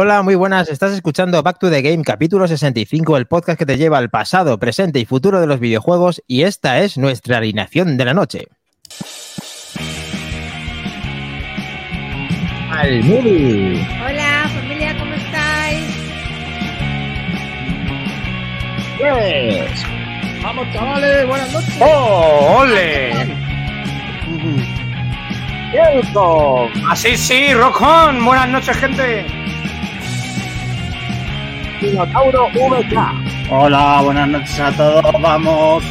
Hola, muy buenas. Estás escuchando Back to the Game, capítulo 65, el podcast que te lleva al pasado, presente y futuro de los videojuegos, y esta es nuestra alineación de la noche. Al movie. Hola familia, ¿cómo estáis? Yes. Vamos chavales, buenas noches. ¡Oh, ole! Welcome. Así sí, rock on. Buenas noches, gente. Minotauro VK. Hola, buenas noches a todos. Vamos.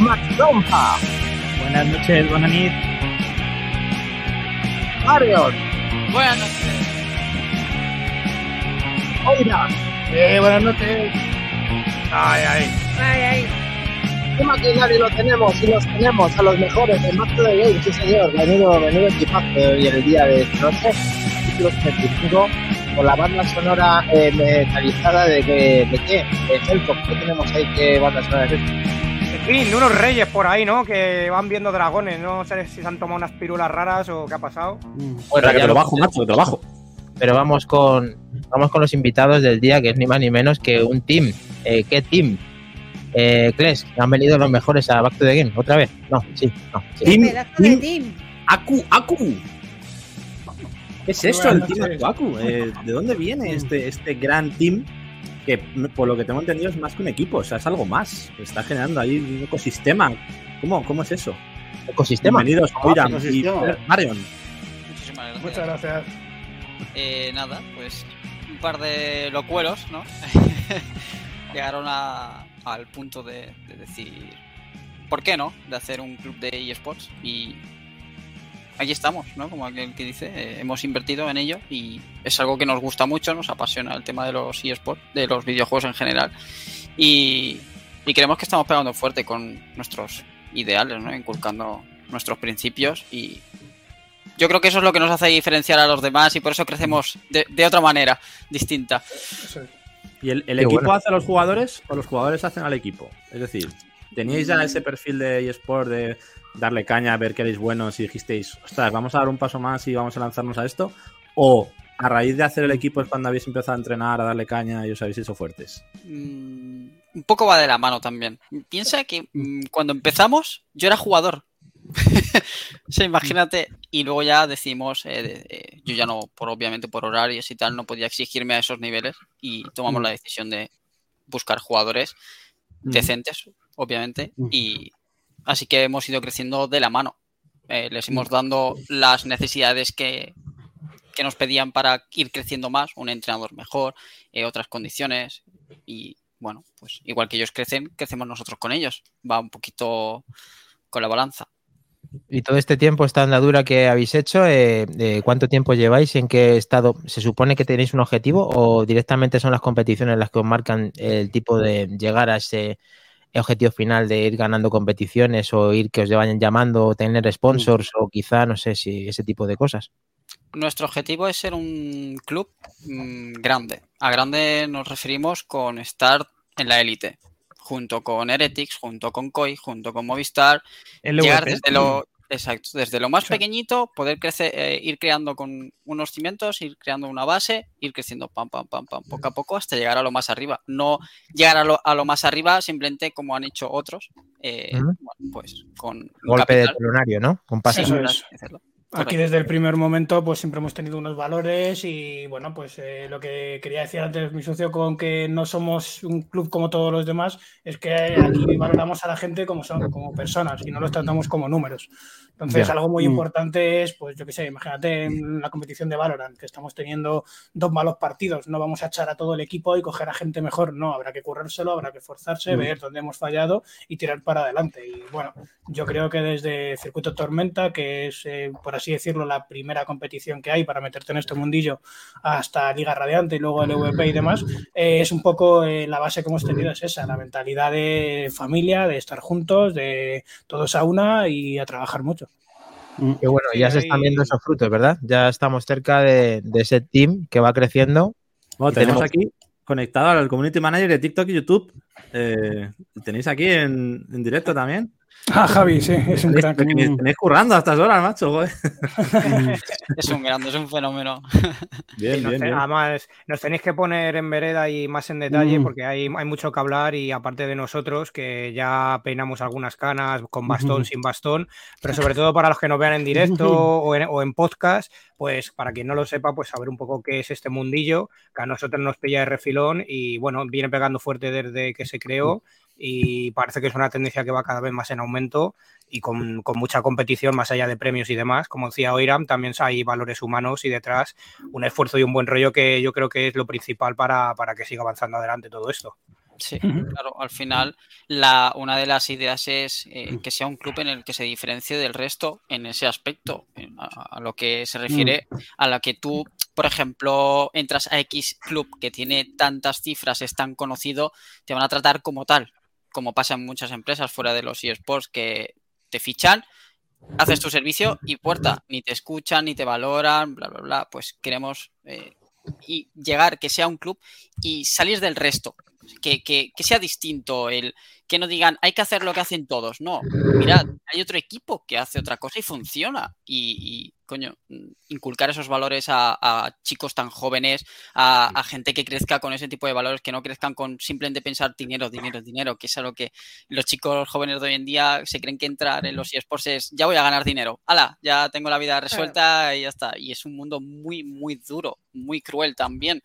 Max. Buenas noches, buenas noches. Marion. Buenas noches. Oira. Eh, buenas noches. Ay, ay. Ay, ay. ¿Qué maquinaria lo tenemos? Y los tenemos a los mejores en Back to the Game, sí señor. Menudo, menudo equipazo hoy en el día de esta noche. Título 75 con la banda sonora eh, metalizada de, que- de qué? De. ¿Qué tenemos ahí? ¿Qué banda sonora es esta? En fin, unos reyes por ahí, ¿no? Que van viendo dragones. No sé si se han tomado unas pirulas raras o qué ha pasado. Bueno, Espera, que te lo bajo, macho, que te lo bajo. Pero vamos con, vamos con los invitados del día, que es ni más ni menos que un team. Eh, ¿Qué team? Eh, Kles, han venido los mejores a Back to the Game. ¿Otra vez? No, sí, no. sí. Team, team, team. Aku, Aku. ¿Qué es eso, el Team. Aku, Aku? Eh, ¿De dónde viene este, este gran team? Que por lo que tengo entendido es más que un equipo, o sea, es algo más. Está generando ahí un ecosistema. ¿Cómo, cómo es eso? Ecosistema. Bienvenidos, Oiram y ecosistema. Marion. Muchísimas gracias. Muchas gracias. Eh, nada, pues un par de locuelos, ¿no? Llegaron a- al punto de, de decir, ¿por qué no? De hacer un club de eSports y aquí estamos, ¿no? Como aquel que dice, eh, hemos invertido en ello y es algo que nos gusta mucho, nos apasiona el tema de los eSports, de los videojuegos en general y, y creemos que estamos pegando fuerte con nuestros ideales, ¿no? Inculcando nuestros principios y yo creo que eso es lo que nos hace diferenciar a los demás y por eso crecemos de, de otra manera distinta. ¿Y el, el Qué equipo bueno. hace a los jugadores o los jugadores hacen al equipo? Es decir, ¿teníais ya ese perfil de eSport de darle caña, ver que erais buenos y dijisteis, ostras, vamos a dar un paso más y vamos a lanzarnos a esto? ¿O a raíz de hacer el equipo es cuando habéis empezado a entrenar, a darle caña y os habéis hecho fuertes? Mm, un poco va de la mano también. Piensa que mm, cuando empezamos yo era jugador. sea, imagínate, y luego ya decimos, eh, eh, yo ya no, por obviamente por horarios y tal, no podía exigirme a esos niveles y tomamos Mm. la decisión de buscar jugadores decentes, obviamente, Mm. y así que hemos ido creciendo de la mano. Eh, les hemos dando las necesidades que, que nos pedían para ir creciendo más, un entrenador mejor, otras condiciones y bueno, pues igual que ellos crecen, crecemos nosotros con ellos. Va un poquito con la balanza. Y todo este tiempo, esta andadura que habéis hecho, eh, eh, ¿cuánto tiempo lleváis? ¿En qué estado? ¿Se supone que tenéis un objetivo o directamente son las competiciones las que os marcan el tipo de llegar a ese objetivo final de ir ganando competiciones o ir que os vayan llamando o tener sponsors o quizá, no sé si ese tipo de cosas? Nuestro objetivo es ser un club mm, grande. A grande nos referimos con estar en la élite, junto con Heretics, junto con Koi, junto con Movistar, llegar desde lo exacto, desde lo más pequeñito, poder crecer, eh, ir creando con unos cimientos, ir creando una base, ir creciendo pam pam pam pam poco a poco hasta llegar a lo más arriba. No llegar a lo, a lo más arriba simplemente como han hecho otros, eh, Ujú. bueno, pues con Golpe de capital. telonario, ¿no? Con paso. Sí, Aquí desde el primer momento pues siempre hemos tenido unos valores y bueno pues eh, lo que quería decir antes mi socio con que no somos un club como todos los demás es que aquí valoramos a la gente como son como personas y no los tratamos como números entonces Ya. algo muy Mm. importante es pues yo qué sé imagínate en la competición de Valorant que estamos teniendo dos malos partidos no vamos a echar a todo el equipo y coger a gente mejor no habrá que currárselo habrá que esforzarse Mm. ver dónde hemos fallado y tirar para adelante y bueno yo creo que desde Circuito Tormenta, que es, eh, por así decirlo, la primera competición que hay para meterte en este mundillo, hasta Liga Radiante y luego el EVP y demás, eh, es un poco eh, la base que hemos tenido, es esa, la mentalidad de familia, de estar juntos, de todos a una y a trabajar mucho. Que bueno, ya se están viendo esos frutos, ¿verdad? Ya estamos cerca de, de ese team que va creciendo. Bueno, Y tenemos tenemos- aquí conectado al community manager de TikTok y YouTube. Eh, ¿Tenéis aquí en, en directo también? Ah, Javi, sí, es un crack. Tenéis, tenéis currando a estas horas, macho. joder. Es un grande, es un fenómeno. Bien, Sí, nos bien, bien. Además, nos tenéis que poner en vereda y más en detalle Mm. porque hay, hay mucho que hablar y aparte de nosotros que ya peinamos algunas canas con bastón, sin bastón, pero sobre todo para los que nos vean en directo o en, o en podcast, pues para quien no lo sepa, pues saber un poco qué es este mundillo, que a nosotros nos pilla de refilón y bueno, viene pegando fuerte desde que se creó y parece que es una tendencia que va cada vez más en aumento y con, con mucha competición más allá de premios y demás. Como decía Oiram, también hay valores humanos y detrás un esfuerzo y un buen rollo que yo creo que es lo principal para, para que siga avanzando adelante todo esto. Sí, claro, al final la, una de las ideas es eh, que sea un club en el que se diferencie del resto en ese aspecto, en- a, a lo que se refiere a la que tú, por ejemplo, entras a X club que tiene tantas cifras, es tan conocido, te van a tratar como tal, como pasa en muchas empresas fuera de los eSports que te fichan, haces tu servicio y puerta, ni te escuchan, ni te valoran, bla, bla, bla, pues queremos... eh, y llegar, que sea un club y salir del resto, que, que- que sea distinto, el que no digan hay que hacer lo que hacen todos. No, mirad, hay otro equipo que hace otra cosa y funciona. Y, coño, mm, inculcar esos valores a, chicos tan jóvenes, a, a gente que crezca con ese tipo de valores, que no crezcan con simplemente pensar dinero, dinero, dinero, que es a lo que los chicos jóvenes de hoy en día se creen que entrar en los eSports es ya voy a ganar dinero. ¡Hala! Ya tengo la vida resuelta y ya está. Y es un mundo muy, muy duro, muy cruel también.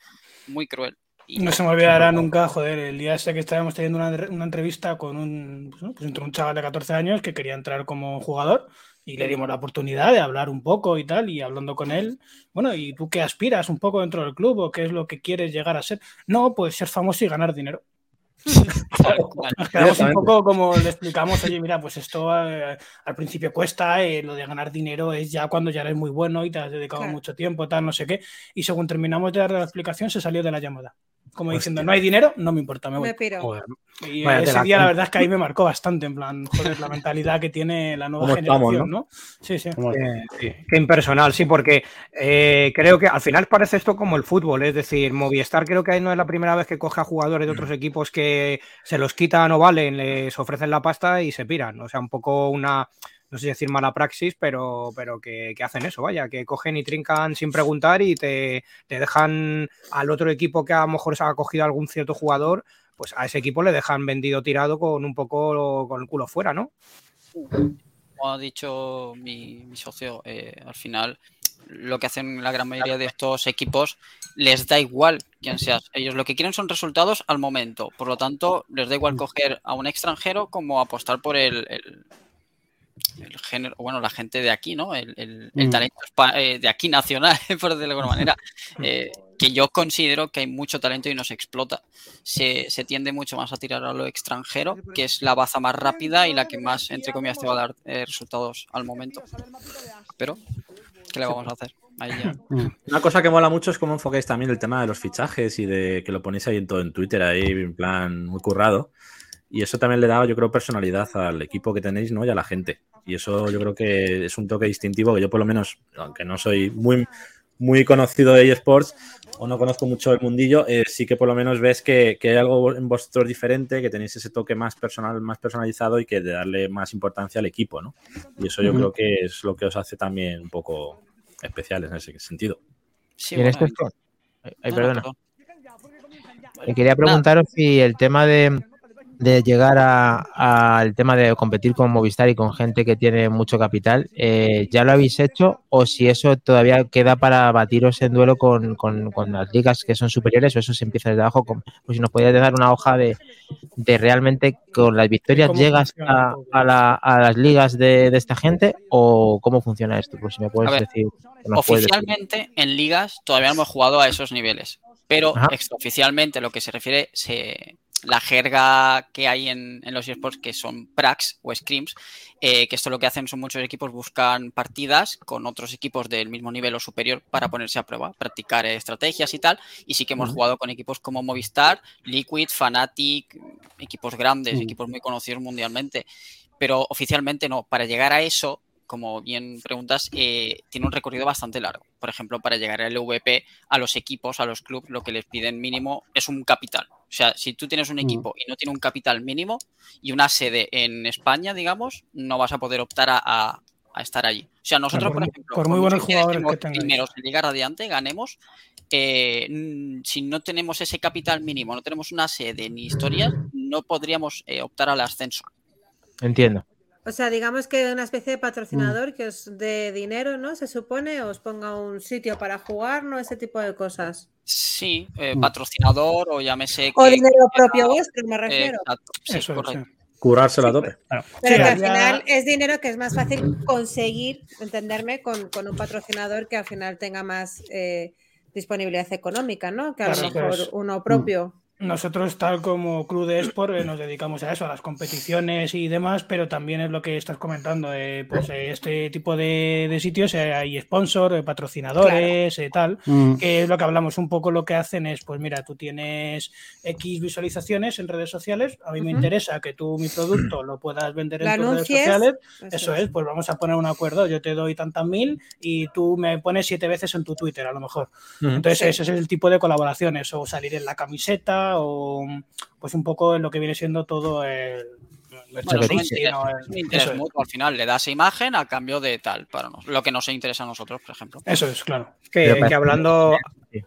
Muy cruel. No se me olvidará nunca, joder, el día ese que estábamos teniendo una, una entrevista con un, pues, pues entre un chaval de 14 años que quería entrar como jugador y le dimos la oportunidad de hablar un poco y tal, y hablando con él, bueno, ¿y tú qué aspiras un poco dentro del club o qué es lo que quieres llegar a ser? No, pues ser famoso y ganar dinero. Nos quedamos un poco como le explicamos, oye, mira, pues esto eh, al principio cuesta, eh, lo de ganar dinero es ya cuando ya eres muy bueno y te has dedicado Claro. mucho tiempo, tal, no sé qué. Y según terminamos de dar la explicación, se salió de la llamada. Como diciendo, no hay dinero, no me importa, me voy. Me piro. Joder, Y Vaya ese día la verdad es que ahí me marcó bastante, en plan, joder, la mentalidad que tiene la nueva ¿Cómo estamos, generación, ¿no? Sí, sí. ¿Cómo- Eh, sí, qué impersonal, sí, porque eh, creo que al final parece esto como el fútbol, es decir, Movistar creo que no es la primera vez que coge a jugadores de otros equipos que se los quitan o valen, les ofrecen la pasta y se piran, o sea, un poco una, no sé si decir mala praxis, pero, pero que, que hacen eso, vaya, que cogen y trincan sin preguntar y te, te dejan al otro equipo que a lo mejor se ha cogido algún cierto jugador, pues a ese equipo le dejan vendido tirado con un poco con el culo fuera, ¿no? como ha dicho mi, mi socio, eh, al final lo que hacen la gran mayoría de estos equipos les da igual quién seas. Ellos lo que quieren son resultados al momento. Por lo tanto, les da igual coger a un extranjero como apostar por el, el- el género, bueno, la gente de aquí, ¿no? El, el- el Mm. talento espa- eh, de aquí nacional, por decirlo de alguna manera. Eh, que yo considero que hay mucho talento y no se explota. Se, se tiende mucho más a tirar a lo extranjero, que es la baza más rápida y la que más, entre comillas, te va a dar eh, resultados al momento. Pero, ¿qué le vamos a hacer? Ahí ya. Una cosa que mola mucho es cómo enfocáis también el tema de los fichajes y de que lo ponéis ahí en todo en Twitter, ahí en plan muy currado. Y eso también le da, yo creo, personalidad al equipo que tenéis, ¿no? Y a la gente. Y eso yo creo que es un toque distintivo que yo por lo menos, aunque no soy muy, muy conocido de eSports o no conozco mucho el mundillo, eh, sí que por lo menos ves que, que hay algo en vosotros diferente, que tenéis ese toque más personal, más personalizado y que de darle más importancia al equipo, ¿no? Y eso yo creo que es lo que os hace también un poco especiales en ese sentido. Sí, Y en bueno, este- Ay, no, no, perdona. perdón. Eh, quería preguntaros si el tema de, de llegar a- al tema de competir con Movistar y con gente que tiene mucho capital, eh, ¿ya lo habéis hecho o si eso todavía queda para batiros en duelo con, con- con las ligas que son superiores o eso se empieza desde abajo? Con- pues si nos podías dar una hoja de, de realmente con las victorias ¿Cómo llegas a, a la- a las ligas de, de esta gente o cómo funciona esto? Pues si me ver, decir. puedes decir. Oficialmente en ligas todavía no hemos jugado a esos niveles, pero Ajá. extraoficialmente lo que se refiere, se, la jerga que hay en, en los esports que son pracs o scrims, eh, que esto lo que hacen son muchos equipos buscan partidas con otros equipos del mismo nivel o superior para ponerse a prueba, practicar estrategias y tal, y sí que hemos jugado con equipos como Movistar, Liquid, Fnatic, equipos grandes, Mm. equipos muy conocidos mundialmente, pero oficialmente no, para llegar a eso como bien preguntas, eh, tiene un recorrido bastante largo. Por ejemplo, para llegar al VP, a los equipos, a los clubes, lo que les piden mínimo es un capital. O sea, si tú tienes un equipo y no tiene un capital mínimo y una sede en España, digamos, no vas a poder optar a, a- a estar allí. O sea, nosotros, por ejemplo, por muy buenos jugadores que dineros en Liga Radiante, ganemos, eh, mm, si no tenemos ese capital mínimo, no tenemos una sede ni historias, no podríamos eh, optar al ascenso. Entiendo. O sea, digamos que una especie de Mm. patrocinador que os dé dinero, ¿no? Se supone, os ponga un sitio para jugar, ¿no? Ese tipo de cosas. Sí, eh, Mm. patrocinador o llámese O que- dinero propio vuestro, me eh, refiero. exacto, sí, Eso es, correcto. sí. Currárselo a tope. Pero Sí, que al final es dinero que es más fácil conseguir, entenderme, con, con un patrocinador que al final tenga más eh, disponibilidad económica, ¿no? Que a lo mejor es- uno propio. Nosotros, tal como Club de Esport, eh, nos dedicamos a eso, a las competiciones y demás, pero también es lo que estás comentando, eh, pues eh, este tipo de, de sitios eh, hay sponsor, eh, patrocinadores, eh, tal, Mm. que es lo que hablamos un poco, lo que hacen es, pues mira, tú tienes X visualizaciones en redes sociales, a mí me interesa que tú mi producto lo puedas vender en tus redes sociales, Eso eso es. es, pues vamos a poner un acuerdo, yo te doy tantas mil y tú me pones siete veces en tu Twitter, a lo mejor. Entonces, Sí. ese es el tipo de colaboraciones, o salir en la camiseta, o pues un poco en lo que viene siendo todo el. el Bueno, es un interés, ¿no? es un El- interés eso, es, mutuo al final, le das imagen a cambio de tal, para nos- lo que nos interesa a nosotros, por ejemplo. eso es, claro. Que, Pero para- que hablando. Sí.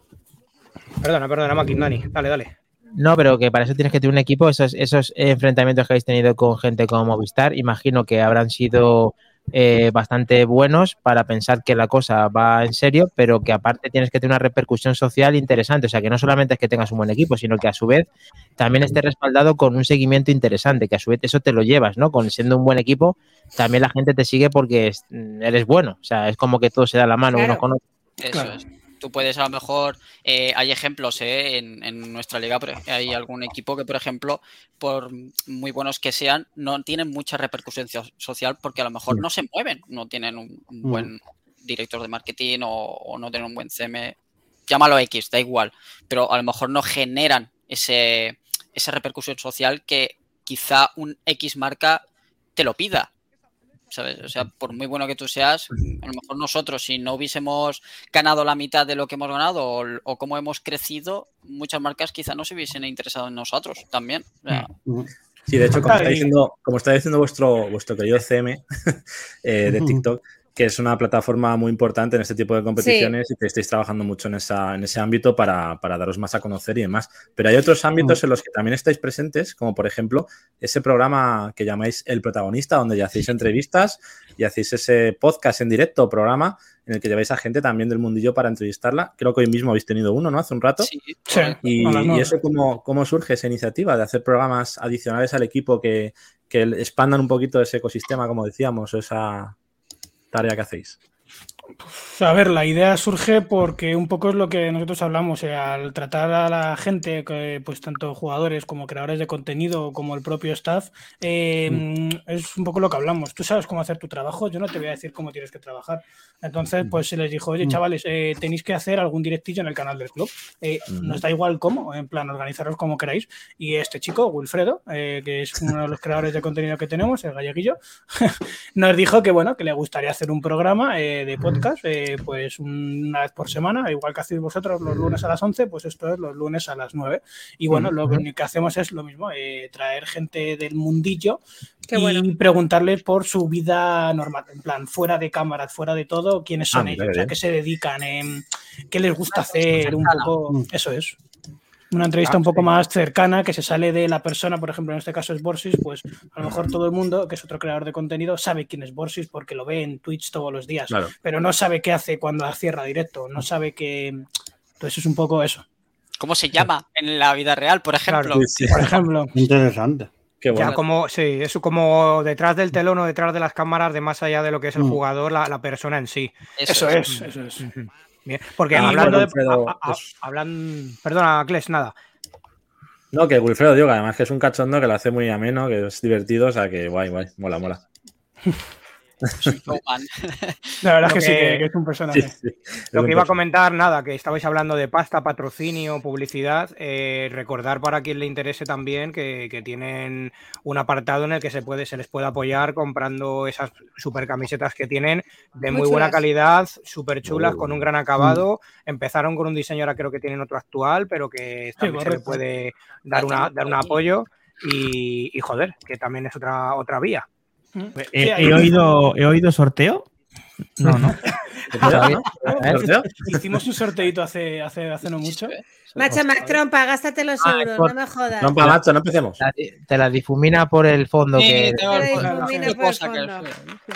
Perdona, perdona, Maki, Dani. Dale, dale. No, pero que para eso tienes que tener un equipo. Esos, esos enfrentamientos que habéis tenido con gente como Movistar, imagino que habrán sido eh, bastante buenos para pensar que la cosa va en serio, pero que aparte tienes que tener una repercusión social interesante. O sea, que no solamente es que tengas un buen equipo, sino que a su vez también esté respaldado con un seguimiento interesante, que a su vez eso te lo llevas, ¿no? Con siendo un buen equipo, también la gente te sigue porque es- eres bueno. O sea, es como que todo se da la mano Claro. uno con otro. Eso Claro. es. Tú puedes a lo mejor, eh, hay ejemplos eh, en, en nuestra liga, ej- hay algún equipo que, por ejemplo, por muy buenos que sean, no tienen mucha repercusión so- social porque a lo mejor no se mueven, no tienen un, un Mm. buen director de marketing o, o no tienen un buen CM, llámalo X, da igual, pero a lo mejor no generan ese, esa repercusión social que quizá un X marca te lo pida. ¿Sabes? O sea, por muy bueno que tú seas, a lo mejor nosotros, si no hubiésemos ganado la mitad de lo que hemos ganado o, o cómo hemos crecido, muchas marcas quizá no se hubiesen interesado en nosotros también. O sea. Sí, de hecho, como Está diciendo, como está diciendo vuestro, vuestro querido CM eh, de. TikTok, que es una plataforma muy importante en este tipo de competiciones y que estáis trabajando mucho en, esa, en ese ámbito para, para daros más a conocer y demás. Pero hay otros ámbitos en los que también estáis presentes, como por ejemplo ese programa que llamáis El Protagonista, donde ya hacéis entrevistas y hacéis ese podcast en directo, programa, en el que lleváis a gente también del mundillo para entrevistarla. Creo que hoy mismo habéis tenido uno, ¿no? Hace un rato. sí, Sí. Y, y eso, cómo, ¿cómo surge esa iniciativa de hacer programas adicionales al equipo que, que expandan un poquito ese ecosistema, como decíamos, o esa tarea que hacéis? A ver, la idea surge porque un poco es lo que nosotros hablamos, eh, al tratar a la gente, pues tanto jugadores como creadores de contenido, como el propio staff, eh, es un poco lo que hablamos. Tú sabes cómo hacer tu trabajo, yo no te voy a decir cómo tienes que trabajar. Entonces, pues se les dijo, oye, Mm. chavales, eh, tenéis que hacer algún directillo en el canal del club. Ujú. Nos da igual cómo, en plan, organizaros como queráis. Y este chico, Wilfredo, que es uno de los creadores de contenido que tenemos, el galleguillo, nos dijo que bueno, que le gustaría hacer un programa de podcast, eh, pues una vez por semana, igual que hacéis vosotros los lunes a las 11, pues esto es los lunes a las 9. Y bueno, lo que hacemos es lo mismo, eh, traer gente del mundillo Qué y bueno. preguntarles por su vida normal, en plan, fuera de cámaras, fuera de todo, quiénes son Ah, mira, ellos, a qué se dedican, em, qué les gusta hacer, un poco, Mm. eso es. Una entrevista Ah, un poco sí. más cercana que se sale de la persona, por ejemplo, en este caso es Borsis, pues a lo mejor todo el mundo, que es otro creador de contenido, sabe quién es Borsis porque lo ve en Twitch todos los días, Claro. pero no sabe qué hace cuando cierra directo, no sabe que... Entonces es un poco eso. ¿Cómo se llama en la vida real, por ejemplo? Sí, sí. Por ejemplo, Interesante. Qué bueno. Ya como, sí, es como detrás del telón o detrás de las cámaras, de más allá de lo que es el Mm. jugador, la, la persona en sí. eso es, eso es. Bien. Porque Y hablando bueno, de. Alfredo, a- a- pues- hablan, perdona, Kles, nada. No, que Wilfredo digo, que además que es un cachondo que lo hace muy ameno, que es divertido, o sea que guay, guay, mola, mola. La verdad es que, sí, que- es un personaje. Sí, sí. Lo que iba a comentar, nada, que estabais hablando de pasta, patrocinio, publicidad. eh, recordar para quien le interese también que, que tienen un apartado en el que se, puede, se les puede apoyar comprando esas super camisetas que tienen de Muy muy, buena calidad, súper chulas, Muy con un gran acabado. Empezaron con un diseño, ahora creo que tienen otro actual, pero que también se le puede dar, una, dar un apoyo. Y, y, joder, que también es otra, otra vía. Mm. He, oído, he oído sorteo. No, no. Hicimos un sorteito hace, hace, hace no mucho. Macho Mac Trompa, gástate los Ah, euros, por- no me jodas. No, pa, macho, no empecemos. la- Te la difumina por el fondo. Sí, que... es.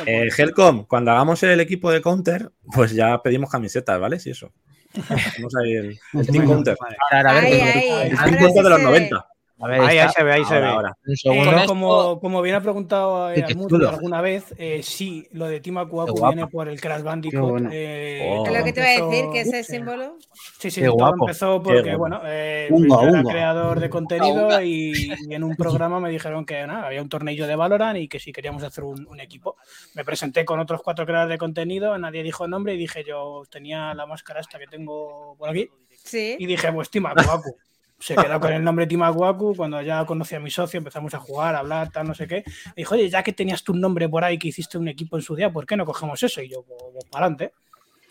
Eh, Helcom, cuando hagamos el equipo de Counter, pues ya pedimos camisetas, ¿vale? Sí, eso. Hacemos ahí el, el Team Counter. Ahora, a ver, Ay, que- ay, El Team sí Counter de los se ve. 90. A ver, Ahí, se ve, ahí se ve. ahora. un segundo. Como, como, como bien ha preguntado eh, alguna vez, eh, sí, lo de Akuaku guapo. viene por el Crash Bandicoot. bueno. eh, Oh. Lo que te iba a decir, que ese sí. símbolo. Sí, sí, todo empezó porque, bueno, eh, Unga, yo era unga. creador de contenido unga. y, y en un programa me dijeron que nada, había un tornillo de Valorant y que si queríamos hacer un, un equipo. Me presenté con otros cuatro creadores de contenido, nadie dijo nombre y dije yo tenía la máscara esta que tengo por aquí Sí. y dije pues Team Akuaku. Se quedó con el nombre Team Akuaku, cuando ya conocí a mi socio empezamos a jugar, a hablar, tal, no sé qué. Y dijo, oye, ya que tenías tu nombre por ahí, que hiciste un equipo en su día, ¿por qué no cogemos eso? Y yo, pues, para adelante.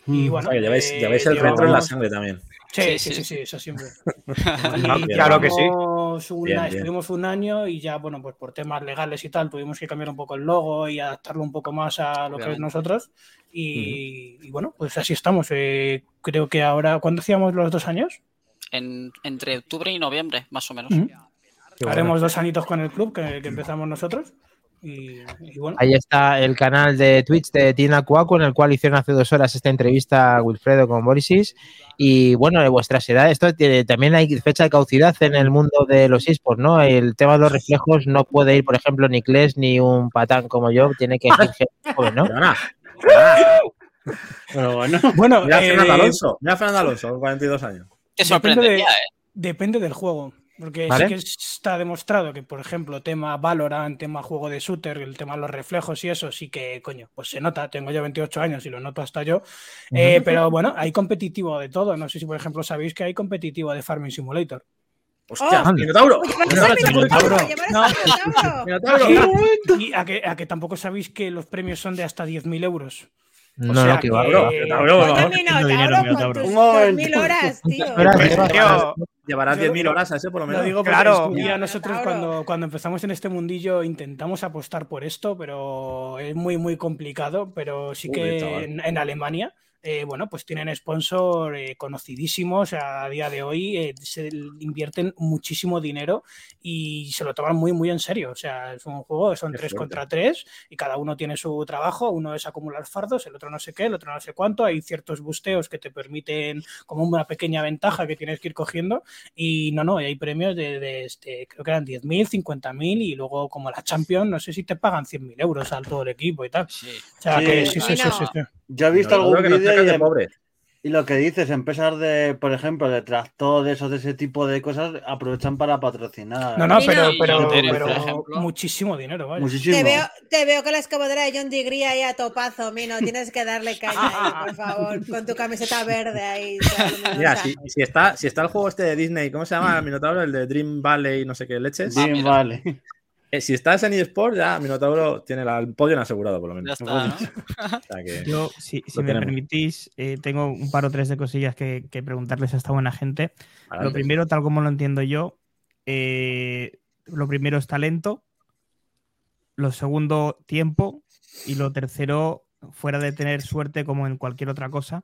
Y Mm. bueno, O sea, lleváis, eh, lleváis el retro en la llevamos- sangre también. Sí, Sí, sí, sí, sí. eso siempre. Y. Claro que sí. llevamos un Bien, año- bien. Estuvimos un año y ya, bueno, pues por temas legales y tal, tuvimos que cambiar un poco el logo y adaptarlo un poco más a lo que es nosotros. Y, y bueno, pues así estamos. Eh, creo que ahora, ¿cuándo hacíamos los dos años? En- entre octubre y noviembre, más o menos. Bueno. Haremos dos añitos con el club que, que empezamos nosotros. Y, y bueno, Ahí está el canal de Twitch de Tina Cuaco, en el cual hicieron hace dos horas esta entrevista a Wilfredo con Borisis. Y bueno, de vuestras edades, esto tiene- también hay fecha de caducidad en el mundo de los esports, ¿no? El tema de los reflejos no puede ir, por ejemplo, ni Kles ni un patán como yo, tiene que ir gente joven, ¿no? Perdona. Perdona. Pero bueno. bueno Mira eh, Fernando Alonso. Mira Fernando Alonso, con 42 años. Te Depende sorprendería, de- ¿eh? Depende del juego. Porque ¿Vale? sí que está demostrado que, por ejemplo, tema Valorant, tema juego de shooter, el tema de los reflejos y eso, sí que, coño, pues se nota. Tengo yo 28 años y lo noto hasta yo. Eh, pero bueno, hay competitivo de todo. No sé si, por ejemplo, sabéis que hay competitivo de Farming Simulator. ¡Hostia! Oh. ¡Minotauro! Oye, ¿llevaros Mira, a Minotauro? Minotauro. Y a que, a que tampoco sabéis que los premios son de hasta 10.000 euros. No, sea no, que va. 2.000 horas, tío. Llevarás Yo- 10.000 horas a ese por lo Lo menos. digo porque Claro. nosotros cuando, cuando empezamos en este mundillo intentamos apostar por esto, pero es muy, muy complicado. Pero sí Uy, que en Alemania, eh, bueno, pues tienen sponsor eh, conocidísimos. A día de hoy eh, se invierten muchísimo dinero y se lo toman muy, muy en serio. O sea, es un juego, son Qué tres fuerte. contra tres y cada uno tiene su trabajo. Uno es acumular fardos, el otro no sé qué, el otro no sé cuánto. Hay ciertos busteos que te permiten como una pequeña ventaja que tienes que ir cogiendo y no, no, hay premios de, de, este, creo que eran 10.000, 50.000 y luego como la Champions, no sé si te pagan 100.000 euros al todo el equipo y tal. Sí. O sea, Sí. que sí, sí, sí, sí, sí. Yo he visto Minotauro algún vídeo sacas y, de pobre. y lo que dices, empresas de, por ejemplo, de tractores o de ese tipo de cosas, aprovechan para patrocinar. No, no, pero, pero, pero muchísimo dinero, vaya. Muchísimo. Te veo, te veo con la excavadora de John Degree ahí a topazo, Mino. Tienes que darle caña ahí, por favor. Con tu camiseta verde ahí. Mira, si, si está, si está el juego este de Disney, ¿cómo se llama el Minotauro? El de Dream Valley, no sé qué leches. Sí, mira. Eh, si estás en eSport, ya Minotauro tiene la- el podio asegurado, por lo Ya menos. está, ¿no? O sea que- Yo, si, me permitís, eh, tengo un par o tres de cosillas que, que preguntarles a esta buena gente. Lo primero, tal como lo entiendo yo, eh, lo primero es talento, lo segundo, tiempo, y lo tercero, fuera de tener suerte como en cualquier otra cosa,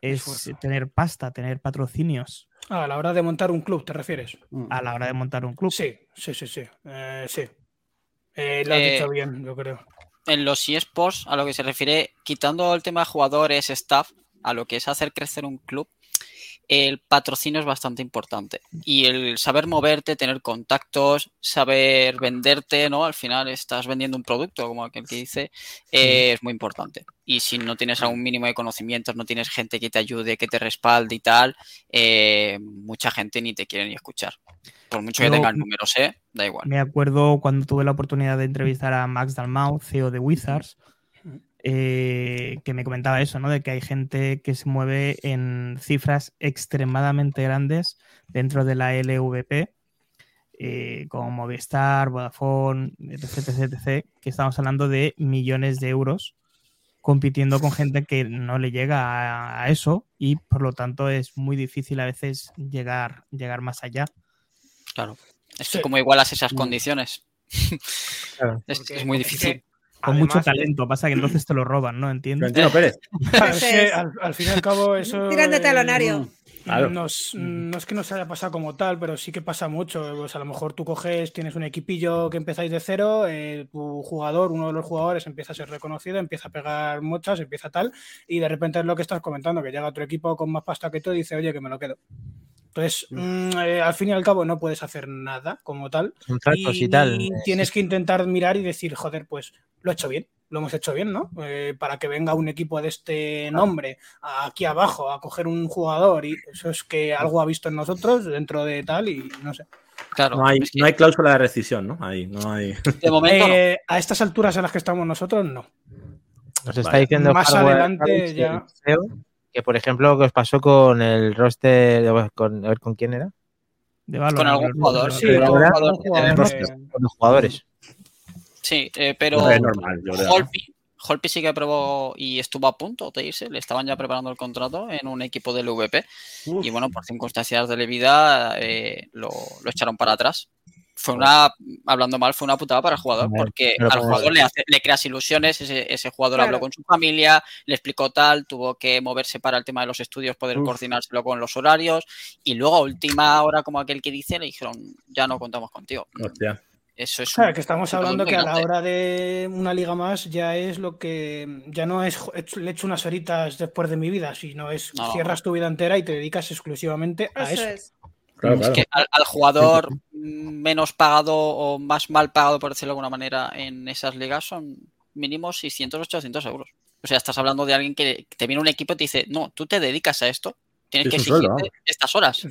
es Esfuerzo. tener pasta, tener patrocinios Ah, a la hora de montar un club, ¿te refieres? Mm. a la hora de montar un club. Sí, sí, sí, sí. Eh, sí. Eh, lo has Eh, dicho bien, yo creo. En los eSports, a lo que se refiere, quitando el tema de jugadores, staff, a lo que es hacer crecer un club, el patrocinio es bastante importante. Y el saber moverte, tener contactos, saber venderte, ¿no? Al final estás vendiendo un producto, como aquel que dice, eh, es muy importante. Y si no tienes algún mínimo de conocimientos, no tienes gente que te ayude, que te respalde y tal, eh, mucha gente ni te quiere ni escuchar. Por mucho que tengan números, ¿eh? Da igual. Me acuerdo cuando tuve la oportunidad de entrevistar a Max Dalmau, CEO de Wizards, eh, que me comentaba eso, ¿no? De que hay gente que se mueve en cifras extremadamente grandes dentro de la LVP, eh, como Movistar, Vodafone, etc, etc, etc, que estamos hablando de millones de euros compitiendo con gente que no le llega a, a eso y por lo tanto es muy difícil a veces llegar, llegar más allá. Claro. Es que Sí. como igualas esas condiciones. Claro. es, muy es difícil. Con mucho talento, pasa que entonces te lo roban, ¿no? ¿Entiendes? Florentino Pérez. claro, es Eso que es. al, al fin y al cabo eso... Tiran de eh, talonario. Claro. Nos- no es que nos haya pasado como tal, pero sí que pasa mucho. Pues a lo mejor tú coges, tienes un equipillo que empezáis de cero, eh, tu jugador, uno de los jugadores empieza a ser reconocido, empieza a pegar muchas, empieza tal, y de repente es lo que estás comentando, que llega otro equipo con más pasta que tú y dice, oye, que me lo quedo. Entonces, mm, eh, al fin y al cabo no puedes hacer nada como tal. Y, tal. Y tienes que intentar mirar y decir, joder, pues lo he hecho bien, lo hemos hecho bien, ¿no? Eh, para que venga un equipo de este nombre aquí abajo a coger un jugador y eso es que algo ha visto en nosotros dentro de tal y no sé. Claro. No hay, es que no hay cláusula de rescisión, ¿no? Ahí, no hay. de momento no. Eh, a estas alturas a las que estamos nosotros, no. Nos está Vale. diciendo Más adelante ya- CEO, que por ejemplo lo que os pasó con el roster, con, a ver con quién era, De Con algún jugador, Sí, con algún jugador con los jugadores. Sí, eh, pero es normal, yo creo. ¿no? Holpi, Holpi sí que probó y estuvo a punto de irse. Le estaban ya preparando el contrato en un equipo del VP. Uf. Y bueno, por circunstancias de la vida eh, lo, lo echaron para atrás. Fue una, hablando mal, fue una putada para el jugador, porque al jugador le, hace- le creas ilusiones, ese, ese jugador Claro. habló con su familia, le explicó tal, tuvo que moverse para el tema de los estudios, poder Uf. coordinárselo con los horarios, y luego a última hora, como aquel que dice, le dijeron, ya no contamos contigo. Hostia. Eso es Claro, un- que estamos hablando que a la hora de una liga más ya es lo que ya no es le echo unas horitas después de mi vida, sino es No. cierras tu vida entera y te dedicas exclusivamente a Eso eso. es. Claro, Es que al, al jugador menos pagado o más mal pagado, por decirlo de alguna manera, en esas ligas son mínimo 600, 800 euros. O sea, estás hablando de alguien que te viene un equipo y te dice, no, tú te dedicas a esto, tienes Es que sueldo, exigirte vamos. estas horas.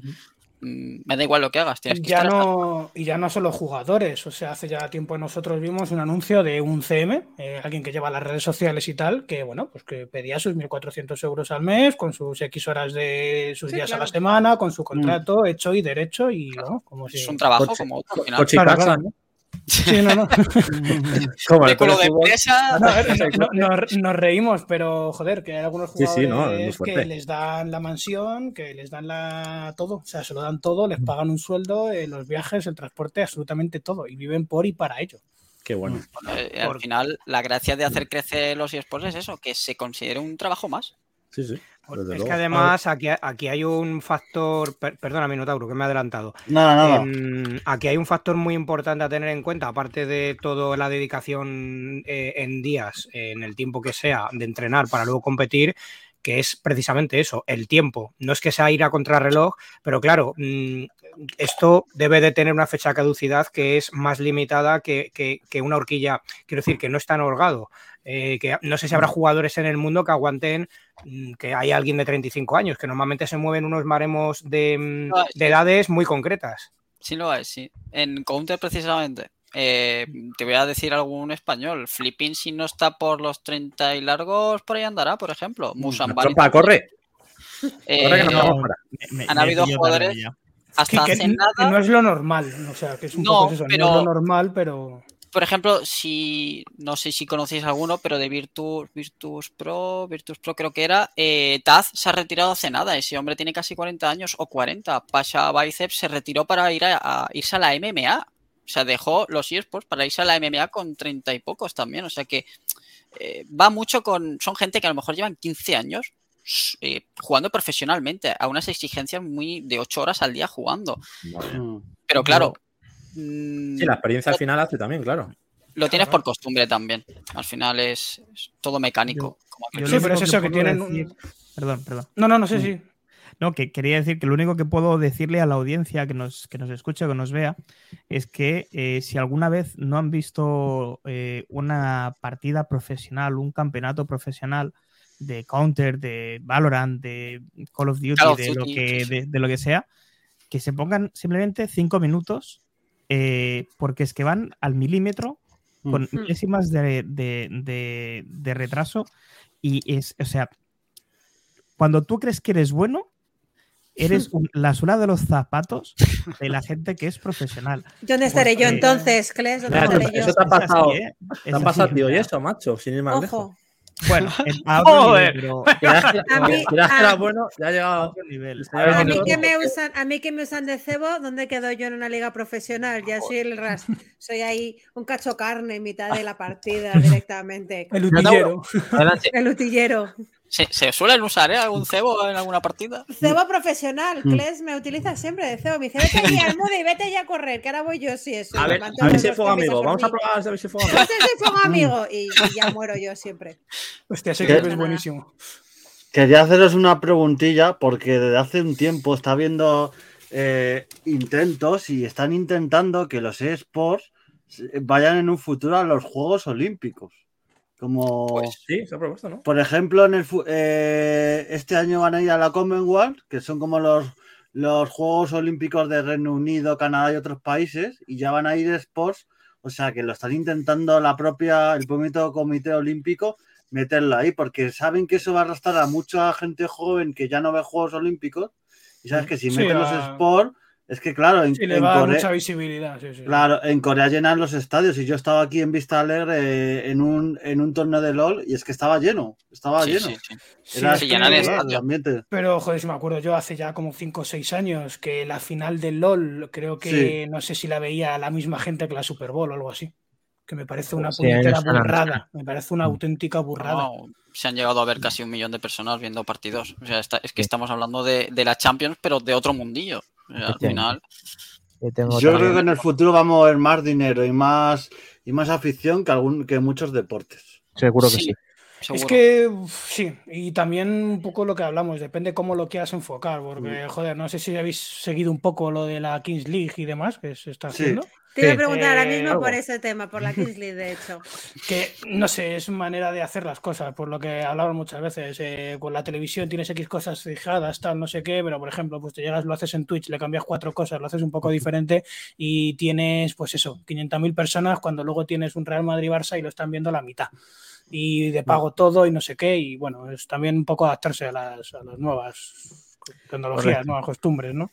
Mm, Me da igual lo que hagas, tienes que Ya estar hasta- no, y ya no solo jugadores, o sea, hace ya tiempo nosotros vimos un anuncio de un CM, eh, alguien que lleva las redes sociales y tal, que bueno, pues que pedía sus 1.400 euros al mes, con sus X horas de sus Sí, días a claro. la semana, con su contrato hecho y derecho y bueno, como si... Es un trabajo Coche- como otro. Coche y Claro, casa, claro. ¿no? Sí, no, no. Como el de empresa. No, nos, reímos, pero joder, que hay algunos jugadores sí, que les dan la mansión, que les dan la todo, o sea, se lo dan todo, les pagan un sueldo, eh, los viajes, el transporte, absolutamente todo, y viven por y para ello. Qué bueno. Eh, al final, la gracia de hacer crecer los eSports es eso, que se considere un trabajo más. Sí, sí. Desde Es luego. que además aquí, aquí hay un factor, per- perdona Minotauro, que me he adelantado. Nada, nada. Em, aquí hay un factor muy importante a tener en cuenta, aparte de toda la dedicación eh, en días, en el tiempo que sea, de entrenar para luego competir, que es precisamente eso, el tiempo. No es que sea ir a contrarreloj, pero claro, mm, esto debe de tener una fecha de caducidad que es más limitada que, que- que una horquilla. Quiero decir, que no es tan holgado. Eh, que no sé si habrá jugadores en el mundo que aguanten mm, que hay alguien de 35 años, que normalmente se mueven unos maremos de, mm, de edades muy concretas. Sí lo es, sí. En Counter precisamente. eh, te voy a decir algún español. Flipping si no está por los 30 y largos, por ahí andará, por ejemplo. Trompa, corre. Eh, Corre que no. fuera. Me- me- Han me habido jugadores-. Hasta que, hace que nada. no es lo normal, o sea, que es un No, poco eso, pero- no es lo normal, pero... Por ejemplo, si no sé si conocéis alguno, pero de Virtus, Virtus Pro, Virtus Pro creo que era, eh, Taz se ha retirado hace nada. Ese hombre tiene casi 40 años o 40. Pasha Biceps se retiró para ir a, a irse a la MMA. O sea, dejó los eSports para irse a la MMA con 30 y pocos también. O sea que eh, va mucho con. Son gente que a lo mejor llevan 15 años eh, jugando profesionalmente a unas exigencias muy de 8 horas al día jugando. Mm. Pero claro. mm, Sí, la experiencia al final hace también, claro. lo tienes por costumbre también. Al final es, es todo mecánico. como aquel Yo Sí, pero es eso, que tienen un- Perdón, perdón. No, no, no sé si... No, que quería decir que lo único que puedo decirle a la audiencia que nos, que nos escuche, que nos vea, es que eh, si alguna vez no han visto eh, una partida profesional, un campeonato profesional de Counter, de Valorant, de Call of Duty, Call of de, lo que, de, de lo que sea, que se pongan simplemente cinco minutos, eh, porque es que van al milímetro con Mm. milésimas de, de- de- de retraso. Y es, o sea, cuando tú crees que eres bueno, eres un- la suela de los zapatos de la gente que es profesional. ¿Dónde estaré yo entonces, Cles? ¿Dónde Mira, estaré eso yo? te ha Es así, pasado. ¿eh? ¿Te han pasado, tío? ¿Y eso, macho? Sin ir más lejos. Bueno, en- a otro Joder. nivel, pero A mí- a- bueno, ya ha a llegado. otro nivel. A A mí, que me usan, a mí que me usan de cebo, ¿dónde quedo yo en una liga profesional? Ya soy el ras, soy ahí un cacho carne en mitad de la partida directamente. El utillero. El utillero. ¿Se, se suelen usar ¿eh? algún cebo en alguna partida? Cebo profesional, Mm. Cles me utiliza siempre de cebo. Me dice, vete allí al mudo y vete ya a correr, que ahora voy yo, sí, eso. A ver, a ver si es fuego amigo. Vamos a probar a ver si es fuego amigo. Fuego amigo. Y, y ya muero yo siempre. Hostia, ese clip es buenísimo. Quería haceros una preguntilla porque desde hace un tiempo está viendo eh, intentos y están intentando que los eSports vayan en un futuro a los Juegos Olímpicos. Como, Pues, Sí, se ha propuesto, ¿no? por ejemplo, en el, eh, este año van a ir a la Commonwealth, que son como los, los Juegos Olímpicos de Reino Unido, Canadá y otros países, y ya van a ir eSports. O sea que lo están intentando la propia, el propio Comité Olímpico meterlo ahí, porque saben que eso va a arrastrar a mucha gente joven que ya no ve Juegos Olímpicos. Y sabes que si Sí, meten los la- sports, es que claro, en, Sí, le va Corea, mucha visibilidad. Sí, sí. claro, en Corea llenan los estadios y yo estaba aquí en Vista Alegre eh, en un, en un torneo de LOL y es que estaba lleno, estaba sí, lleno. sí, sí. Sí, Era se llenan de ambiente. Pero, joder, si me acuerdo yo hace ya como 5 o 6 años que la final del LOL, creo que no sé si la veía la misma gente que la Super Bowl o algo así. Que me parece una puñetera burrada. Me parece una auténtica burrada. No, se han llegado a ver casi un millón de personas viendo partidos. O sea, está- es que estamos hablando de, de la Champions, pero de otro mundillo. Al final, Yo tengo Yo otra- creo que en el futuro vamos a ver más dinero y más, y más afición que, algún, que muchos deportes. Seguro que Sí. sí. Es que uf, sí, y también un poco lo que hablamos, depende cómo lo quieras enfocar, porque, joder, no sé si habéis seguido un poco lo de la Kings League y demás que se está Sí. Te iba a preguntar ahora mismo algo. por ese tema, por la Kings League, de hecho. que no sé, es manera de hacer las cosas, por lo que hablamos muchas veces. eh, con la televisión tienes X cosas fijadas, tal, no sé qué, pero por ejemplo, pues te llegas, lo haces en Twitch, le cambias cuatro cosas, lo haces un poco diferente y tienes, pues eso, 500.000 personas cuando luego tienes un Real Madrid-Barça y lo están viendo la mitad. Y de pago todo y no sé qué, y bueno, es también un poco adaptarse a las, a las nuevas tecnologías, Correcto. nuevas costumbres, ¿no?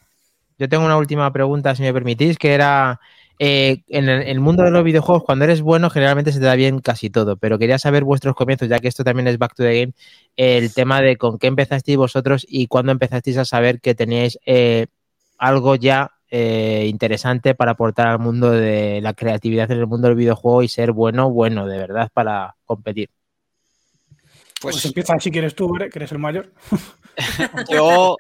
Yo tengo una última pregunta, si me permitís, que era, eh, en el, mundo de los videojuegos, cuando eres bueno, generalmente se te da bien casi todo, pero quería saber vuestros comienzos, ya que esto también es Back to the Game, el tema de con qué empezasteis vosotros y cuándo empezasteis a saber que teníais eh, algo ya eh, interesante para aportar al mundo de la creatividad en el mundo del videojuego y ser bueno, bueno, de verdad, para competir. Pues, Pues empieza si quieres tú, que eres el mayor. yo.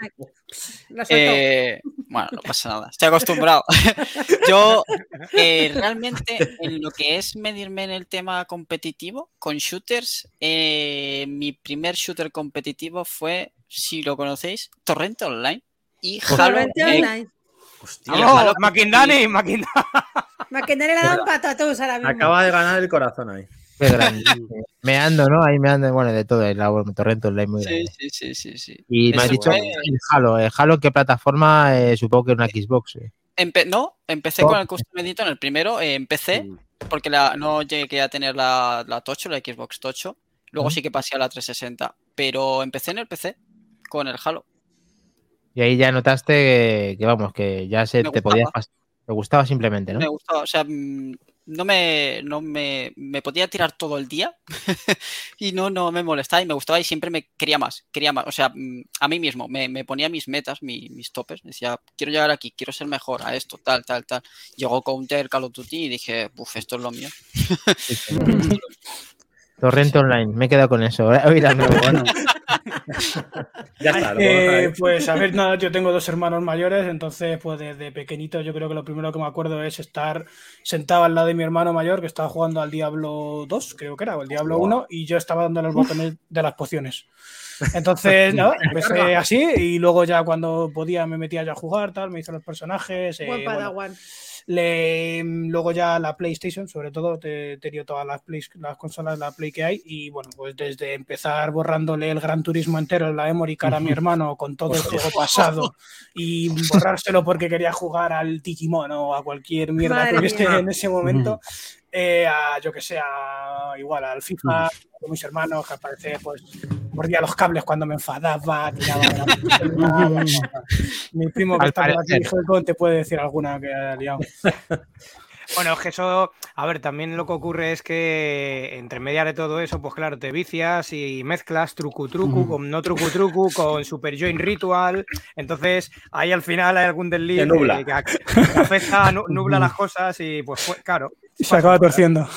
Eh, bueno, no pasa nada, estoy acostumbrado. Yo eh, realmente en lo que es medirme en el tema competitivo con shooters, eh, mi primer shooter competitivo fue, si lo conocéis, Torrente Online y. Torrente Online. Hostia. Halo ¡Maquindani! ¡Maquindani! Maquinaria le da un pato a todos ahora mismo. acaba de ganar el corazón ahí. Qué grande. meando, ¿no? Ahí meando, bueno, de todo, el bueno, Torrento Online muy grande. sí, sí, sí, sí. Y me has dicho fue- el Halo. ¿El Halo qué plataforma? Eh, supongo que una Xbox. eh. Empe- no, empecé Oh. con el Custom Editor en el primero, eh, empecé porque la, no llegué a tener la, la Tocho, la Xbox Tocho. Luego sí que pasé a la 360, pero empecé en el PC con el Halo. Y ahí ya notaste que, que, vamos, que ya se Me te gustaba. podía pas- Te gustaba simplemente, ¿no? Me gustaba, o sea, mm, no me, no me, me podía tirar todo el día y no, no me molestaba y me gustaba y siempre me quería más, quería más, o sea, mm, a mí mismo me, me ponía mis metas, mi- mis topes, decía, quiero llegar aquí, quiero ser mejor a esto, tal, tal, tal. Llegó Counter, Call of Duty y dije, uff, esto es lo mío. Torrente Online, me he quedado con eso. La. Bueno, Ya está. lo Eh, pues a ver, nada, yo tengo dos hermanos mayores, entonces pues desde pequeñito yo creo que lo primero que me acuerdo es estar sentado al lado de mi hermano mayor que estaba jugando al Diablo 2, creo que era, o el Diablo 1, y yo estaba dando los botones de las pociones. Entonces, nada, empecé así y luego ya cuando podía me metía ya a jugar, tal, me hice los personajes. eh, Buen bueno, Padawan. Le, luego ya la PlayStation, sobre todo, te, he tenido todas las, Play- las consolas, la Play que hay, y bueno, pues desde empezar borrándole el Gran Turismo entero, la Memory sacar a mi hermano con todo el juego pasado y borrárselo porque quería jugar al Digimon o a cualquier mierda Madre que hubiese mía. en ese momento, eh, a yo que sé, a- igual al FIFA con mis hermanos, que aparece, pues mordía los cables cuando me enfadaba, tiraba de la pistola. Mi primo que Al está por aquí, parecer. Te puede decir alguna que ha liado. Bueno, es que eso, a ver, también lo que ocurre es que entre media de todo eso, pues claro, te vicias y mezclas trucu trucu con no trucu trucu, con Super Join Ritual. Entonces, ahí al final hay algún desliz nubla. que, que- que afecta, nu- nubla las cosas y pues, pues, claro. Y se acaba torciendo.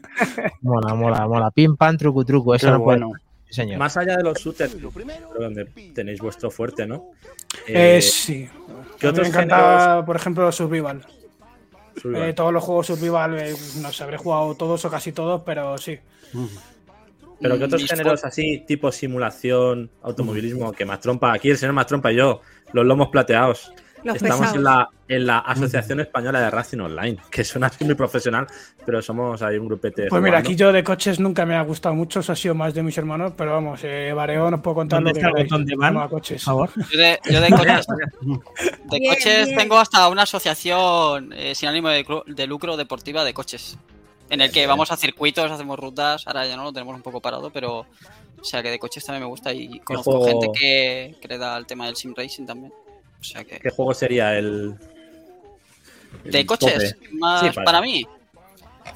Mola, mola, mola. Pim, pam, trucu, truco. Eso Qué no bueno. Señor. Más allá de los shooters, donde tenéis vuestro fuerte, ¿no? Eh, Eh, sí. ¿Qué otros me encanta, por ejemplo, Survival. Eh, todos los juegos Survival, eh, no sé, habré jugado todos o casi todos, pero sí. Pero que otros géneros así, tipo simulación, automovilismo, que más trompa, aquí el señor más trompa y yo, los lomos plateados. Los Estamos pesados. en la, en la Asociación Española de Racing Online, que suena así muy profesional, pero somos ahí un grupete. Pues mira, aquí yo de coches nunca me ha gustado mucho, eso ha sido más de mis hermanos, pero vamos, eh, Vareo nos puedo contar ¿Dónde lo que está el de van? Por coches. favor. Yo de, yo de coches, de Bien, coches bien. tengo hasta una asociación eh, sin ánimo de, de lucro deportiva de coches. En el que vamos a circuitos, hacemos rutas. Ahora ya no lo tenemos un poco parado, pero. O sea que de coches también me gusta y conozco juego- gente que, que le da el tema del sim racing también. O sea que. ¿Qué juego sería el. el De coches, tope? más Sí, para... para- mí.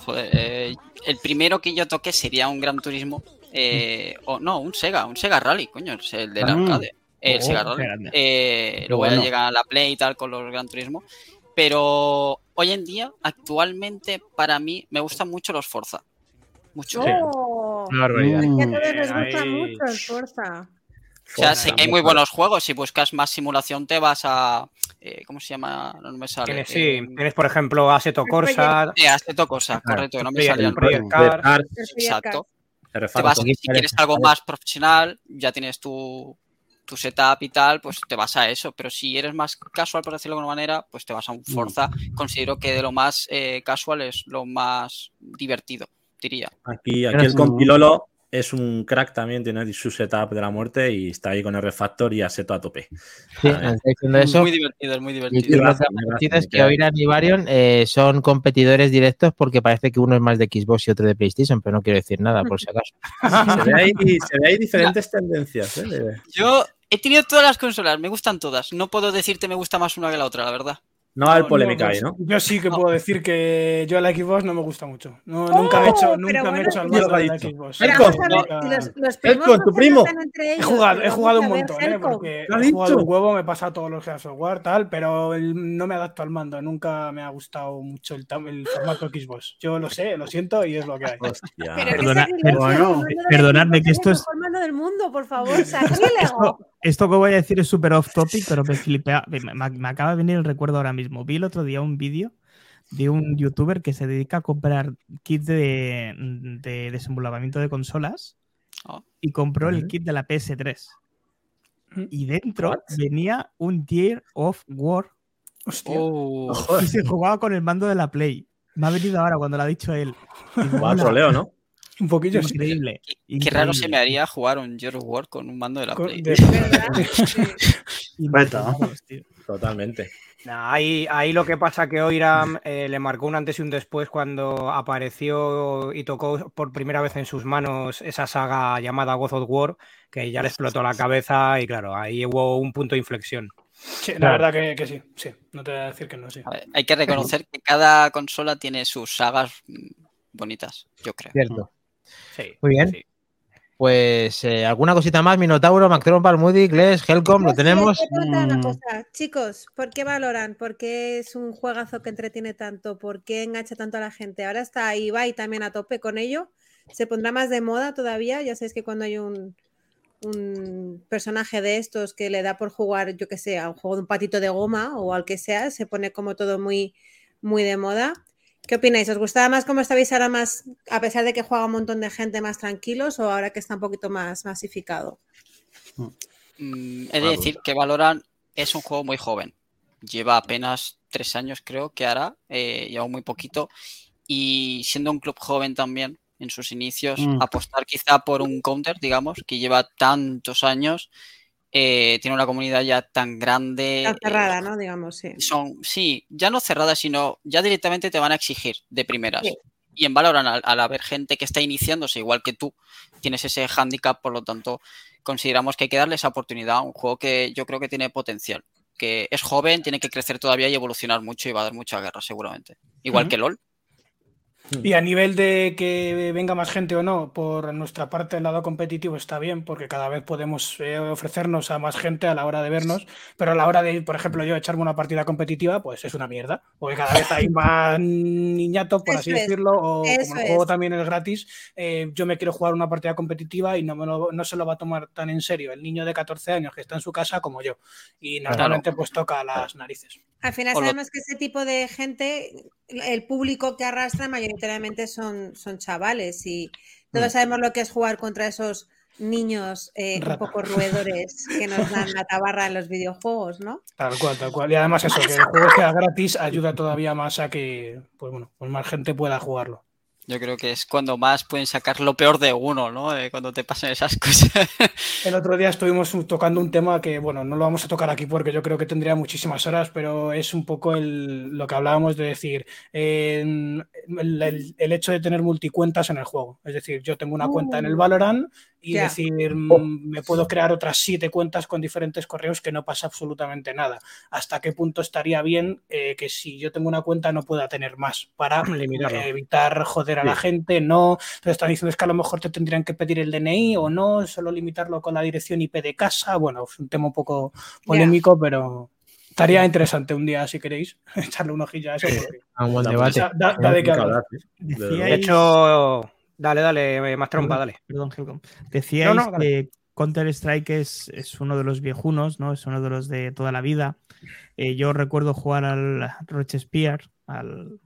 Joder, eh, el primero que yo toqué sería un Gran Turismo. eh, o no, un Sega, un Sega Rally, coño, es el del Ah. arcade. El Oh, Sega Rally. Eh, luego ya bueno. llega la Play y tal con los Gran Turismo. Pero hoy en día, actualmente, para mí, me gustan mucho los Forza. Mucho. ¡Oh! Barbaridad. Que a Mm. todos les gusta Ahí. mucho el Forza. O sea, sé que hay muy buenos juegos. Si buscas más simulación, te vas a. eh, ¿Cómo se llama? No me sale. Tienes, sí, Eh, tienes por ejemplo Assetto Corsa, eh, Assetto Corsa, correcto, que no me salía el Exacto. Te vas, si quieres algo más profesional, ya tienes tu, tu setup y tal, pues te vas a eso. Pero si eres más casual, por decirlo de alguna manera, pues te vas a un Forza. Considero que de lo más eh, casual es lo más divertido, diría. Aquí, aquí el sí. compilolo es un crack también, tiene su setup de la muerte y está ahí con el refactor y aseto a tope. Sí, eso. Muy divertido, es muy divertido. que lo es que. Oiran y Varion eh, son competidores directos porque parece que uno es más de Xbox y otro de PlayStation, pero no quiero decir nada, por si acaso. Se ve ahí, se ve ahí diferentes tendencias. ¿eh? Yo he tenido todas las consolas, me gustan todas. No puedo decirte me gusta más una que la otra, la verdad. No va a haber No, polémica no, ahí, ¿no? Yo sí que puedo decir que yo a la Xbox no me gusta mucho. No, ¡Oh! nunca me he hecho, nunca me he hecho al ¿quién lo mando ha de la? Xbox. Si los, los no tu primo. matan entre He ellos, jugado, he jugado un montón, ¿eh? Porque ¿Lo ha he jugado dicho? un huevo, me he pasado todos los Gears of War, tal, pero el- no me adapto al mando. Nunca me ha gustado mucho el, el formato Xbox. Yo lo sé, lo siento y es lo que hay. Hostia. Perdona- el perdonadme que es esto el es- mejor mando del mundo, por favor, sacrílego. Esto, que voy a decir es súper off topic, pero me flipea. Me, me- me acaba de venir el recuerdo ahora mismo. Vi el otro día un vídeo de un youtuber que se dedica a comprar kits de, de de consolas Oh. y compró el kit de la PS3. Ujú. Y dentro What? venía un Gear of War Hostia. Oh, y se jugaba con el mando de la Play. Me ha venido ahora cuando lo ha dicho él. Digo, Va a "Hola, troleo, ¿no? Un poquillo sí. increíble. qué raro se me increíble". haría jugar un Gears of War con un mando de la Con- Play. de-. Totalmente. Nah, ahí, ahí lo que pasa que Oiram eh, le marcó un antes y un después cuando apareció y tocó por primera vez en sus manos esa saga llamada God of War, que ya le explotó la cabeza y claro, ahí hubo un punto de inflexión. Sí, la Claro. verdad que, que sí, sí. No te voy a decir que no, sí. Ver, hay que reconocer que cada consola tiene sus sagas mm, bonitas, yo creo. Cierto. Sí, Muy bien. sí. Pues eh, alguna cosita más, Minotauro, Mactron, Palmudi, Gles, Helcom, lo sí, tenemos. una Mm. cosa. Chicos, ¿por qué valoran? ¿Por qué es un juegazo que entretiene tanto? ¿Por qué engancha tanto a la gente? Ahora está Ibai también a tope con ello. ¿Se pondrá más de moda todavía? Ya sabéis que cuando hay un, un personaje de estos que le da por jugar, yo que sé, a un juego de un patito de goma o al que sea, se pone como todo muy, muy de moda. ¿Qué opináis? ¿Os gustaba más cómo estabais ahora más, a pesar de que juega un montón de gente más tranquilos o ahora que está un poquito más masificado? Mm, he de decir que Valorant es un juego muy joven. Lleva apenas tres años, creo que hará. eh, lleva muy poquito. Y siendo un club joven también, en sus inicios, Mm. apostar quizá por un counter, digamos, que lleva tantos años, eh, tiene una comunidad ya tan grande. Eh, cerrada, ¿no? Digamos, sí. son, sí, ya no cerradas, sino ya directamente te van a exigir de primeras. Sí. Y en Valorant, al, al haber gente que está iniciándose igual que tú, tienes ese handicap, por lo tanto, consideramos que hay que darle esa oportunidad a un juego que yo creo que tiene potencial. Que es joven, tiene que crecer todavía y evolucionar mucho y va a dar mucha guerra, seguramente. Igual que LOL. Y a nivel de que venga más gente o no, por nuestra parte el lado competitivo está bien, porque cada vez podemos eh, ofrecernos a más gente a la hora de vernos, pero a la hora de, por ejemplo, yo echarme una partida competitiva, pues es una mierda, porque cada vez hay más niñatos, por Eso así es, decirlo, o eso como el juego es. también es gratis, eh, yo me quiero jugar una partida competitiva y no, me lo- no se lo va a tomar tan en serio el niño de 14 años que está en su casa como yo, y normalmente pues toca las narices. Al final sabemos que ese tipo de gente, el público que arrastra mayoritariamente son, son chavales y todos Mm. sabemos lo que es jugar contra esos niños eh, un poco roedores que nos dan la tabarra en los videojuegos, ¿no? Tal cual, tal cual. Y además eso, que el juego sea gratis ayuda todavía más a que, pues bueno, pues más gente pueda jugarlo. Yo creo que es cuando más pueden sacar lo peor de uno, ¿no? Eh, cuando te pasan esas cosas. El otro día estuvimos tocando un tema que, bueno, no lo vamos a tocar aquí porque yo creo que tendría muchísimas horas, pero es un poco el- lo que hablábamos de decir, eh, el, el- el hecho de tener multicuentas en el juego. Es decir, yo tengo una cuenta en el Valorant y decir, mm, me puedo crear otras siete cuentas con diferentes correos que no pasa absolutamente nada. ¿Hasta qué punto estaría bien eh, que si yo tengo una cuenta no pueda tener más para eh, evitar joder a la gente? No. Entonces están diciendo es que a lo mejor te tendrían que pedir el DNI o no, solo limitarlo con la dirección IP de casa. Bueno, es un tema un poco polémico, pero estaría interesante un día, si queréis, echarle un ojillo a eso. porque A un buen debate. da- da- da de qué Mucho hablar. hablar, sí. De De Decíais- verdad. hecho, dale, dale, eh, más trompa, dale. Perdón, Helcom. Decíais No, no, que Counter-Strike es, es uno de los viejunos, ¿no? Es uno de los de toda la vida. Eh, yo recuerdo jugar al Rochespierre, al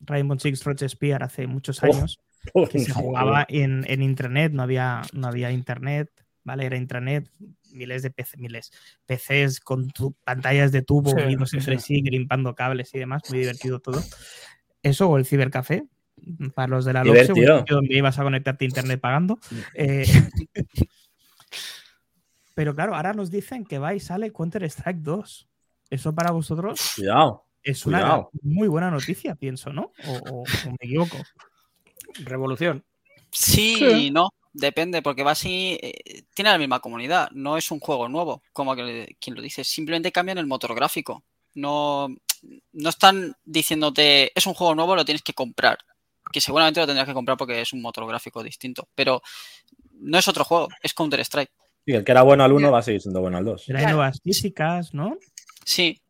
Rainbow Six Rochespierre hace muchos Oh, años, que se jugaba en, en internet, no había, no había internet, ¿vale? Era intranet, miles de PC, miles, PCs con tu- pantallas de tubo Sí, unidos sí, entre sí. sí, grimpando cables y demás, muy divertido todo. Eso o el cibercafé, para los de la sitio donde ibas a conectarte a internet pagando. Eh, pero claro, ahora nos dicen que va y sale Counter-Strike 2. Eso para vosotros Cuidado. es una Cuidado. muy buena noticia, pienso, ¿no? O, o- o me equivoco. Revolución. Sí, Sí. y no, depende, porque va así, eh, tiene la misma comunidad, no es un juego nuevo, como que- quien lo dice, simplemente cambian el motor gráfico. No, no están diciéndote, es un juego nuevo, lo tienes que comprar, que seguramente lo tendrás que comprar porque es un motor gráfico distinto, pero no es otro juego, es Counter-Strike. Sí, el que era bueno al 1 va a seguir siendo bueno al 2. Pero hay nuevas físicas, ¿no? Sí,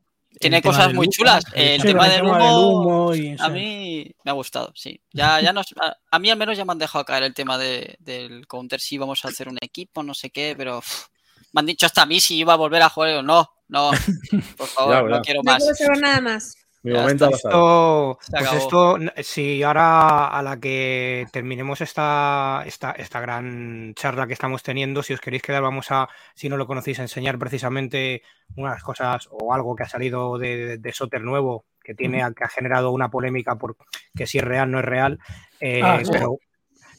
tiene cosas muy humo, chulas. el El Sí, tema del del humo, humo y, a sí. mí me ha gustado, sí. Ya, ya nos, a, a mí al menos ya me han dejado caer el tema de- del counter, si vamos a hacer un equipo, no sé qué, pero uf, me han dicho hasta a mí si iba a volver a jugar. y yo, no, no, por favor, Ya, no quiero No más. quiero saber nada más. Mi Ya momento ha está. pasado. Esto, pues esto, si ahora a la que terminemos esta, esta, esta gran charla que estamos teniendo, si os queréis quedar, vamos a, si no lo conocéis, a enseñar precisamente unas cosas o algo que ha salido de, de, de Soter nuevo, que tiene, que ha generado una polémica por que si es real, no es real. Eh, Ah, sí. pero,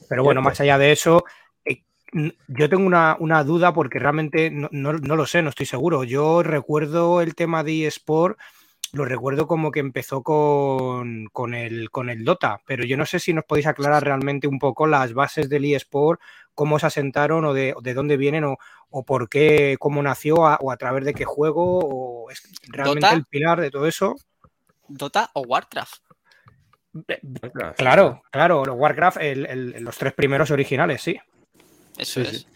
pero bueno, más allá de eso, eh, yo tengo una, una duda porque realmente no, no- no lo sé, no estoy seguro. Yo recuerdo el tema de eSport, lo recuerdo como que empezó con, con el, con el Dota, pero yo no sé si nos podéis aclarar realmente un poco las bases del eSport, cómo se asentaron o de, de dónde vienen o, o por qué, cómo nació a- o a través de qué juego o es realmente ¿Dota? el pilar de todo eso. ¿Dota o Warcraft? Claro, claro, los Warcraft, el- el- los tres primeros originales, sí. Eso Sí, es. sí.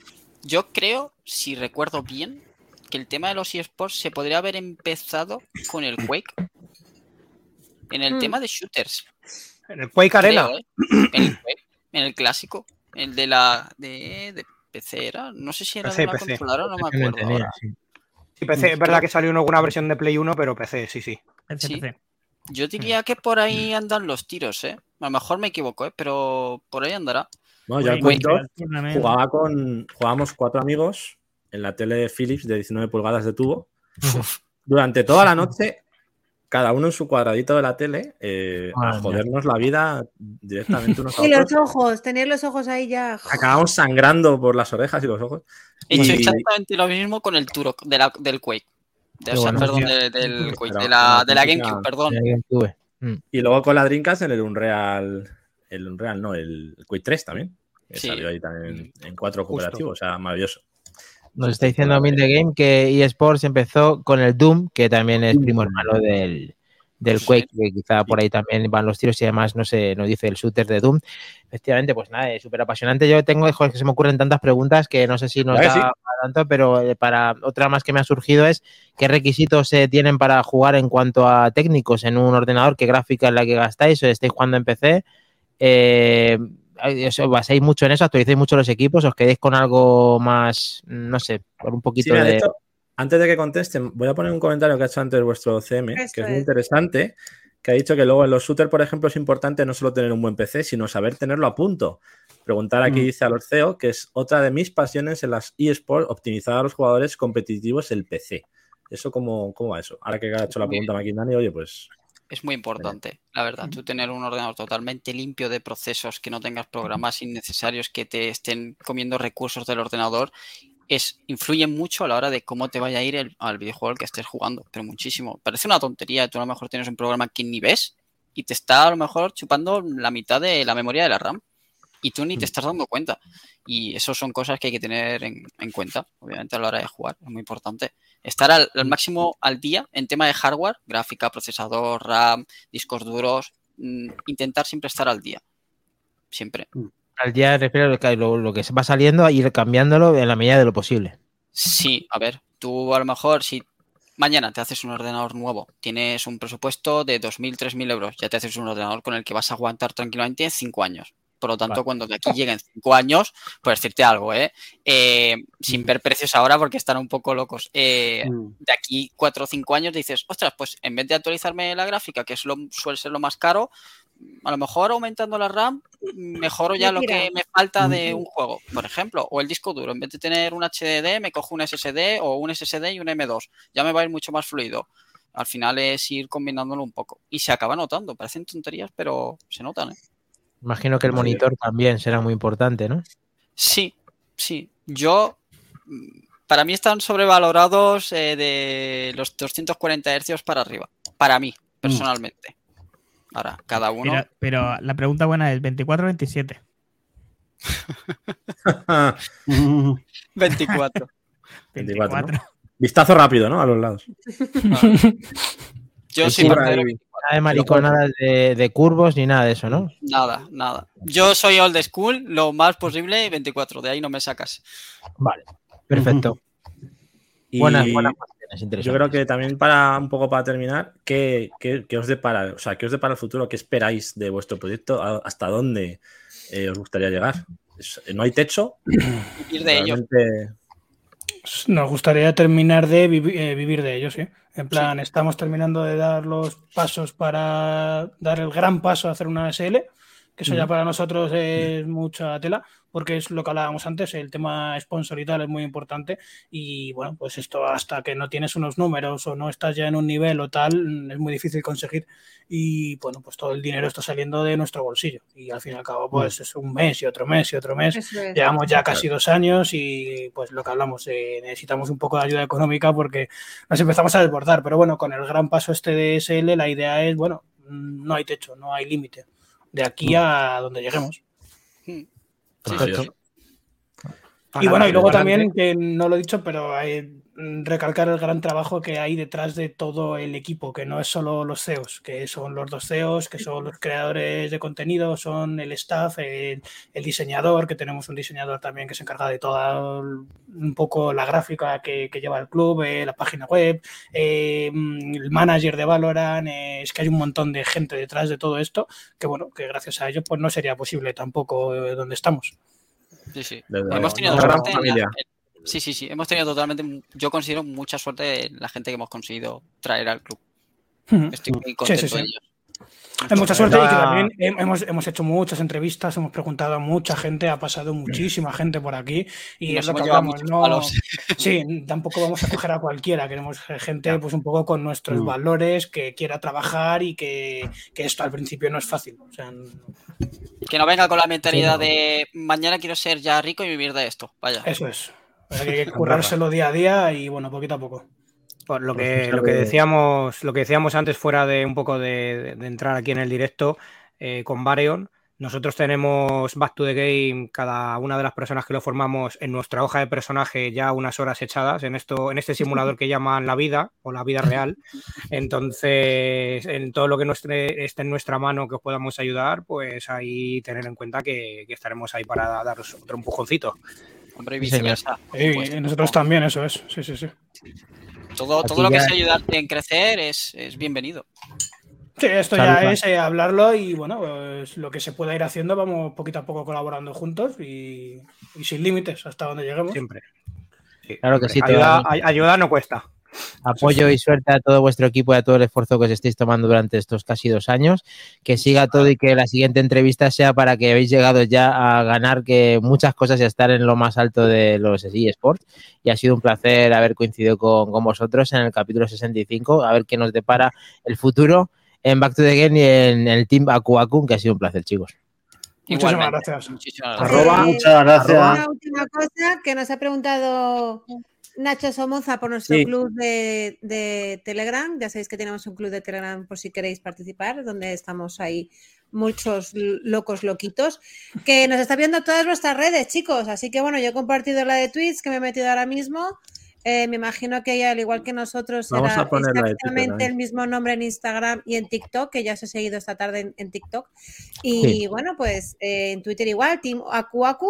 Yo creo, si recuerdo bien, que el tema de los eSports se podría haber empezado con el Quake. En el Mm. tema de shooters. En el Quake Arena. creo, ¿eh? En el, Quake, en el clásico. El de la de, de PC era. No sé si era PC, de una PC. consoladora, no me que no acuerdo. tenía, ahora. sí. Sí, PC, es verdad que salió en alguna versión de Play 1, pero PC, sí, sí. PC, Sí. PC. Yo diría que por ahí andan los tiros, ¿eh? A lo mejor me equivoco, ¿eh? Pero por ahí andará. No, yo al Quake, Quake 2 el tournament. jugaba con. Jugábamos cuatro amigos en la tele Philips de 19 pulgadas de tubo. Durante toda la noche, cada uno en su cuadradito de la tele, eh, a jodernos la vida directamente unos a Y los otros. ojos, tener los ojos ahí ya. Acabamos sangrando por las orejas y los ojos. He hecho Y- exactamente lo mismo con el Turok de la- del Quake. De, o sea, bueno. perdón, de- del Quake, de la, de la GameCube, perdón. Mm. Y luego con la Dreamcast en el Unreal, el Unreal, no, el Quake 3 también. Que Sí. salió ahí también en cuatro Justo. cooperativos, o sea, maravilloso. Nos está diciendo Mil de Game que eSports empezó con el Doom, que también es primo hermano del, del. Quake, que quizá por ahí también van los tiros y además no sé, nos dice el shooter de Doom. Efectivamente, pues nada, es súper apasionante. Yo tengo, joder, que se me ocurren tantas preguntas que no sé si nos da ¿Verdad que sí? para tanto, pero eh, para otra más que me ha surgido es qué requisitos se tienen para jugar en cuanto a técnicos en un ordenador, qué gráfica es la que gastáis, o estáis jugando en PC. Eh, ¿Os basáis mucho en eso? ¿Actualizáis mucho los equipos? ¿Os quedáis con algo más, no sé, por un Sí, poquito mira, de hecho, antes de que contesten, voy a poner un comentario que ha hecho antes vuestro CM, Eso que es muy es. interesante, que ha dicho que luego en los shooters, por ejemplo, es importante no solo tener un buen PC, sino saber tenerlo a punto. Preguntar aquí Mm. dice a los CEO que es otra de mis pasiones en las eSports, optimizar a los jugadores competitivos el PC. ¿Eso cómo, cómo va eso? Ahora que ha hecho la pregunta Maquinani, oye, pues Es muy importante, la verdad. Tú tener un ordenador totalmente limpio de procesos, que no tengas programas innecesarios que te estén comiendo recursos del ordenador, es, influye mucho a la hora de cómo te vaya a ir el, al videojuego al que estés jugando, pero muchísimo. Parece una tontería, tú a lo mejor tienes un programa que ni ves y te está a lo mejor chupando la mitad de la memoria de la RAM y tú ni te estás dando cuenta. Y eso son cosas que hay que tener en, en cuenta, obviamente, a la hora de jugar, es muy importante. Estar al, al máximo al día en tema de hardware, gráfica, procesador, RAM, discos duros, mm, intentar siempre estar al día. Siempre. Al día refiero a lo, lo que se va saliendo a ir cambiándolo en la medida de lo posible. Sí, a ver, tú a lo mejor si mañana te haces un ordenador nuevo, tienes un presupuesto de 2.000, 3.000 euros, ya te haces un ordenador con el que vas a aguantar tranquilamente 5 años. Por lo tanto, Vale. cuando de aquí lleguen 5 años, pues decirte algo, ¿eh? Eh, Sin ver precios ahora porque están un poco locos. Eh, Mm. de aquí 4 o 5 años dices, ostras, pues en vez de actualizarme la gráfica, que es lo, suele ser lo más caro, a lo mejor aumentando la RAM, mejoro ya lo que me falta de un juego, por ejemplo, o el disco duro. En vez de tener un HDD, me cojo un SSD o un SSD y un M2. Ya me va a ir mucho más fluido. Al final es ir combinándolo un poco. Y se acaba notando. Parecen tonterías, pero se notan, ¿eh? Imagino que el monitor también será muy importante, ¿no? Sí, sí. Yo, mm, para mí están sobrevalorados eh, de los 240 Hz para arriba. Para mí, personalmente. Ahora, cada uno. Pero, pero la pregunta buena es 24 o 27. 24. 24, ¿no? Vistazo rápido, ¿no? A los lados. Yo Sí, soy. Nada de mariconadas de, de curvos ni nada de eso, ¿no? Nada, nada. Yo soy old school, lo más posible 24, de ahí no me sacas. Vale, perfecto. Y Buenas, buenas cuestiones, yo creo que también para un poco para terminar, ¿qué, qué- qué os depara? O sea, ¿qué os depara el futuro? ¿Qué esperáis de vuestro proyecto? ¿A- ¿Hasta dónde eh, os gustaría llegar? Es- ¿No hay techo? Vivir de ello. Realmente- Nos gustaría terminar de vivi- eh, vivir de ello, sí. En plan, estamos terminando de dar los pasos para dar el gran paso a hacer una SL, que eso ya para nosotros es mucha tela, porque es lo que hablábamos antes, el tema sponsor y tal es muy importante. Y bueno, pues esto hasta que no tienes unos números o no estás ya en un nivel o tal, mm, es muy difícil conseguir. Y bueno, pues todo el dinero está saliendo de nuestro bolsillo. Y al fin y al cabo, pues es un mes y otro mes y otro mes. Es. Llevamos ya casi dos años y pues lo que hablamos, eh, necesitamos un poco de ayuda económica porque nos empezamos a desbordar. Pero bueno, con el gran paso este de SL, la idea es, bueno, mm, no hay techo, no hay límite. De aquí a donde lleguemos. Sí, sí. Y bueno, y luego también, que no lo he dicho, pero hay, mm, recalcar el gran trabajo que hay detrás de todo el equipo, que no es solo los CEOs, que son los dos CEOs, que son los creadores de contenido, son el staff, el, el diseñador, que tenemos un diseñador también que se encarga de toda el- un poco la gráfica que, que lleva el club, eh, la página web, eh, mm, el manager de Valorant, eh, es que hay un montón de gente detrás de todo esto, que bueno, que gracias a ellos pues no sería posible tampoco eh, donde estamos. Sí, sí. Hemos tenido una gran suerte en la- familia. en- sí, sí, sí. Hemos tenido totalmente, yo considero mucha suerte la gente que hemos conseguido traer al club. Estoy muy contento sí, sí. de ellos. Hay mucha suerte y que también hem- hemos, hemos hecho muchas entrevistas, hemos preguntado a mucha gente, ha pasado muchísima gente por aquí y nos es lo que hablamos, ¿no? palos. Sí, tampoco vamos a coger a cualquiera, queremos gente pues un poco con nuestros Mm. valores, que quiera trabajar y que, que esto al principio no es fácil. O sea, Que no venga con la mentalidad de mañana quiero ser ya rico y vivir de esto. Vaya. eso es. Hay que currárselo día a día y bueno, poquito a poco. Por lo Pues que, mucha lo que de- decíamos, lo que decíamos antes fuera de un poco de, de entrar aquí en el directo eh, con Varion, nosotros tenemos Back to the Game, cada una de las personas que lo formamos en nuestra hoja de personaje ya unas horas echadas en esto, en este simulador que llaman la vida o la vida real. Entonces, en todo lo que esté en nuestra mano que os podamos ayudar, pues ahí tener en cuenta que, que estaremos ahí para daros otro empujoncito. Hombre, y Sí, viceversa. Y Pues, nosotros también, eso es. Sí, sí, sí. Todo, todo lo que sea ayudarte en crecer es, es bienvenido. Sí, esto Salud, ya es eh, hablarlo y bueno, pues, lo que se pueda ir haciendo, vamos poquito a poco colaborando juntos y, y sin límites hasta donde lleguemos. Siempre. Claro que sí, Ayuda, ayuda no cuesta. Apoyo y suerte a todo vuestro equipo y a todo el esfuerzo que os estéis tomando durante estos casi dos años. Que siga todo y que la siguiente entrevista sea para que habéis llegado ya a ganar que muchas cosas y a estar en lo más alto de los eSports. Y ha sido un placer haber coincidido con, con vosotros en el capítulo 65, a ver qué nos depara el futuro en Back to the Game y en el Team Aku Aku, que ha sido un placer, chicos. Muchísimas Igualmente. gracias. Muchísimas gracias. Arroba- Muchas gracias. Una última cosa que nos ha preguntado Nacho Somoza por nuestro Sí. club de, de Telegram. Ya sabéis que tenemos un club de Telegram por si queréis participar, donde estamos ahí muchos locos loquitos, que nos está viendo todas vuestras redes, chicos. Así que bueno, yo he compartido la de Twitch que me he metido ahora mismo. Eh, me imagino que ella, al igual que nosotros, Vamos será a poner la de Twitter exactamente también. el mismo nombre en Instagram y en TikTok, que ya os he seguido esta tarde en, en TikTok. Y bueno, pues eh, en Twitter igual, Team Akuaku,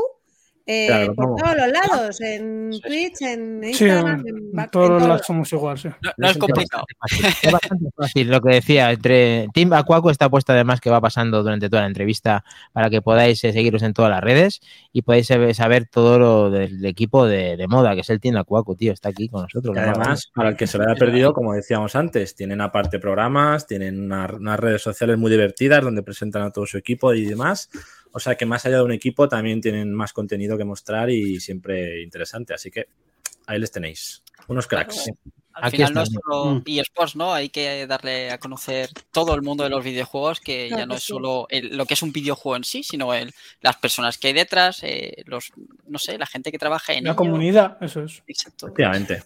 eh, Claro, por todos los lados, en Sí. Twitch, en Sí, Instagram, en, en todos los lados somos igual, sí. No, no es complicado. bastante fácil. Es bastante fácil lo que decía. Entre Team Aquaco está puesto además que va pasando durante toda la entrevista para que podáis eh, seguiros en todas las redes y podéis saber, saber todo lo del equipo de, de moda, que es el Team Aquaco, tío. Está aquí con nosotros. Y además, para el que se lo haya perdido, como decíamos antes, tienen aparte programas, tienen una- unas redes sociales muy divertidas donde presentan a todo su equipo y demás. O sea que más allá de un equipo también tienen más contenido que mostrar y siempre interesante. Así que ahí les tenéis. Unos cracks. Al Aquí final no es estamos. solo Mm. eSports, ¿no? Hay que darle a conocer todo el mundo de los videojuegos, que Claro ya no que es sí. solo el- lo que es un videojuego en sí, sino el, las personas que hay detrás, eh, los, no sé, la gente que trabaja en La ello. comunidad, eso es. Exacto. Efectivamente.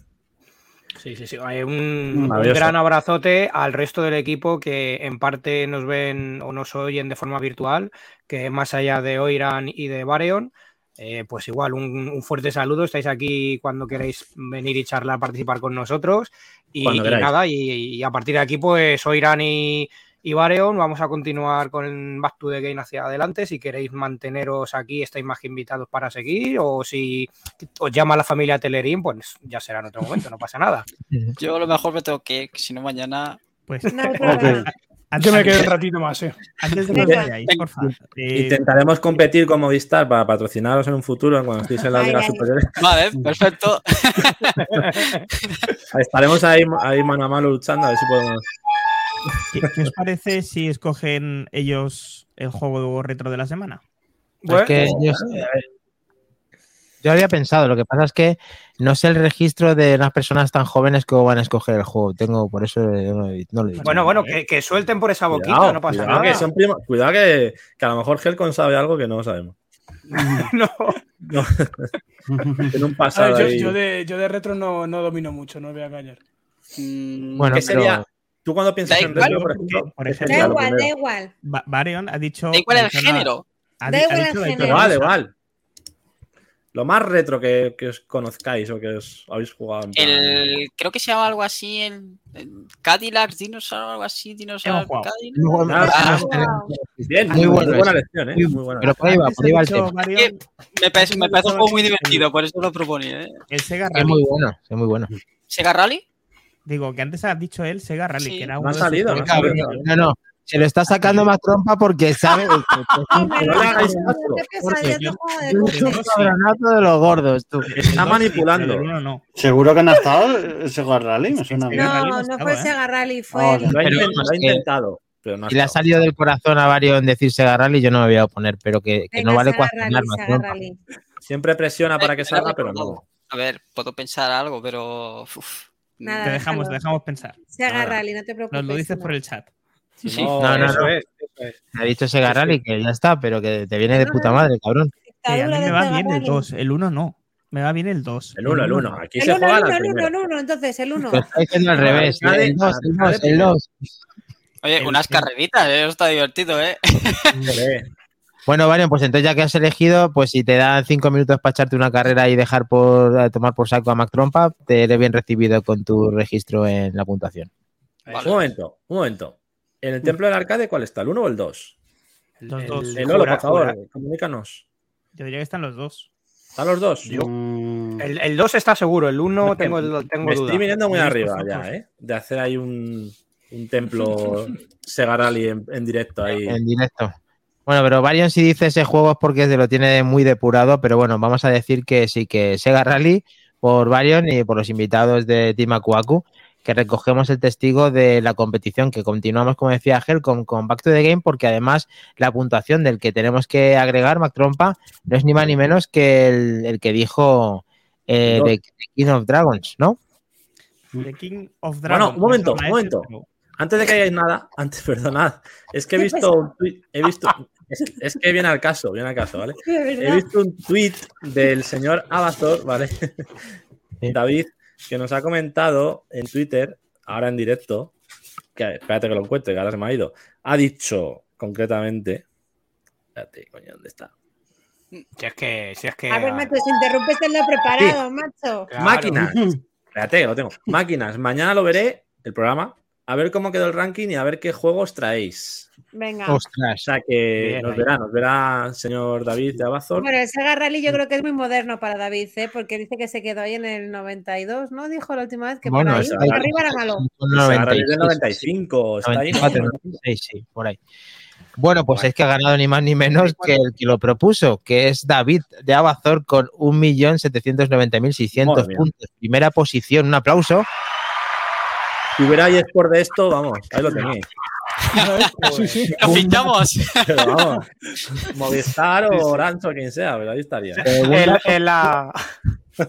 Sí, sí, sí. Hay un, un gran abrazote al resto del equipo que en parte nos ven o nos oyen de forma virtual, que más allá de Oiran y de Bareon, eh, pues igual un, un fuerte saludo. Estáis aquí cuando queréis venir y charlar, participar con nosotros. Y, nada, y, y a partir de aquí, pues Oiran y, y Bareon, vamos a continuar con Back to the Game hacia adelante. Si queréis manteneros aquí, estáis más que invitados para seguir, o si os llama la familia Telerín, pues ya será en otro momento, no pasa nada. Yo a lo mejor me tengo que, ir, si no mañana. Pues No antes, me quedé un ratito más, sí. antes de que vayáis, por favor. eh, Intentaremos competir con Movistar para patrocinaros en un futuro cuando estéis en la Liga. Superior. Vale, perfecto. Estaremos ahí, ahí mano a mano luchando a ver si podemos. ¿Qué, qué os parece si escogen ellos el juego retro de la semana? Es que yo, yo había pensado, lo que pasa es que no sé el registro de unas personas tan jóvenes que van a escoger el juego. Tengo, por eso eh, no, no lo he dicho. Bueno, bueno, que, que suelten por esa boquita, Cuidado, no pasa cuidado, nada. que son cuidado que, que a lo mejor Helcon sabe algo que no sabemos. No. No. Tiene un pasado ver, yo, ahí. yo de, yo de retro no, no domino mucho, no voy a callar. Mm, Bueno, ¿Qué pero- sería? ¿Tú cuando piensas Da en igual. retro, por ejemplo? Por ejemplo, Da igual, da igual. Varion ha dicho. da igual el género. Ha, Da igual el género. Da igual. Lo más retro que, que os conozcáis o que os habéis jugado. El, creo que se llama algo así el, el Cadillac Dinosaur, algo así, Dinosaur. Cadillac. Muy. Ah, Ah. Bien, Muy muy, bueno buena ese. lección, ¿eh? Muy- Muy buena. Pero por ahí va, por ahí va el tema. Varion Me parece, me parece un juego muy divertido, por eso lo proponía. ¿eh? el Sega Es Rally. muy bueno, es muy bueno. ¿Sega Rally? Digo, que antes has dicho él Sega Rally, Sí. que era No uno ha salido, no. No, no, se lo está sacando más trompa porque sabe. No Es un de los gordos, tú. Está manipulando. no. ¿Seguro que no ha estado Sega Rally? Me suena No, no no fue ¿eh? Sega Rally, fue el- Lo ha, intentado. pero no Si le ha salido del corazón a varios en decir Sega Rally, yo no me voy a oponer, pero que, que no vale cuestionar. Siempre presiona para que salga, pero no. A ver, puedo pensar algo, pero. uf, Nada, Te dejamos, te dejamos pensar. Sega Nada. Rally, no te preocupes. Nos lo dices no. por el chat. Si Sí. no, No, no, Eso es, eso es. Me ha dicho Sega Rally que ya está, pero que te viene de puta madre, cabrón. Eh, a mí me va bien el Rally. 2, el 1 no. Me va bien el 2. El 1, el 1. no. Aquí El se 1, juega el la 1, el 1, primera. el 1, entonces el 1. Lo está diciendo al revés. El 2, el 2, arcade el 2. Oye, unas carreritas, ¿eh? Eso está divertido, ¿eh? Bueno, Varian, pues entonces ya que has elegido, pues si te dan cinco minutos para echarte una carrera y dejar por eh, tomar por saco a Mac Trompa, te eres bien recibido con tu registro en la puntuación. Un momento, un momento. ¿En el templo del arcade cuál está? ¿El 1 o el 2? Los dos. El Lolo, jura- por favor, comunícanos. Yo diría que están los dos. ¿Están los dos? Yo- Mm, El, el 2 está seguro, el 1 No, tengo, tengo Me duda. estoy viniendo muy ¿Veis arriba ya, ¿eh? De hacer ahí un, un templo Sega Rally en, en directo ahí. En directo. Bueno, pero Varian si dice ese juego es porque se lo tiene muy depurado, pero bueno, vamos a decir que sí, que Sega Rally por Varian y por los invitados de Team Akuaku, que recogemos el testigo de la competición, que continuamos, como decía Gel, con, con Back to the Game, porque además la puntuación del que tenemos que agregar, Mac Trompa, no es ni más ni menos que el, el que dijo eh, No. de, de King of Dragons, ¿no? The King of Bueno, Dragons. un momento, un momento. pero- Antes de que hagáis nada, antes, perdonad, es que he visto un tuit, he visto, es, es que viene al caso, viene al caso, ¿vale? He visto un tweet del señor Abazor, ¿vale? David, que nos ha comentado en Twitter, ahora en directo, que espérate que lo encuentre, que ahora se me ha ido. Ha dicho concretamente. Espérate, coño, ¿dónde está? Si es que. Si es que A ver, macho, si interrumpes en lo preparado, macho. Claro. Máquinas. Espérate, que lo tengo. Máquinas. Mañana lo veré, el programa, a ver cómo quedó el ranking y a ver qué juegos traéis. Venga. O Ostras. sea que Bien, nos ahí. verá, nos verá el señor David de Abazor. Bueno, el Sega Rally yo creo que es muy moderno para David, ¿eh? porque dice que se quedó ahí en el 92, ¿no? Dijo la última vez que Bueno, por ahí, por arriba era malo. Son Sega Rally 96, del 95, está ahí, ¿no? 94, 96, sí, por ahí. Bueno, pues es que ha ganado ni más ni menos que el que lo propuso, que es David de Abazor con 1.790.600 Madre mía. puntos. Primera posición, un aplauso. Si hubiera eSport de esto, vamos, ahí lo tenéis. Sí, sí. ¡Lo fichamos! Pero vamos, Movistar o Orange o quien sea, pero ahí estaría. El- el- la-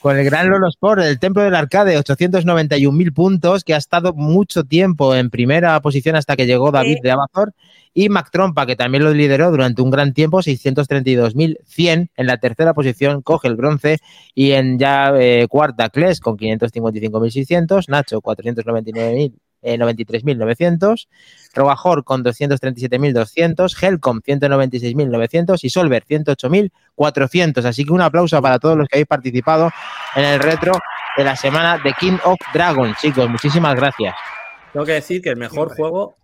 Con el gran Lolo Sport, el Templo del Arcade, 891.000 puntos, que ha estado mucho tiempo en primera posición hasta que llegó David Sí. de Abazor. Y Mac Trompa, que también lo lideró durante un gran tiempo, 632.100 en la tercera posición, coge el bronce. Y en ya eh, cuarta, Kles con 555.600, Nacho 499.000. eh, 93.900, Robajor con 237.200, Helcom 196.900 y Solver 108.400. Así que un aplauso para todos los que habéis participado en el retro de la semana de King of Dragon, chicos. Muchísimas gracias. Tengo que decir que el mejor juego,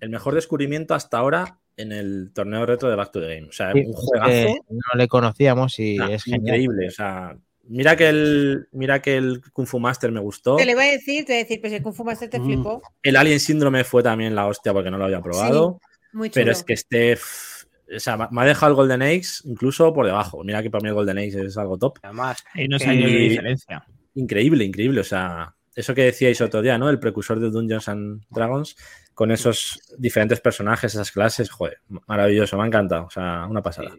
el mejor descubrimiento hasta ahora en el torneo retro de Back to the Game. O sea, Sí, un juegazo eh, no le conocíamos y nah, es genial. increíble. O sea, mira que el, mira que el Kung Fu Master me gustó. Te le iba a decir, te iba a decir, pues el Kung Fu Master te Mm. flipó. El Alien Síndrome fue también la hostia porque no lo había probado. Muy chulo. pero es que este. O sea, me ha dejado el Golden Axe incluso por debajo. Mira que para mí el Golden Axe es algo top. Además, Ahí no sé años de diferencia. Increíble, increíble. O sea, eso que decíais otro día, ¿no? El precursor de Dungeons and Dragons, con esos diferentes personajes, esas clases, joder, maravilloso, me ha encantado. O sea, una pasada.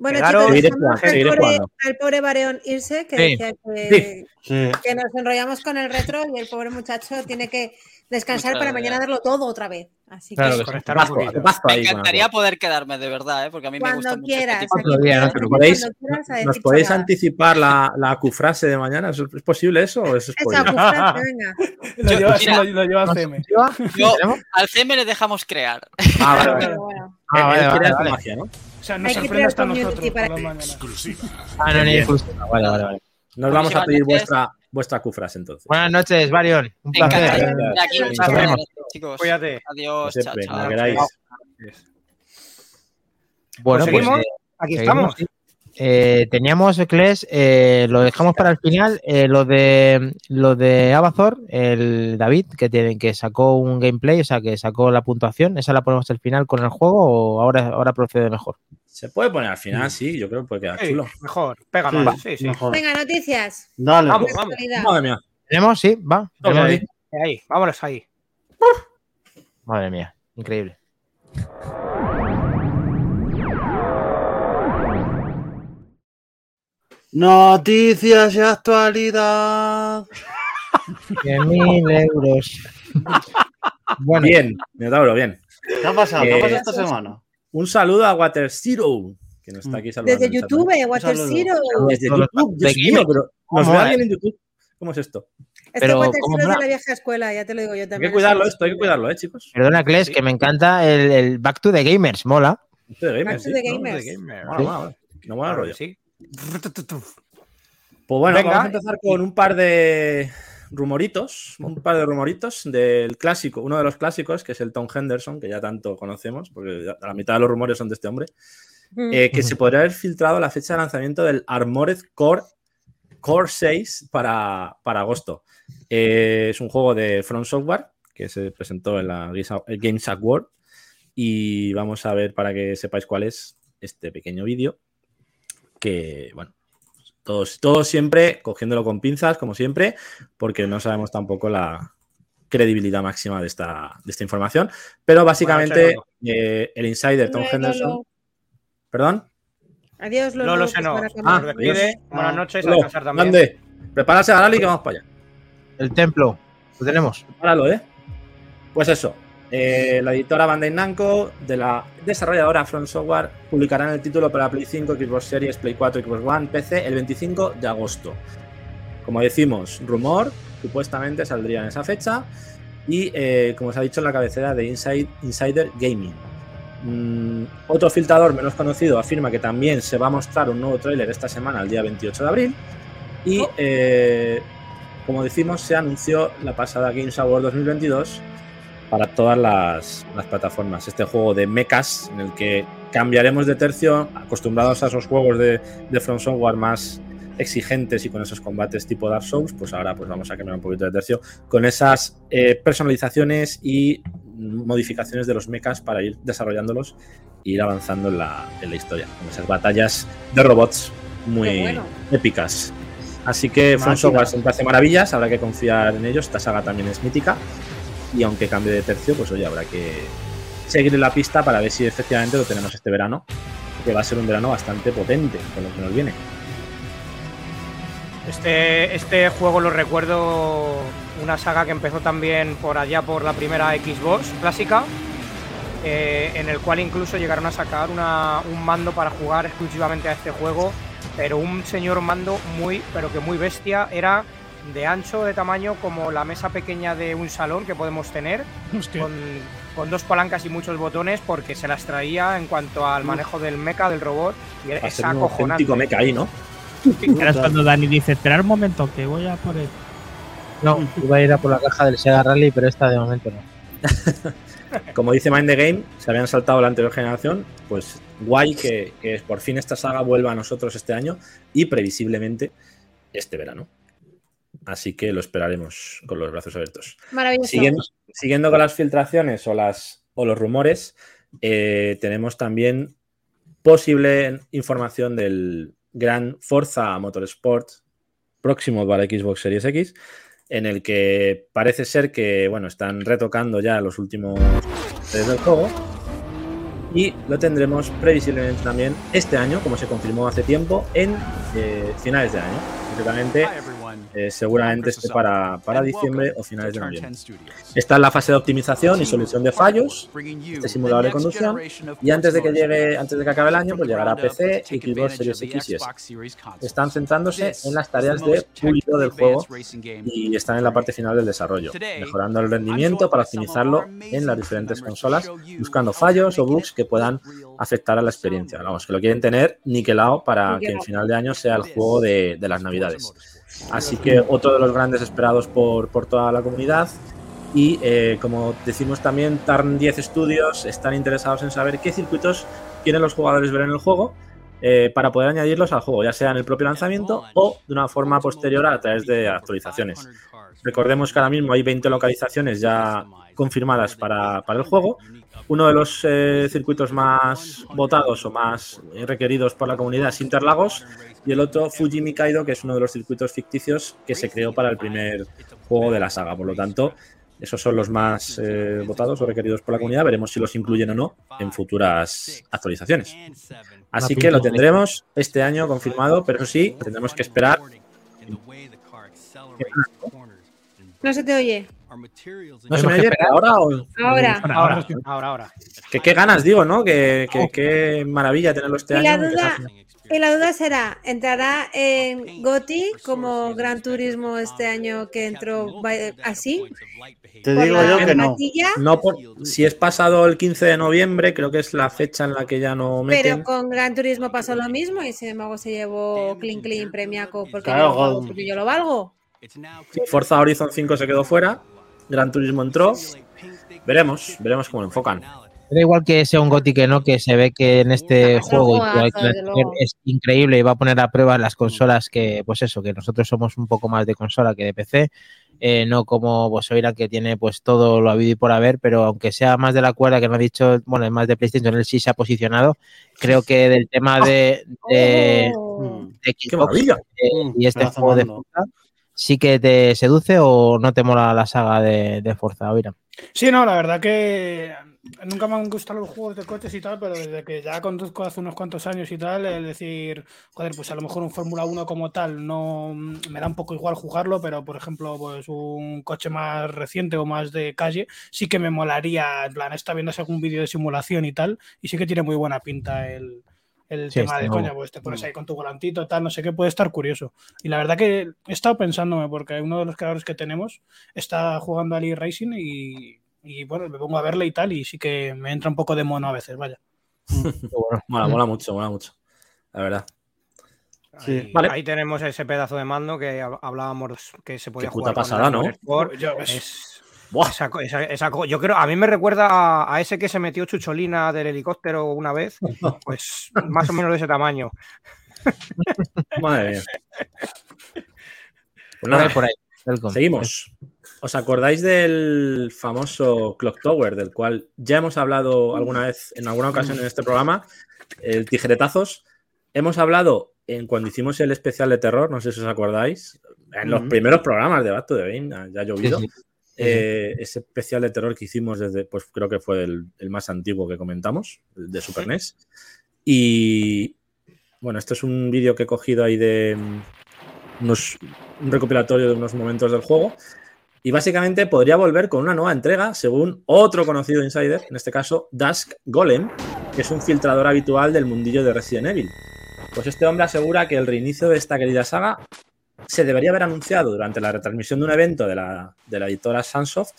Bueno, Pegaros- chicos, al, pobre, al pobre Bareón irse, que Sí. decía que, Sí. que nos enrollamos con el retro y el pobre muchacho tiene que descansar para mañana darlo todo otra vez. Así Claro que que Me encantaría poder quedarme, de verdad, ¿eh? porque a mí me gusta mucho este quieras, tipo de- aquí Otro día, te no das te cuando ¿Podéis, quieras ¿Nos podéis anticipar la, la Q-frase de mañana? ¿Es, posible eso o es Esa venga. Lo Yo- lleva, mira. lo, lo lleva CM. Yo, al CM le dejamos crear. Ah, vale, vale. Ah, vale, vale, quiere hacer vale. magia, ¿no? O sea, nos sorprende hasta nosotros para por mañana. Ah, no, ni exclusiva. Vale, vale, vale. Nos vamos a pedir vuestra, vuestra Q-frase entonces. Buenas noches, Varion. Un placer. aquí. Vemos. gracias, chicos. Cuídate. Adiós, chao, siempre, chao. Bueno, Pues seguimos. eh, Aquí seguimos, estamos. Eh, teníamos, Cles, eh, lo dejamos para el final. eh, lo de lo de Abazor, el David, que tiene, que sacó un gameplay, o sea, que sacó la puntuación, ¿esa la ponemos al final con el juego o ahora, ahora procede mejor? Se puede poner al final, sí, yo creo que puede quedar Sí, chulo. mejor, pega Sí, más. Sí, sí. mejor. Venga, noticias. Dale. Vamos, vamos. Madre mía. ¿Tenemos? Sí, va. Toma tenemos ahí. ahí. Ahí, vámonos ahí. Madre mía, increíble. Noticias y actualidad. 100.000 euros. Bueno, Bien, Minotauro, bien. ¿Qué ha pasado? ¿Qué ha Eh, pasado esta semana? Un saludo a Water Zero, que nos está aquí saludando. Desde. YouTube, Water saludo. Zero. Desde Todos los YouTube, de Dios mío, gaming. pero ¿nos ¿Cómo ve es? alguien en YouTube? ¿Cómo es esto? Este Pero, Water ¿cómo Zero es de la vieja escuela, ya te lo digo yo Hay también. que cuidarlo esto, hay que cuidarlo, ¿eh, chicos? perdona, Kles, que me encanta el, el Back to the Gamers, mola. Esto de gamers, Back to sí, the gamers. Mola, mola, mola. No mola el rollo. Sí. Pues bueno, Venga. vamos a empezar con un par de rumoritos, un par de rumoritos del clásico, uno de los clásicos, que es el Tom Henderson, que ya tanto conocemos, porque la mitad de los rumores son de este hombre, Mm. eh, que se podría haber filtrado la fecha de lanzamiento del Armored Core, Core 6 para, para agosto. Eh, es un juego de From Software que se presentó en la Games Award y vamos a ver para que sepáis cuál es este pequeño vídeo que, bueno, todos, todos siempre cogiéndolo con pinzas, como siempre, porque no sabemos tampoco la credibilidad máxima de esta, de esta información. Pero básicamente, eh, el insider Tom. Henderson. ¿Perdón? Adiós, Lolo. Lolo se nos, para nos despide. adiós. Buenas noches, a Lolo, descansar también. Prepárase a y que vamos para allá. El templo, lo tenemos. Páralo, ¿eh? Pues eso. Eh, la editora Bandai Namco de la desarrolladora From Software publicarán el título para Play 5, Xbox Series, Play 4, Xbox One, PC el 25 de agosto. Como decimos, rumor, supuestamente saldría en esa fecha. Y eh, como os ha dicho en la cabecera de Inside, Insider Gaming. Mm, otro filtrador menos conocido afirma que también se va a mostrar un nuevo tráiler esta semana, el día 28 de abril. Y eh, como decimos, se anunció la pasada Games Award 2022 para todas las, las plataformas. Este juego de mechas en el que cambiaremos de tercio, acostumbrados a esos juegos de, de From Software más exigentes y con esos combates tipo Dark Souls, pues ahora pues vamos a cambiar un poquito de tercio con esas eh, personalizaciones y modificaciones de los mechas para ir desarrollándolos e ir avanzando en la, en la historia, con esas batallas de robots muy bueno. épicas. Así que From. Software siempre hace maravillas, habrá que confiar en ellos. Esta saga también es mítica. Y aunque cambie de tercio, pues oye, habrá que seguir en la pista para ver si efectivamente lo tenemos este verano. Que va a ser un verano bastante potente con lo que nos viene. Este, este juego lo recuerdo una saga que empezó también por allá por la primera Xbox clásica, eh, en el cual incluso llegaron a sacar un mando para jugar exclusivamente a este juego, pero un señor mando muy, pero que muy bestia, era de ancho, de tamaño como la mesa pequeña de un salón que podemos tener, con, con dos palancas y muchos botones, porque se las traía en cuanto al manejo del mecha, del robot, y era es un acojonante. auténtico mecha ahí, ¿no? Ahora es cuando Dani dice, esperar un momento, que voy a por él. No, iba a ir a por la caja del Sega Rally, pero esta de momento no. Como dice Mind the Game, se habían saltado la anterior generación. Pues guay que, que por fin esta saga vuelva a nosotros este año y previsiblemente este verano. Así que lo esperaremos con los brazos abiertos. Maravilloso. Siguiendo, siguiendo con las filtraciones o, las, o los rumores, eh, tenemos también posible información del gran Forza Motorsport próximo para Xbox Series X, en el que parece ser que bueno, están retocando ya los últimos detalles del juego. Y lo tendremos previsiblemente también este año, como se confirmó hace tiempo, en eh, finales de año. Concretamente, eh, seguramente esté para, para diciembre o finales de noviembre. Está en la fase de optimización y solución de fallos, este simulador de conducción, y antes de que llegue, antes de que acabe el año, pues llegará a PC, Xbox Series X y S. Están centrándose en las tareas de pulido del juego y están en la parte final del desarrollo, mejorando el rendimiento para optimizarlo en las diferentes consolas, buscando fallos o bugs que puedan afectar a la experiencia. Vamos, que lo quieren tener niquelado para que en final de año sea el juego de, de las navidades. Así que otro de los grandes esperados por, por toda la comunidad. Y eh, como decimos también, Tarn 10 Studios están interesados en saber qué circuitos quieren los jugadores ver en el juego eh, para poder añadirlos al juego, ya sea en el propio lanzamiento o de una forma posterior a través de actualizaciones. Recordemos que ahora mismo hay 20 localizaciones ya confirmadas para, para el juego. Uno de los eh, circuitos más votados o más requeridos por la comunidad es Interlagos y el otro Fujimi Kaido, que es uno de los circuitos ficticios que se creó para el primer juego de la saga. Por lo tanto, Esos son los más eh, votados o requeridos por la comunidad. Veremos si los incluyen o no en futuras actualizaciones. Así que lo tendremos este año confirmado, pero eso sí, tendremos que esperar. No se te oye. ¿No se me oye ahora o Ahora. Ahora, ahora, ahora. que qué ganas, digo, ¿no? Que, que- qué maravilla tenerlo este Y la año. duda, y la duda será, ¿entrará en GOTI como Gran Turismo este año que entró así? Te ¿Por digo la yo que no. No por, si es pasado el 15 de noviembre, creo que es la fecha en la que ya no meten. Pero con Gran Turismo pasó lo mismo y sin embargo se llevó Clean Clean Premiaco porque, Claro, yo, lo valgo, con- porque yo lo valgo. Forza Horizon 5 se quedó fuera. Gran Turismo entró. Veremos, veremos cómo lo enfocan. Da igual que sea un Goti que no, que se ve que en este juego es increíble y va a poner a prueba las consolas que, pues eso, que nosotros somos un poco más de consola que de PC. eh, no como Bosoira que tiene pues todo lo habido y por haber, pero aunque sea más de la cuerda que no ha dicho, bueno, es más de PlayStation, él sí se ha posicionado. Creo que del tema de, de, Oh. de ¡Qué Xbox, eh, y este pedazo juego de. Forza, ¿sí que te seduce o no te mola la saga de, Forza, Oira? Sí, no, la verdad que nunca me han gustado los juegos de coches y tal, pero desde que ya conduzco hace unos cuantos años y tal, es decir, joder, pues a lo mejor un Fórmula 1 como tal no me da un poco igual jugarlo, pero por ejemplo, pues un coche más reciente o más de calle sí que me molaría, en plan, está viendo algún vídeo de simulación y tal, y sí que tiene muy buena pinta el, el Sí, tema de nuevo. coña, pues te pones ahí con tu volantito, tal, no sé qué, puede estar curioso. Y la verdad que he estado pensándome, porque uno de los creadores que tenemos está jugando al e-racing y, y, bueno, me pongo a verle y tal, y sí que me entra un poco de mono a veces, vaya. Mola, mola mucho, mola mucho. La verdad. Sí. Ahí, Vale. ahí tenemos ese pedazo de mando que hab- hablábamos que se podía Qué puta jugar con pasada, ¿no? Sport. Yo- es- Es- Buah. esa esa- yo creo, a mí me recuerda a, a ese que se metió Chucholina del helicóptero una vez, pues más o menos de ese tamaño. Madre mía. Por nada, ahí, por ahí. Welcome. Seguimos. ¿Os acordáis del famoso Clock Tower, del cual ya hemos hablado alguna vez, en alguna ocasión en este programa? El tijeretazos. Hemos hablado en cuando hicimos el especial de terror, no sé si os acordáis, en los primeros programas de Back to the Game, ya ha llovido. Sí, sí. Eh, ese especial de terror que hicimos desde, pues creo que fue el, el más antiguo que comentamos, de Super NES. Y bueno, este es un vídeo que he cogido ahí de mm, unos, un recopilatorio de unos momentos del juego. Y básicamente podría volver con una nueva entrega, según otro conocido insider, en este caso Dusk Golem, que es un filtrador habitual del mundillo de Resident Evil. Pues este hombre asegura que el reinicio de esta querida saga se debería haber anunciado durante la retransmisión de un evento de la, de la editora Sunsoft,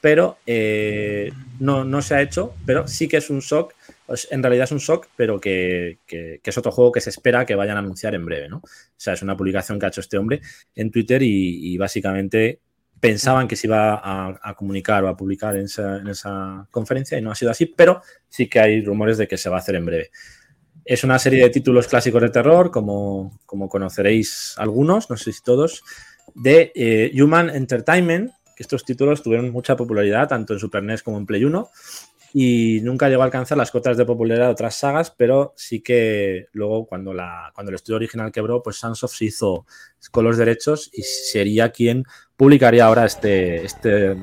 pero eh, no, no se ha hecho, pero sí que es un shock, pues, en realidad es un shock, pero que, es otro juego que se espera que vayan a anunciar en breve, ¿no? O sea, es una publicación que ha hecho este hombre en Twitter y, básicamente pensaban que se iba a, comunicar o a publicar en esa conferencia y no ha sido así, pero sí que hay rumores de que se va a hacer en breve. Es una serie de títulos clásicos de terror, como, conoceréis algunos, no sé si todos, de eh, Human Entertainment, que estos títulos tuvieron mucha popularidad tanto en Super NES como en Play 1 y nunca llegó a alcanzar las cotas de popularidad de otras sagas, pero sí que luego cuando, la, cuando el estudio original quebró, pues Sunsoft se hizo con los derechos y sería quien publicaría ahora este, este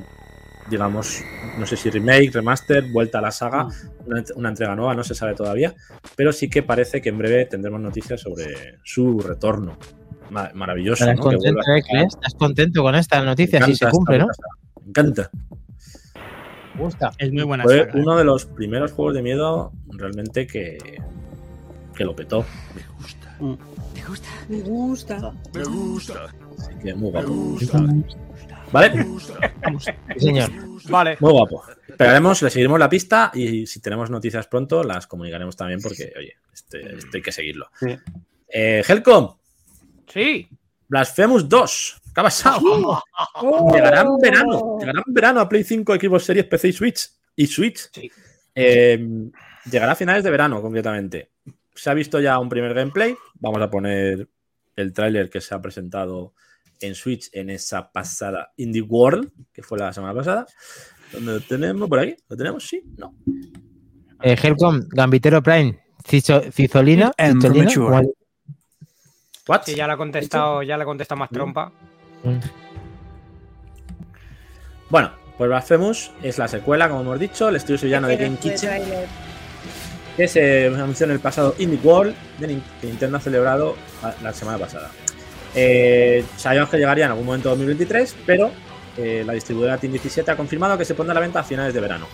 digamos, no sé si remake, remaster, vuelta a la saga, una, una entrega nueva, no se sabe todavía, pero sí que parece que en breve tendremos noticias sobre su retorno. Ma- maravilloso, ¿Estás ¿no? Que contento, a eh. Cles? ¿Estás contento con esta noticia? Me Si se cumple, ¿no? Me encanta. Me gusta. Es muy buena Fue saga, ¿eh? uno de los primeros juegos de miedo realmente que, que lo petó. Me gusta. Así que muy guapo. Vale, Sí, señor. Vale, muy guapo. Esperaremos, le seguiremos la pista y si tenemos noticias pronto las comunicaremos también porque, oye, este, este hay que seguirlo. Sí. Eh, Helcom, sí. Blasphemous 2. ¿Qué ha pasado? Llegará en verano. Llegará en verano a Play 5, Xbox Series, PC y Switch. Y Switch. Sí. Eh, llegará a finales de verano, concretamente. Se ha visto ya un primer gameplay. Vamos a poner el tráiler que se ha presentado en Switch en esa pasada Indie World, que fue la semana pasada. ¿Dónde lo tenemos? ¿Por aquí? ¿Lo tenemos? Sí, no. Eh, Helcom, Gambitero Prime, Cizo- Cizolina. What? Sí, ya le ha contestado, ya le ha contestado más trompa. Bueno, Pues Blasphemous es la secuela, como hemos dicho, el estudio sevillano de Game Kitchen, que se anunció en el pasado Indie World de Nintendo ha celebrado la semana pasada. Eh, sabíamos que llegaría en algún momento de 2023, pero eh, la distribuidora Team 17 ha confirmado que se pondrá a la venta a finales de verano.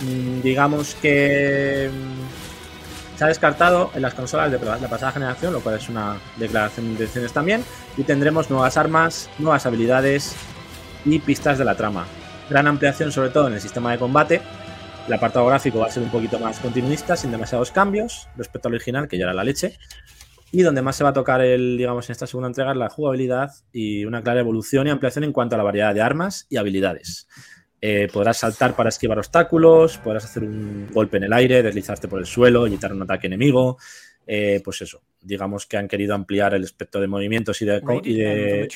Mm, digamos que mm, se ha descartado en las consolas de la pasada generación, lo cual es una declaración de intenciones también, y tendremos nuevas armas, nuevas habilidades y pistas de la trama. Gran ampliación sobre todo en el sistema de combate. El apartado gráfico va a ser un poquito más continuista, sin demasiados cambios respecto al original, que ya era la leche. Y donde más se va a tocar el, digamos, en esta segunda entrega es la jugabilidad y una clara evolución y ampliación en cuanto a la variedad de armas y habilidades. Eh, podrás saltar para esquivar obstáculos, podrás hacer un golpe en el aire, deslizarte por el suelo, evitar un ataque enemigo. Eh, pues eso, digamos que han querido ampliar el espectro de movimientos y de,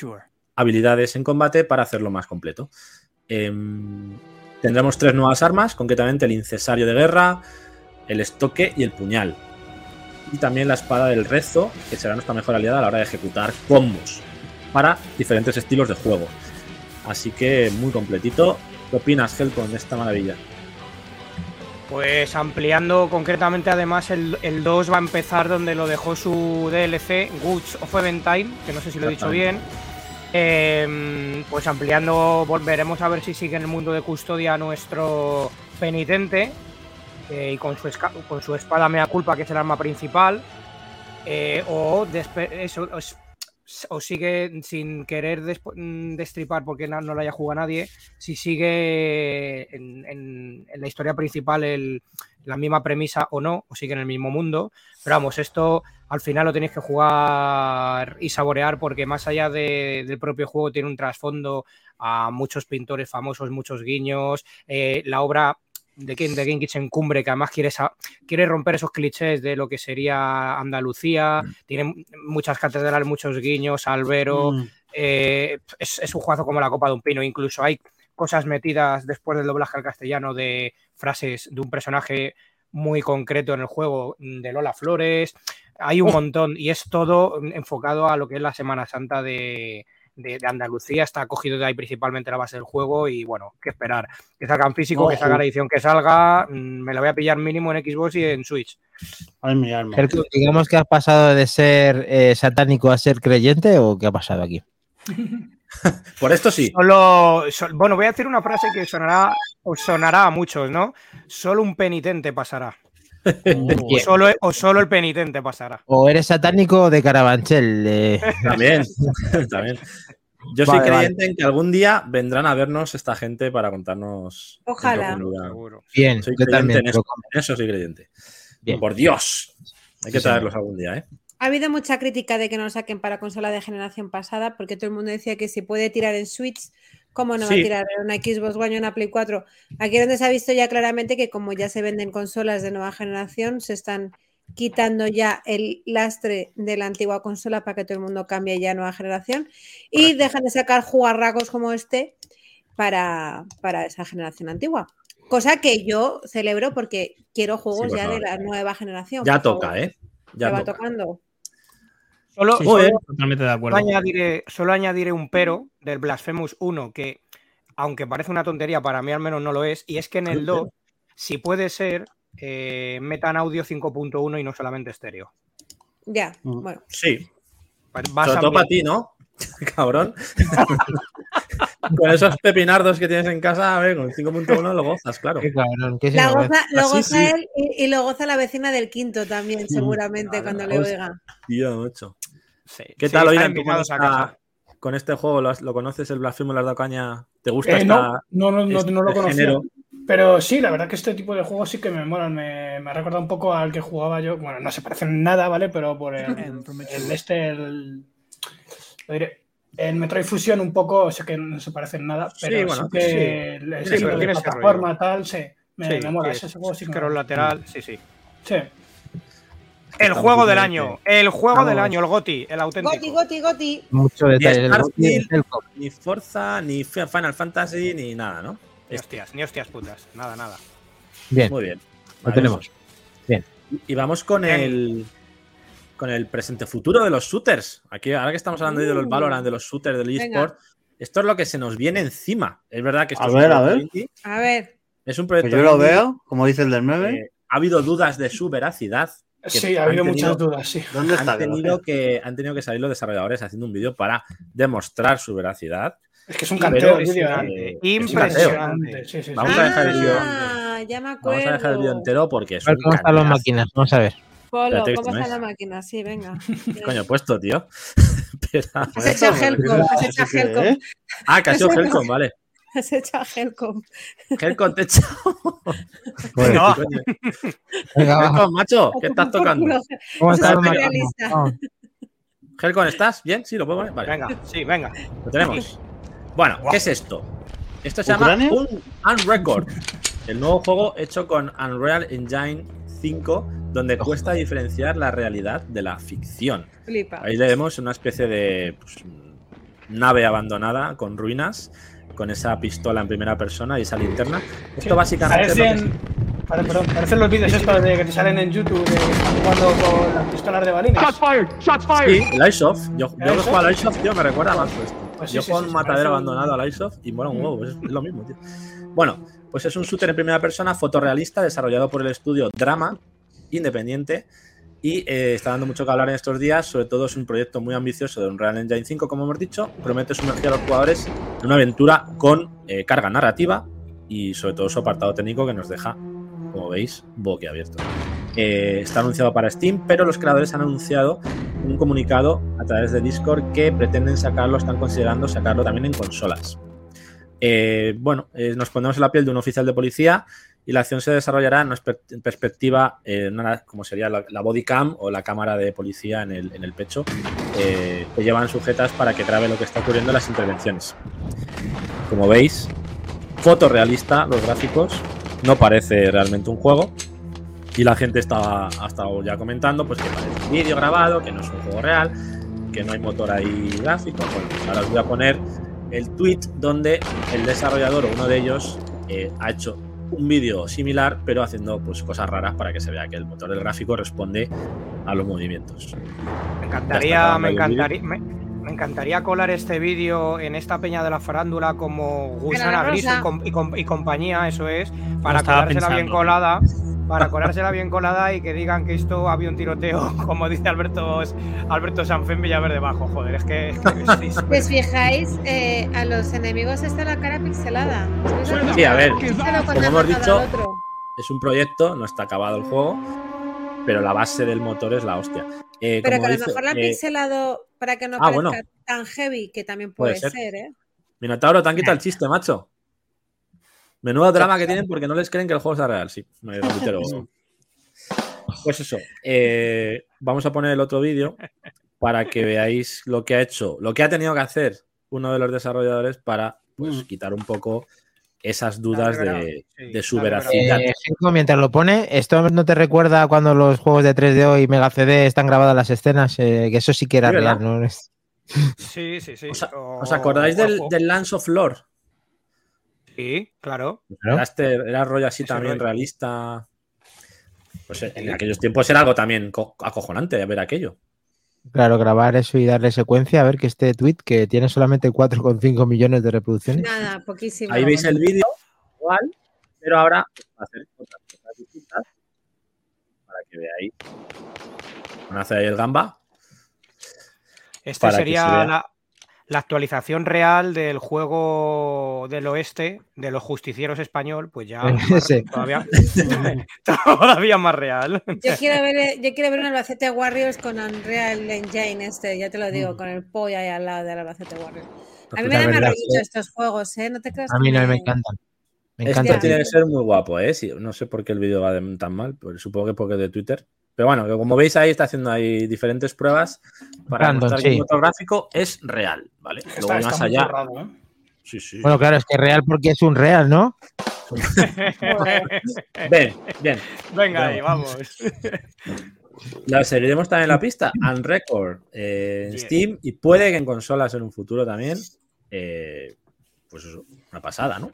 habilidades en combate para hacerlo más completo. Em, tendremos tres nuevas armas, concretamente el incesario de guerra, el estoque y el puñal. Y también la espada del rezo, que será nuestra mejor aliada a la hora de ejecutar combos para diferentes estilos de juego. Así que muy completito. ¿Qué opinas, Helcon, de esta maravilla? Pues ampliando concretamente, además, el, el 2 va a empezar donde lo dejó su DLC, Goods of Eventime, que no sé si lo he dicho bien. Eh, pues ampliando, volveremos a ver si sigue en el mundo de custodia nuestro penitente. Eh, y con su, con su espada mea culpa, que es el arma principal. eh, o, eso, o sigue sin querer mm, destripar porque no, la haya jugado nadie, si sigue en la historia principal el- la misma premisa o no, o sigue en el mismo mundo. Pero vamos, esto al final lo tenéis que jugar y saborear porque más allá de- del propio juego tiene un trasfondo a muchos pintores famosos, muchos guiños, eh, la obra de Game, de Game Kitchen Cumbre, que además quiere, quiere romper esos clichés de lo que sería Andalucía, tiene muchas catedrales, muchos guiños, Albero, Mm. eh, es, es un juego como la copa de un pino. Incluso hay cosas metidas después del doblaje al castellano de frases de un personaje muy concreto en el juego mm, de Lola Flores. Hay un montón y es todo enfocado a lo que es la Semana Santa de, de- de Andalucía. Está cogido de ahí principalmente la base del juego y bueno, qué esperar. Que salga en físico, que salga la edición que salga. mm, Me la voy a pillar mínimo en Xbox y en Switch. Ay, mi alma. Digamos que has pasado de ser eh, satánico a ser creyente o qué ha pasado aquí. Por esto sí. Solo, sol- bueno, voy a decir una frase que sonará, os sonará a muchos, ¿no? Solo un penitente pasará. O Bien. solo, o solo el penitente pasará. O eres satánico de Carabanchel. eh, También, también. Yo soy vale. creyente en que algún día vendrán a vernos esta gente para contarnos. Ojalá. bien, Soy yo también. en eso. En eso soy creyente. Bien. Por Dios. Hay que Sí, traerlos algún día, ¿eh? Ha habido mucha crítica de que no lo saquen para consola de generación pasada, porque todo el mundo decía que si puede tirar en Switch, ¿cómo no va a tirar en una Xbox One o una Play 4? Aquí es donde se ha visto ya claramente que como ya se venden consolas de nueva generación, se están quitando ya el lastre de la antigua consola para que todo el mundo cambie ya a nueva generación y dejan de sacar jugarracos como este para, para esa generación antigua. Cosa que yo celebro porque quiero juegos por ya de la nueva generación. Ya toca, favor. ¿eh? Ya va toca. tocando. Solo, Sí, solo. Totalmente de acuerdo. añadiré, solo añadiré un pero del Blasphemous 1 que, aunque parece una tontería, para mí al menos no lo es, y es que en el 2, si puede ser, eh, metan audio 5.1 y no solamente estéreo. Ya, Mm. bueno. Sí. Vas Sobre todo para ti, ¿no? Cabrón. con esos pepinardos que tienes en casa, a ver, con 5.1 lo gozas, claro. Qué cabrón, qué La goza, lo Así goza sí. él y, y lo goza la vecina del quinto también, seguramente, Claro, cuando le oiga. Tío, mucho. Sí, ¿Qué sí, tal, Oigan? ¿Tú con, invitados a esta- casa. con este juego lo, has- lo conoces, el Blasphemo, le has dado caña? ¿Te gusta Eh, esta, no, no, no, no, no lo este conocía. género? Pero sí, la verdad que este tipo de juegos sí que me molan. Me, me ha recordado un poco al que jugaba yo. Bueno, no se parecen en nada, ¿vale? Pero por el, el este, el, lo diré, el Metroid Fusion un poco, sé que no se parecen en nada, pero sí, bueno, que sí. el Tiene estilo ese- de plataforma, tal, sí, me, Sí, me mola. sí, Ese juego sí que me lateral, sí, sí. Sí. El juego del año, el juego del Vamos. año, el GOTI, el auténtico. Goti, goti, goti. Mucho detalle. El Starfield. Ni Forza, ni Final Fantasy, ni nada, ¿no? Ni hostias, ni hostias putas, nada, nada. Bien, Muy bien. lo tenemos. Y vamos con Bien. el con el presente futuro de los shooters. Aquí, ahora que estamos hablando de los Uh. Valorant, de los shooters, del eSport, Esto es lo que se nos viene encima. Es verdad que esto A es un ver, a proyecto ver. indie, A ver, Es un proyecto yo lo indie, veo, como dice el del meme. eh, ha habido dudas de su veracidad. Sí, ha habido tenido- muchas dudas, sí. ¿Dónde está? Han lo tenido, que, han tenido que salir los desarrolladores haciendo un vídeo para demostrar su veracidad. Es que es un Pero, canteo ¿eh? eh, Impresionante. Sí, sí, sí. Vamos a dejar el vídeo. ah, ya me acuerdo. Vamos a dejar el vídeo entero porque es A ver un cómo están las máquinas. Vamos a ver. Polo, ¿cómo ¿esto está la máquina? Sí, venga. ¿Qué coño he puesto, tío? Espera. Has hecho a Helcom, has hecho a ¿Eso qué Helcom, es? Ah, que ha sido Helcom, vale. has hecho a Helcom. Helcom te he echado. Joder, No. Coño. venga, va. Helcom, macho, ¿qué estás tocando? ¿Cómo Eso están es las máquinas? realista. Vamos. Helcom, ¿estás? ¿Bien? Sí, lo puedo poner. Vale, Venga, sí, venga. lo tenemos. Bueno, ¿qué es esto? Esto se ¿Ucrania? llama un Unrecord, el nuevo juego hecho con Unreal Engine 5, donde cuesta diferenciar la realidad de la ficción. Flipa. Ahí le vemos una especie de pues, nave abandonada con ruinas, con esa pistola en primera persona y esa linterna. Esto básicamente es lo que Parecen, pare- perdón, parecen los vídeos estos de que te salen en YouTube de que están jugando con las pistolas de balines. Sí, el Icesoft. Yo, yo que juego al Icesoft, tío, me recuerda más esto. Pues sí, yo juego sí, un matadero un- abandonado al Icesoft y mola un Mm. huevo, es, es lo mismo, tío. Bueno, pues es un shooter en primera persona fotorrealista desarrollado por el estudio Drama, independiente, y eh, está dando mucho que hablar en estos días. Sobre todo es un proyecto muy ambicioso de Unreal Engine 5, como hemos dicho. Promete sumergir a los jugadores en una aventura con eh, carga narrativa y sobre todo su apartado técnico que nos deja, como veis, boquiabierto. Está anunciado para Steam, pero los creadores han anunciado un comunicado a través de Discord que pretenden sacarlo, están considerando sacarlo también en consolas. Eh, bueno, eh, nos ponemos en la piel de un oficial de policía y la acción se desarrollará en perspectiva, eh, como sería la, body cam o la cámara de policía en el, pecho, que llevan sujetas para que grabe lo que está ocurriendo en las intervenciones. Como veis, fotorrealista los gráficos, no parece realmente un juego. Y la gente está, ha estado ya comentando pues que parece un vídeo grabado, que no es un juego real, que no hay motor ahí gráfico. Bueno, ahora os voy a poner el tweet donde el desarrollador o uno de ellos eh, ha hecho un vídeo similar, pero haciendo pues cosas raras para que se vea que el motor del gráfico responde a los movimientos. Me encantaría, me encantaría, me, me encantaría colar este vídeo en esta peña de la farándula como Gusana. Gris y, com- y com- y compañía, eso es, para colársela bien colada, para colársela bien colada y que digan que esto había un tiroteo, como dice Alberto Alberto Sanfén Villaverde bajo, joder, es que, es. Pues fijáis, eh, a los enemigos está la cara pixelada. Sí, a ver, como hemos dicho. Es un proyecto, no está acabado el juego, pero la base del motor es la hostia. Eh, Pero como que a lo dice, mejor la han eh, pixelado para que no ah, parezca bueno. tan heavy, que también Puede puede, ser. ser. ¿eh? Minotauro, te han quitado el chiste, macho. Menudo drama que tienen porque no les creen que el juego sea real. Sí, me reitero. Pues eso. eh, vamos a poner el otro vídeo para que veáis lo que ha hecho, lo que ha tenido que hacer uno de los desarrolladores para pues, Mm. quitar un poco esas dudas de, sí, de su veracidad. Eh, mientras lo pone, ¿esto no te recuerda cuando los juegos de 3DO y Mega CD están grabadas las escenas? Eh, que eso sí que era real, ¿no? Es- Sí, sí, sí. ¿Os, O- os acordáis del, del Lance of Lore? Sí, claro. Era, este- era rollo así Ese también rollo. realista. Pues en aquellos tiempos era algo también co- acojonante de ver aquello. Claro, grabar eso y darle secuencia. A ver que este tweet, que tiene solamente 4,5 millones de reproducciones. Nada, poquísimo. Ahí veis el vídeo igual, pero ahora va a hacer otras cosas distintas para que veáis. Van a hacer ahí el gamba. Este sería la, la actualización real del juego del oeste, de los justicieros español, pues ya más- Sí. todavía, todavía más real. Yo quiero ver, yo quiero ver un Albacete Warriors con Unreal Engine este, ya te lo Mm. digo, con el pollo ahí al lado del Albacete Warriors. A mí me dan verdad, sí. estos juegos, ¿eh? No te creas A mí no me encantan. Me Esto encanta. tiene que ser muy guapo, ¿eh? Sí, no sé por qué el vídeo va de- tan mal, pues supongo que porque es de Twitter. Pero bueno, como veis ahí está haciendo ahí diferentes pruebas para Random, mostrar que sí. el motor gráfico es real, ¿vale? Está, Luego está más allá. ¿eh? Sí, sí. Bueno, claro, es que real porque es un real, ¿no? Bien, bien. Venga ahí, vamos. La seguiremos también en la pista. Unrecord eh, en. Steam y puede que en consolas en un futuro también. eh, pues eso, una pasada, ¿no?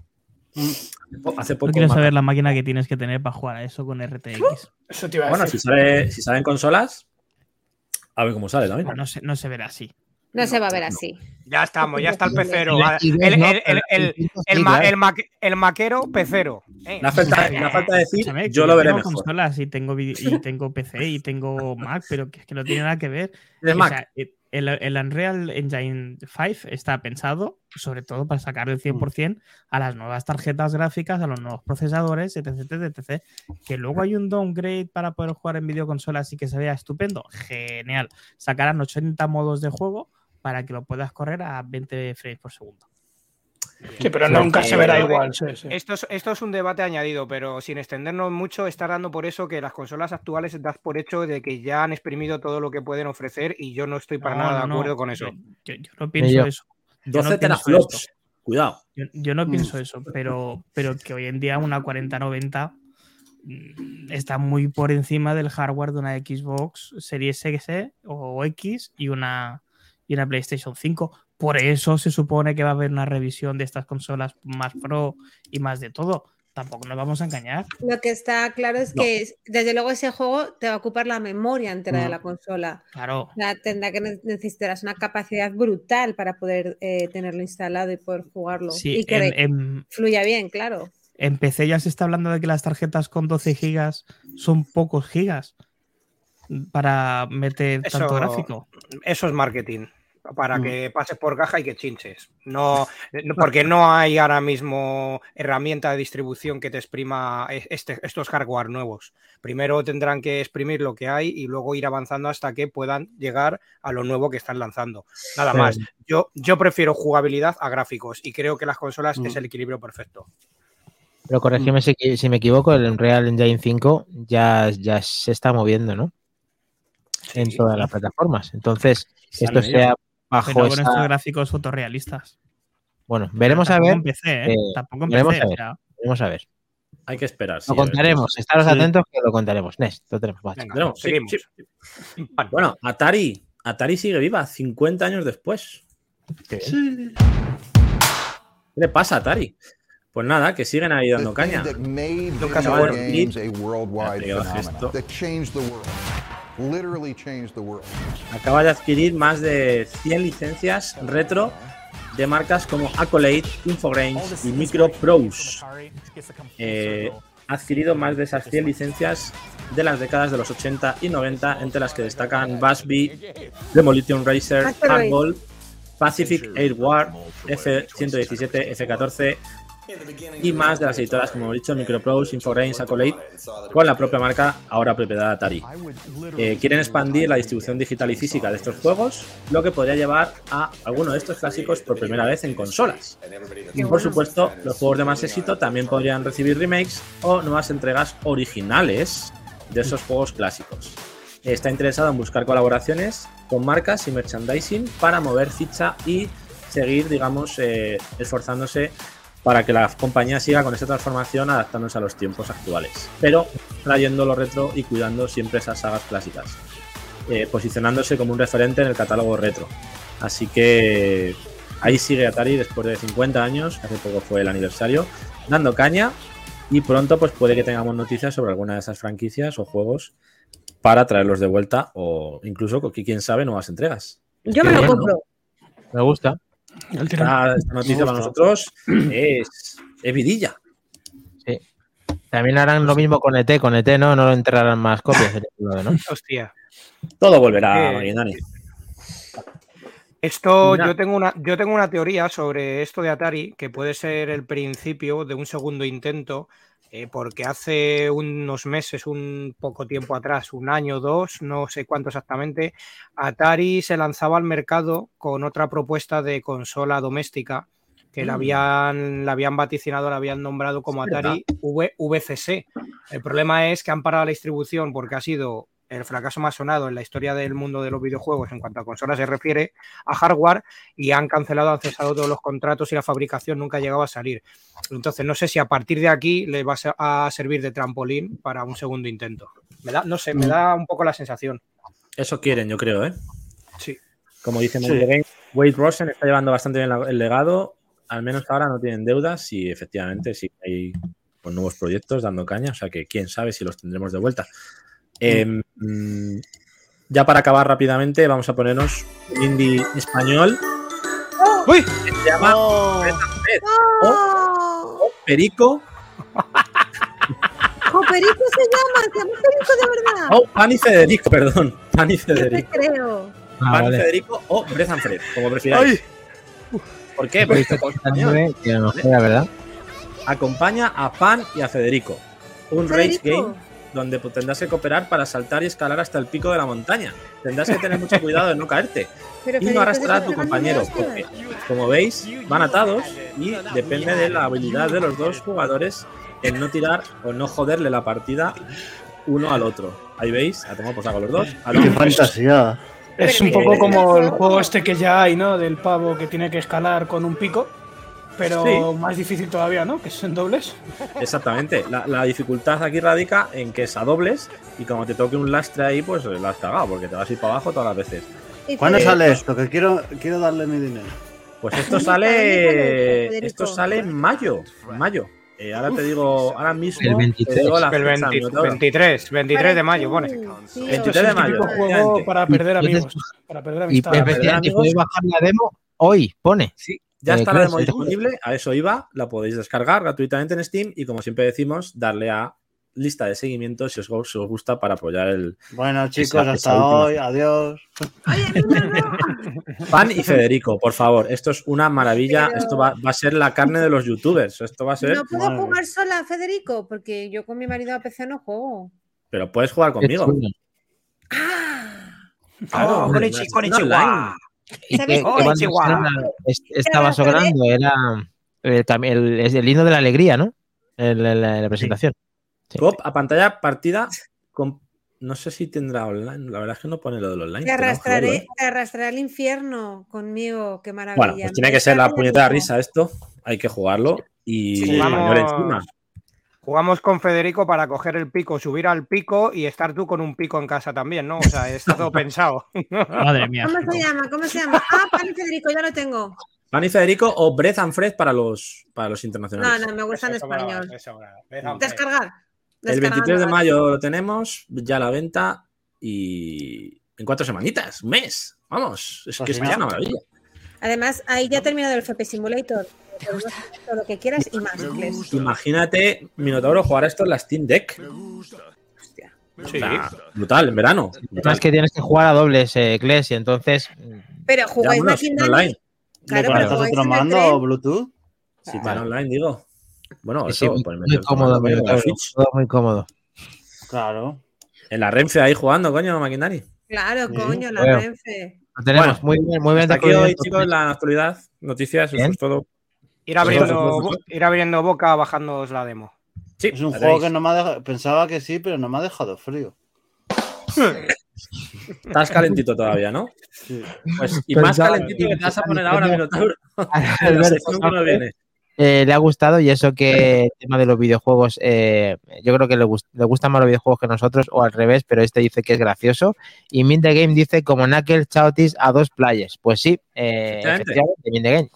Hace poco. quiero Mata- saber la máquina que tienes que tener para jugar a eso con RTX. Eso te iba a Bueno, decir. si sale, si sale en consolas, a ver cómo sale también. No se, no se verá así. No se va a ver así. Ya estamos, ya está el pecero. El, ¿no? el- el- el- Sí, el ma- claro. el ma- el maquero pecero. ¿eh? La falta, falta de decir, Escúchame, yo lo veré tengo mejor. consolas y tengo, vide- y tengo PC y tengo Mac, pero que es que no tiene nada que ver. ¿Tienes O Mac? eh, el, el Unreal Engine 5 está pensado sobre todo para sacar el 100% a las nuevas tarjetas gráficas, a los nuevos procesadores, etc, etc, etc. Que luego hay un downgrade para poder jugar en videoconsolas y que se vea estupendo. Genial. Sacarán 80 modos de juego para que lo puedas correr a 20 frames por segundo. Sí, pero nunca se verá pero- igual. sí, sí. Esto es, esto es un debate añadido, pero sin extendernos mucho, está dando por eso que las consolas actuales das por hecho de que ya han exprimido todo lo que pueden ofrecer y yo no estoy para No, nada no, de no. acuerdo con eso. Yo, yo- yo no pienso yo. eso. Yo 12 no pienso teraflops. esto. Cuidado. Yo, yo no Mm. pienso eso, pero, pero que hoy en día una 4090 mm, está muy por encima del hardware de una Xbox Series S o X y una, y una PlayStation 5. Por eso se supone que va a haber una revisión de estas consolas más pro y más de todo. Tampoco nos vamos a engañar. Lo que está claro es No. que, desde luego, ese juego te va a ocupar la memoria entera de Mm. la consola. Claro. O sea, tendrá que ne- necesitarás una capacidad brutal para poder eh, tenerlo instalado y poder jugarlo. Sí, y que en, de- en- fluya bien, claro. en PC ya se está hablando de que las tarjetas con 12 gigas son pocos gigas para meter Eso- tanto gráfico. Eso es marketing. Para Mm. que pases por caja y que chinches. No, no- porque no hay ahora mismo herramienta de distribución que te exprima este- estos hardware nuevos. Primero tendrán que exprimir lo que hay y luego ir avanzando hasta que puedan llegar a lo nuevo que están lanzando. Nada Sí. más. Yo, yo prefiero jugabilidad a gráficos y creo que las consolas Mm. es el equilibrio perfecto. Pero corregime si, si me equivoco, el Unreal Engine 5 ya, ya se está moviendo, ¿no? En todas las plataformas. Entonces, esto sea bajo Pero con estos gráficos fotorrealistas. Bueno, veremos a ver. ¿eh? eh, Tampoco en veremos o sea, Veremos a ver. Hay que esperar. sí, Lo contaremos. Estaros Sí. atentos que lo contaremos. Next, lo tenemos. va, Venga, Tenemos, sí, seguimos. sí. Bueno, Atari. Atari sigue viva 50 años después. ¿Qué le pasa a Atari? Pues nada, que siguen ahí dando caña. Nunca se muere. games a Literally changed the world. Acaba de adquirir más de 100 licencias retro de marcas como Accolade, Infogrames y Microprose. Eh, ha adquirido más de esas 100 licencias de las décadas de los 80 y 90, entre las que destacan Busby, Demolition Racer. Hardball, Pacific Air War, F-117, F-14 y más de las editoras, como he dicho, Microprose, Infogrames, Accolade, con la propia marca ahora propiedad de Atari. Eh, quieren expandir la distribución digital y física de estos juegos, lo que podría llevar a alguno de estos clásicos por primera vez en consolas. Y por supuesto, los juegos de más éxito también podrían recibir remakes o nuevas entregas originales de esos juegos clásicos. Está interesado en buscar colaboraciones con marcas y merchandising para mover ficha y seguir, digamos, eh, esforzándose para que la compañía siga con esta transformación adaptándose a los tiempos actuales, pero trayendo lo retro y cuidando siempre esas sagas clásicas, eh, posicionándose como un referente en el catálogo retro. Así que ahí sigue Atari después de 50 años, hace poco fue el aniversario, dando caña y pronto pues puede que tengamos noticias sobre alguna de esas franquicias o juegos para traerlos de vuelta o incluso, quién sabe, nuevas entregas. Yo me lo compro. Me gusta. Esta, esta noticia para nosotros es, es vidilla. También harán lo mismo con ET. Con ET no, no lo enterrarán más copias. ¿no? Hostia. Todo volverá, Eh, Maguinani. Esto, yo tengo, una, yo tengo una teoría sobre esto de Atari que puede ser el principio de un segundo intento, eh, porque hace unos meses, un poco tiempo atrás, un año o dos, no sé cuánto exactamente, Atari se lanzaba al mercado con otra propuesta de consola doméstica que la, Mm. habían, la habían vaticinado, la habían nombrado como Atari v, VCC. El problema es que han parado la distribución porque ha sido el fracaso más sonado en la historia del mundo de los videojuegos en cuanto a consolas se refiere a hardware y han cancelado, han cesado todos los contratos y la fabricación nunca llegaba a salir. Entonces, no sé si a partir de aquí les va a ser- a servir de trampolín para un segundo intento. Me da, no sé, me Mm. da un poco la sensación. Eso quieren, yo creo, ¿eh? Sí. Como dice Sí. Game, Wade Rosen está llevando bastante bien el legado. Al menos ahora no tienen deudas y efectivamente sí hay pues, nuevos proyectos dando caña. O sea que quién sabe si los tendremos de vuelta. Eh, mm, ya para acabar rápidamente, vamos a ponernos un indie español. ¡Uy! que se llama Oh, Fred ¡Oh! o Perico ¡Coperico se llama! ¡Se llama Perico de verdad! o Pan y Federico, perdón. Pan y Yo te Federico. creo. Ah, Pan y vale. Federico o Breath and Fred, como prefiráis. ¿Por qué? Porque era verdad. acompaña a Pan y a Federico. Un rage game donde pues, tendrás que cooperar para saltar y escalar hasta el pico de la montaña. Tendrás que tener mucho cuidado de no caerte Pero y no arrastrar a tu compañero, porque como veis van atados y depende de la habilidad de los dos jugadores en no tirar o no joderle la partida uno al otro. Ahí veis, a tomar por saco los dos. A qué fantasía. Es un poco como el juego este que ya hay, ¿no? Del pavo que tiene que escalar con un pico, pero Sí. más difícil todavía, ¿no? Que es en dobles. Exactamente. La, la dificultad aquí radica en que es a dobles y como te toque un lastre ahí, pues la has cagado porque te vas a ir para abajo todas las veces. Y ¿Cuándo sale esto? Que quiero, quiero darle mi dinero. Pues esto sale. Esto sale en mayo. Mayo. Eh, ahora te digo, ahora mismo. El 23. te digo la El fecha, 20 Minotauro. 23, 23 de mayo, pone. Sí, 23 o de mayo, juego para perder Y amigos. Para perder Y efectivamente amigos. puedes bajar la demo hoy, pone. Sí, ya Eh, está la demo disponible. A eso iba. La podéis descargar gratuitamente en Steam. Y como siempre decimos, darle a lista de seguimiento si os, si os gusta para apoyar el Bueno, chicos, Esa- hasta hoy. Adiós. Pan y Federico, por favor. Esto es una maravilla. Pero- Esto va, va a ser la carne de los youtubers. Esto va a ser. No puedo Madre jugar sola, Federico, porque yo con mi marido a PC no juego. Pero puedes jugar conmigo. Chulo. ¡Ah! Claro, Oh, hombre, Konichi- no. ¿Y ¿Sabes qué, qué? qué banda Chihuahua. sonora es- estaba sonando? Era el, cam- el, es el himno de la alegría, ¿no? El- el- la, la presentación. Sí. Cop a pantalla partida con. No sé si tendrá online. La verdad es que no pone lo del online. Te que arrastraré, ¿eh? te arrastraré al infierno conmigo, qué maravilla. Bueno, pues tiene que ser la puñetera riendo. risa esto. Hay que jugarlo. Y Sí. Vamos, jugamos con Federico para coger el pico, subir al pico y estar tú con un pico en casa también, ¿no? O sea, está todo pensado. Madre mía. ¿Cómo se llama? ¿Cómo se llama? Ah, Pan y Federico, ya lo tengo. Pan y Federico o Breath and Fred para los, para los No, internacionales. no, me gusta en Eso español. eso Descargar. El 23 de mayo lo tenemos, ya a la venta. Y en cuatro semanitas, un mes. Vamos, es que Pues es nada. una maravilla. Además, ahí ya he terminado el FP Simulator. Lo que quieras y más. Imagínate, Minotauro, jugar esto en la Steam Deck. Hostia. O sea, brutal, en verano. brutal. Es que tienes que jugar a dobles, eh, Kles, y entonces. Pero jugáis Machine online. Claro, ¿Me pero jugáis otro mando Bluetooth? Sí, para online, digo. Bueno, sí, eso, muy, pues muy meter- cómodo, la muy cómodo. Claro. En la Renfe ahí jugando, coño, Maquinari. Claro, Sí. coño, la Bueno. Renfe. Lo tenemos Bueno, muy bien, muy bien. Hasta aquí hoy, chicos, la actualidad, noticias, eso es todo. Ir abriendo, ir abriendo boca bajándoos la demo. Sí, Es un juego que no me ha dejado. Pensaba que sí, pero no me ha dejado frío. Estás calentito todavía, ¿no? Sí. Pues, y Pensaba- más calentito que te vas a poner ahora, Minotauro. Viene. eh, le ha gustado y eso que el tema de los videojuegos, eh, yo creo que le, gust- le gustan más los videojuegos que nosotros o al revés, pero este dice que es gracioso. Y Mint the Game dice como Knuckles Chaotis a dos playas. Pues sí, eh, Efectivamente. efectivamente, Mint the Game.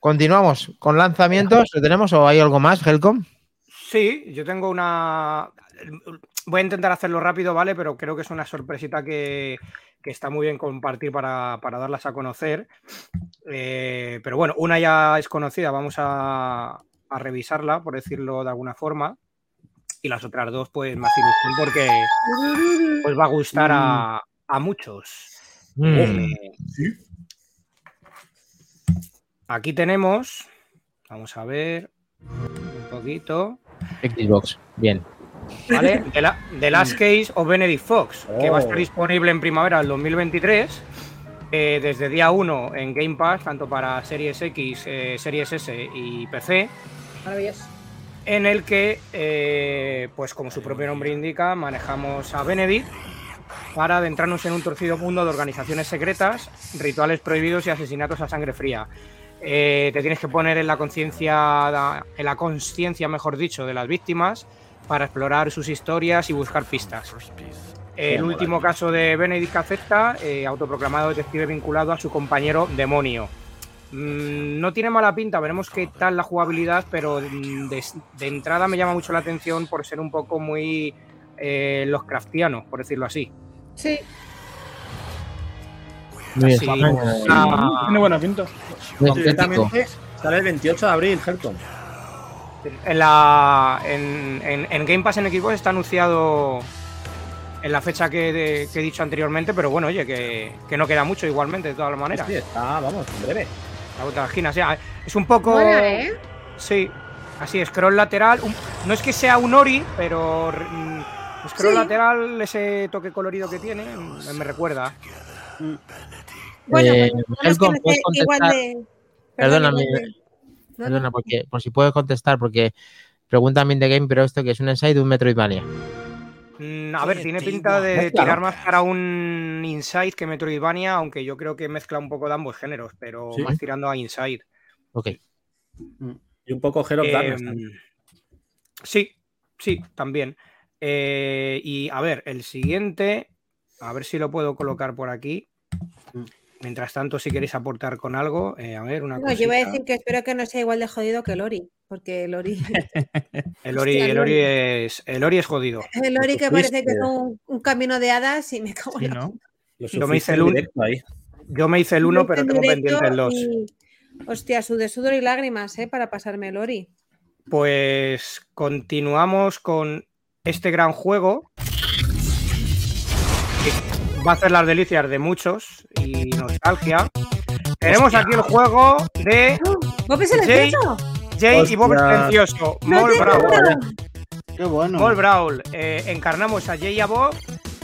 Continuamos con lanzamientos. ¿Lo tenemos o hay algo más, Helcom? Sí, yo tengo una. Voy a intentar hacerlo rápido, ¿vale? Pero creo que es una sorpresita que, que está muy bien compartir para, para darlas a conocer. Eh, pero bueno, una ya es conocida, vamos a, a revisarla, por decirlo de alguna forma. Y las otras dos, pues más ilusión porque os va a gustar a, a muchos. Mm. Eh, Aquí tenemos, vamos a ver un poquito. Xbox. Bien. ¿Vale? De, la, The Last Case of Benedict Fox, que va a estar Oh. disponible en primavera del 2023. eh, desde día 1 en Game Pass, tanto para Series X, eh, Series S y PC, Maravilloso. en el que, eh, pues como su propio nombre indica, manejamos a Benedict para adentrarnos en un torcido mundo de organizaciones secretas, rituales prohibidos y asesinatos a sangre fría. Eh, te tienes que poner en la conciencia, en la conciencia, mejor dicho, de las víctimas para explorar sus historias y buscar pistas. El último caso de Benedict que acepta, eh, autoproclamado detective vinculado a su compañero demonio. Mm, no tiene mala pinta, veremos qué tal la jugabilidad, pero mm, de, de entrada me llama mucho la atención por ser un poco muy eh, los craftianos, por decirlo así. Sí. Muy Así, bien. una- Tiene buena pinta. Concretamente, sale el 28 de abril, Helcom. En, la, en, en- en Game Pass en Xbox está anunciado en la fecha que, de- que he dicho anteriormente, pero bueno, oye, que, que no queda mucho igualmente, de todas maneras. Sí, está, vamos, en breve. La vuelta a la esquina, o sea, es un poco. Mola, ¿eh? Sí, así, scroll lateral. un- no es que sea un Ori, pero mm, scroll Sí. lateral, ese toque colorido que tiene, me recuerda. Bueno, Eh, pues, no es que Helcom, no ¿puedes esté igual contestar? de. Perdóname, igual de- No, Perdona, no. porque, por si puedes contestar, porque pregunta también de Game, pero esto que es un Inside de un Metroidvania. Mm, a ver, tiene pinta de tirar más para un Inside que Metroidvania, aunque yo creo que mezcla un poco de ambos géneros, pero Sí. más tirando a Inside. Ok. Y un poco Hero Eh, también. sí, sí, también. Eh, y a ver, el siguiente, a ver si lo puedo colocar por aquí. Mientras tanto, si queréis aportar con algo, eh, a ver, una No, yo iba a decir que espero que no sea igual de jodido que el Ori, porque el Ori, El Ori, Hostia, el Ori es, el Ori es jodido. el Ori que parece que es un, un camino de hadas y me cago Sí, en la ¿no? Lo yo me hice el en un- directo ahí. Yo me hice el 1, pero en tengo pendiente el 2. y- Hostia, sudor, sudor y lágrimas, ¿eh? Para pasarme el Ori. Pues continuamos con este gran juego. Va a hacer las delicias de muchos y nostalgia. Tenemos aquí el juego de ¿Bob es el Jay- y Bob Hostia. Silencioso. ¡No Mol Brawl. Qué bueno. Mol Brawl. Eh, encarnamos a Jay y a Bob,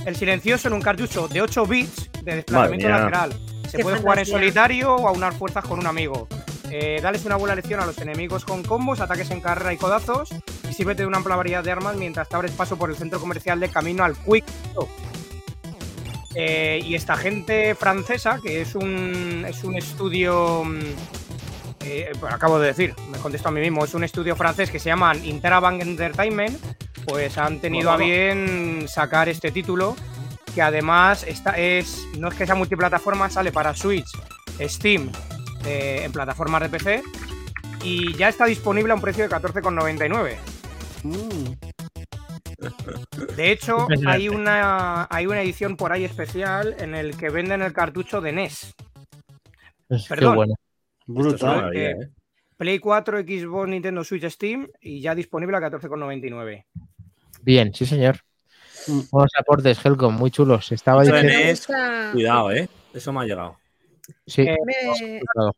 el silencioso en un cartucho de 8 bits de desplazamiento lateral. Se Qué puede jugar en solitario o a unar fuerzas con un amigo. Eh, dales una buena lección a los enemigos con combos, ataques en carrera y codazos. Y sírvete de una amplia variedad de armas mientras te abres paso por el centro comercial de camino al Quick. Eh, y esta gente francesa, que es un, es un estudio. mm, eh, pues acabo de decir, me contesto a mí mismo, es un estudio francés que se llama Interabank Entertainment, pues han tenido a bien sacar este título, que además está, es, no es que sea multiplataforma, sale para Switch, Steam, eh, en plataformas de PC, y ya está disponible a un precio de 14,99. Mm. De hecho, hay una, hay una edición por ahí especial en el que venden el cartucho de NES. Pues, qué Perdón. bueno. Es una Brutal. eh, ¿eh? Play 4, Xbox, Nintendo Switch, Steam y ya disponible a 14,99. Bien, sí, señor. Mm. Buenos aportes, Helcom, muy chulos. Estaba diciendo. es- gusta, Cuidado, ¿eh? Eso me ha llegado. Sí, Eh, me.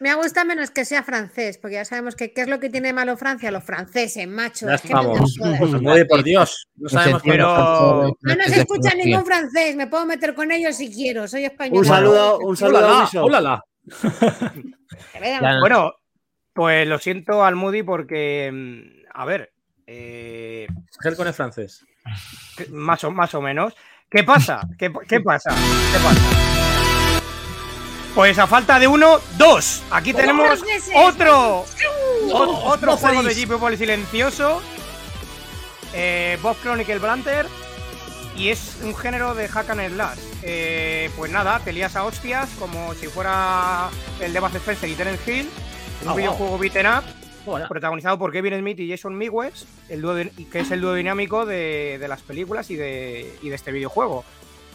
Me gusta menos que sea francés, porque ya sabemos que qué es lo que tiene malo Francia, los franceses, macho. Ya es que no te por Dios. No sabemos pero- No nos escucha ningún francés, me puedo meter con ellos si quiero, soy español. Un saludo, un saludo a ¡Hólala! Ubisoft. ¡Hólala! Ya, Bueno, pues lo siento al Moody porque, mm, a ver, eh, Helcom es francés. más, o, más o menos. ¿Qué pasa? ¿Qué, qué pasa? ¿Qué pasa? Pues a falta de uno, dos. Aquí tenemos otro, o- otro juego de. Jeep Poli silencioso. Eh, Bob Chronicle Blanter. Y es un género de hack and slash. Eh, pues nada, te lías a hostias como si fuera el de Buzz Spencer y Terence Hill. Un Ah, wow. videojuego beaten up Hola. protagonizado por Kevin Smith y Jason Mewes, el dúo de- que es el dúo dinámico de, de las películas y de, y de este videojuego.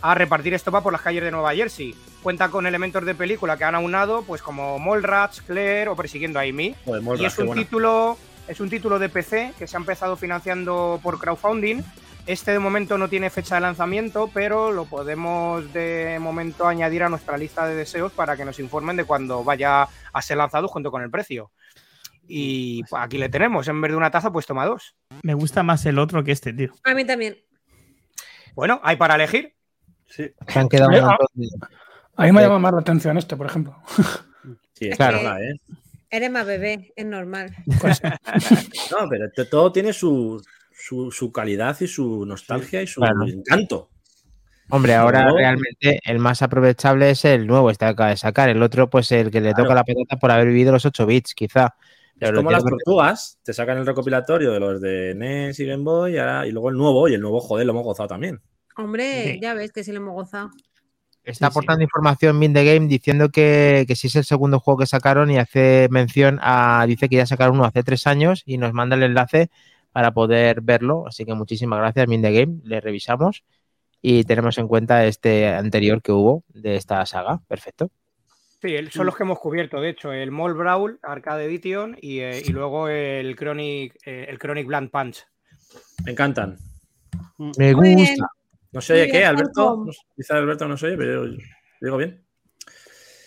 A repartir estopa por las calles de Nueva Jersey. Cuenta con elementos de película que han aunado, pues como Mallrats, Claire o Persiguiendo a Amy. Joder, Y es un título, es un título de PC que se ha empezado financiando por crowdfunding. Este de momento no tiene fecha de lanzamiento, pero lo podemos de momento añadir a nuestra lista de deseos para que nos informen de cuando vaya a ser lanzado junto con el precio. Y pues, aquí le tenemos, en vez de una taza, pues toma dos. Me gusta más el otro que este, tío. A mí también. Bueno, hay para elegir. Sí. Se han quedado un montón de- A mí me llama más la atención este, por ejemplo. Sí, es Claro. verdad, ¿eh? Eres más bebé, es normal. Pues, No, pero todo tiene su, su, su calidad y su nostalgia y su Claro. encanto. Hombre, ahora realmente el más aprovechable es el nuevo, este que acaba de sacar. El otro, pues el que le Claro. toca la patata por haber vivido los 8 bits, quizá. Es como las tortugas, te sacan el recopilatorio de los de NES y Game Boy y, ahora- y luego el nuevo, y el nuevo, joder, lo hemos gozado también. Hombre, Sí. ya ves que sí lo hemos gozado. Está Sí, sí. aportando información Min the Game diciendo que, que sí es el segundo juego que sacaron y hace mención a. Dice que ya sacaron uno hace tres años y nos manda el enlace para poder verlo. Así que muchísimas gracias, Mind the Game. Le revisamos y tenemos en cuenta este anterior que hubo de esta saga. Perfecto. Sí, son los que hemos cubierto, de hecho, el Mall Brawl, Arcade Edition y, eh, y luego el Chronic, eh, el Chronic Blunt Punch. Me encantan. Me gusta. No se oye qué, Alberto. No sé, Dice Alberto, no se oye, pero yo digo bien.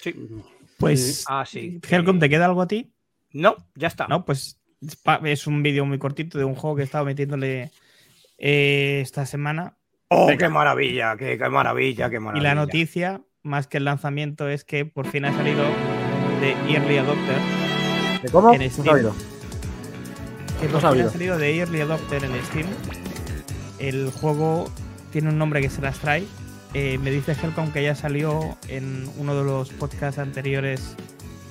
Sí. Pues, Ah, sí. Helcom, ¿te queda algo a ti? No, ya está. No, pues es un vídeo muy cortito de un juego que he estado metiéndole eh, esta semana. ¡Oh, qué maravilla! Qué, qué maravilla! ¡Qué Y maravilla! la noticia, más que el lanzamiento, es que por fin ha salido de Early Adopter. ¿De cómo? En Steam. Que No por fin ha salido de Early Adopter en Steam. El juego tiene un nombre que se las trae. Eh, me dice Helcom que ya salió en uno de los podcasts anteriores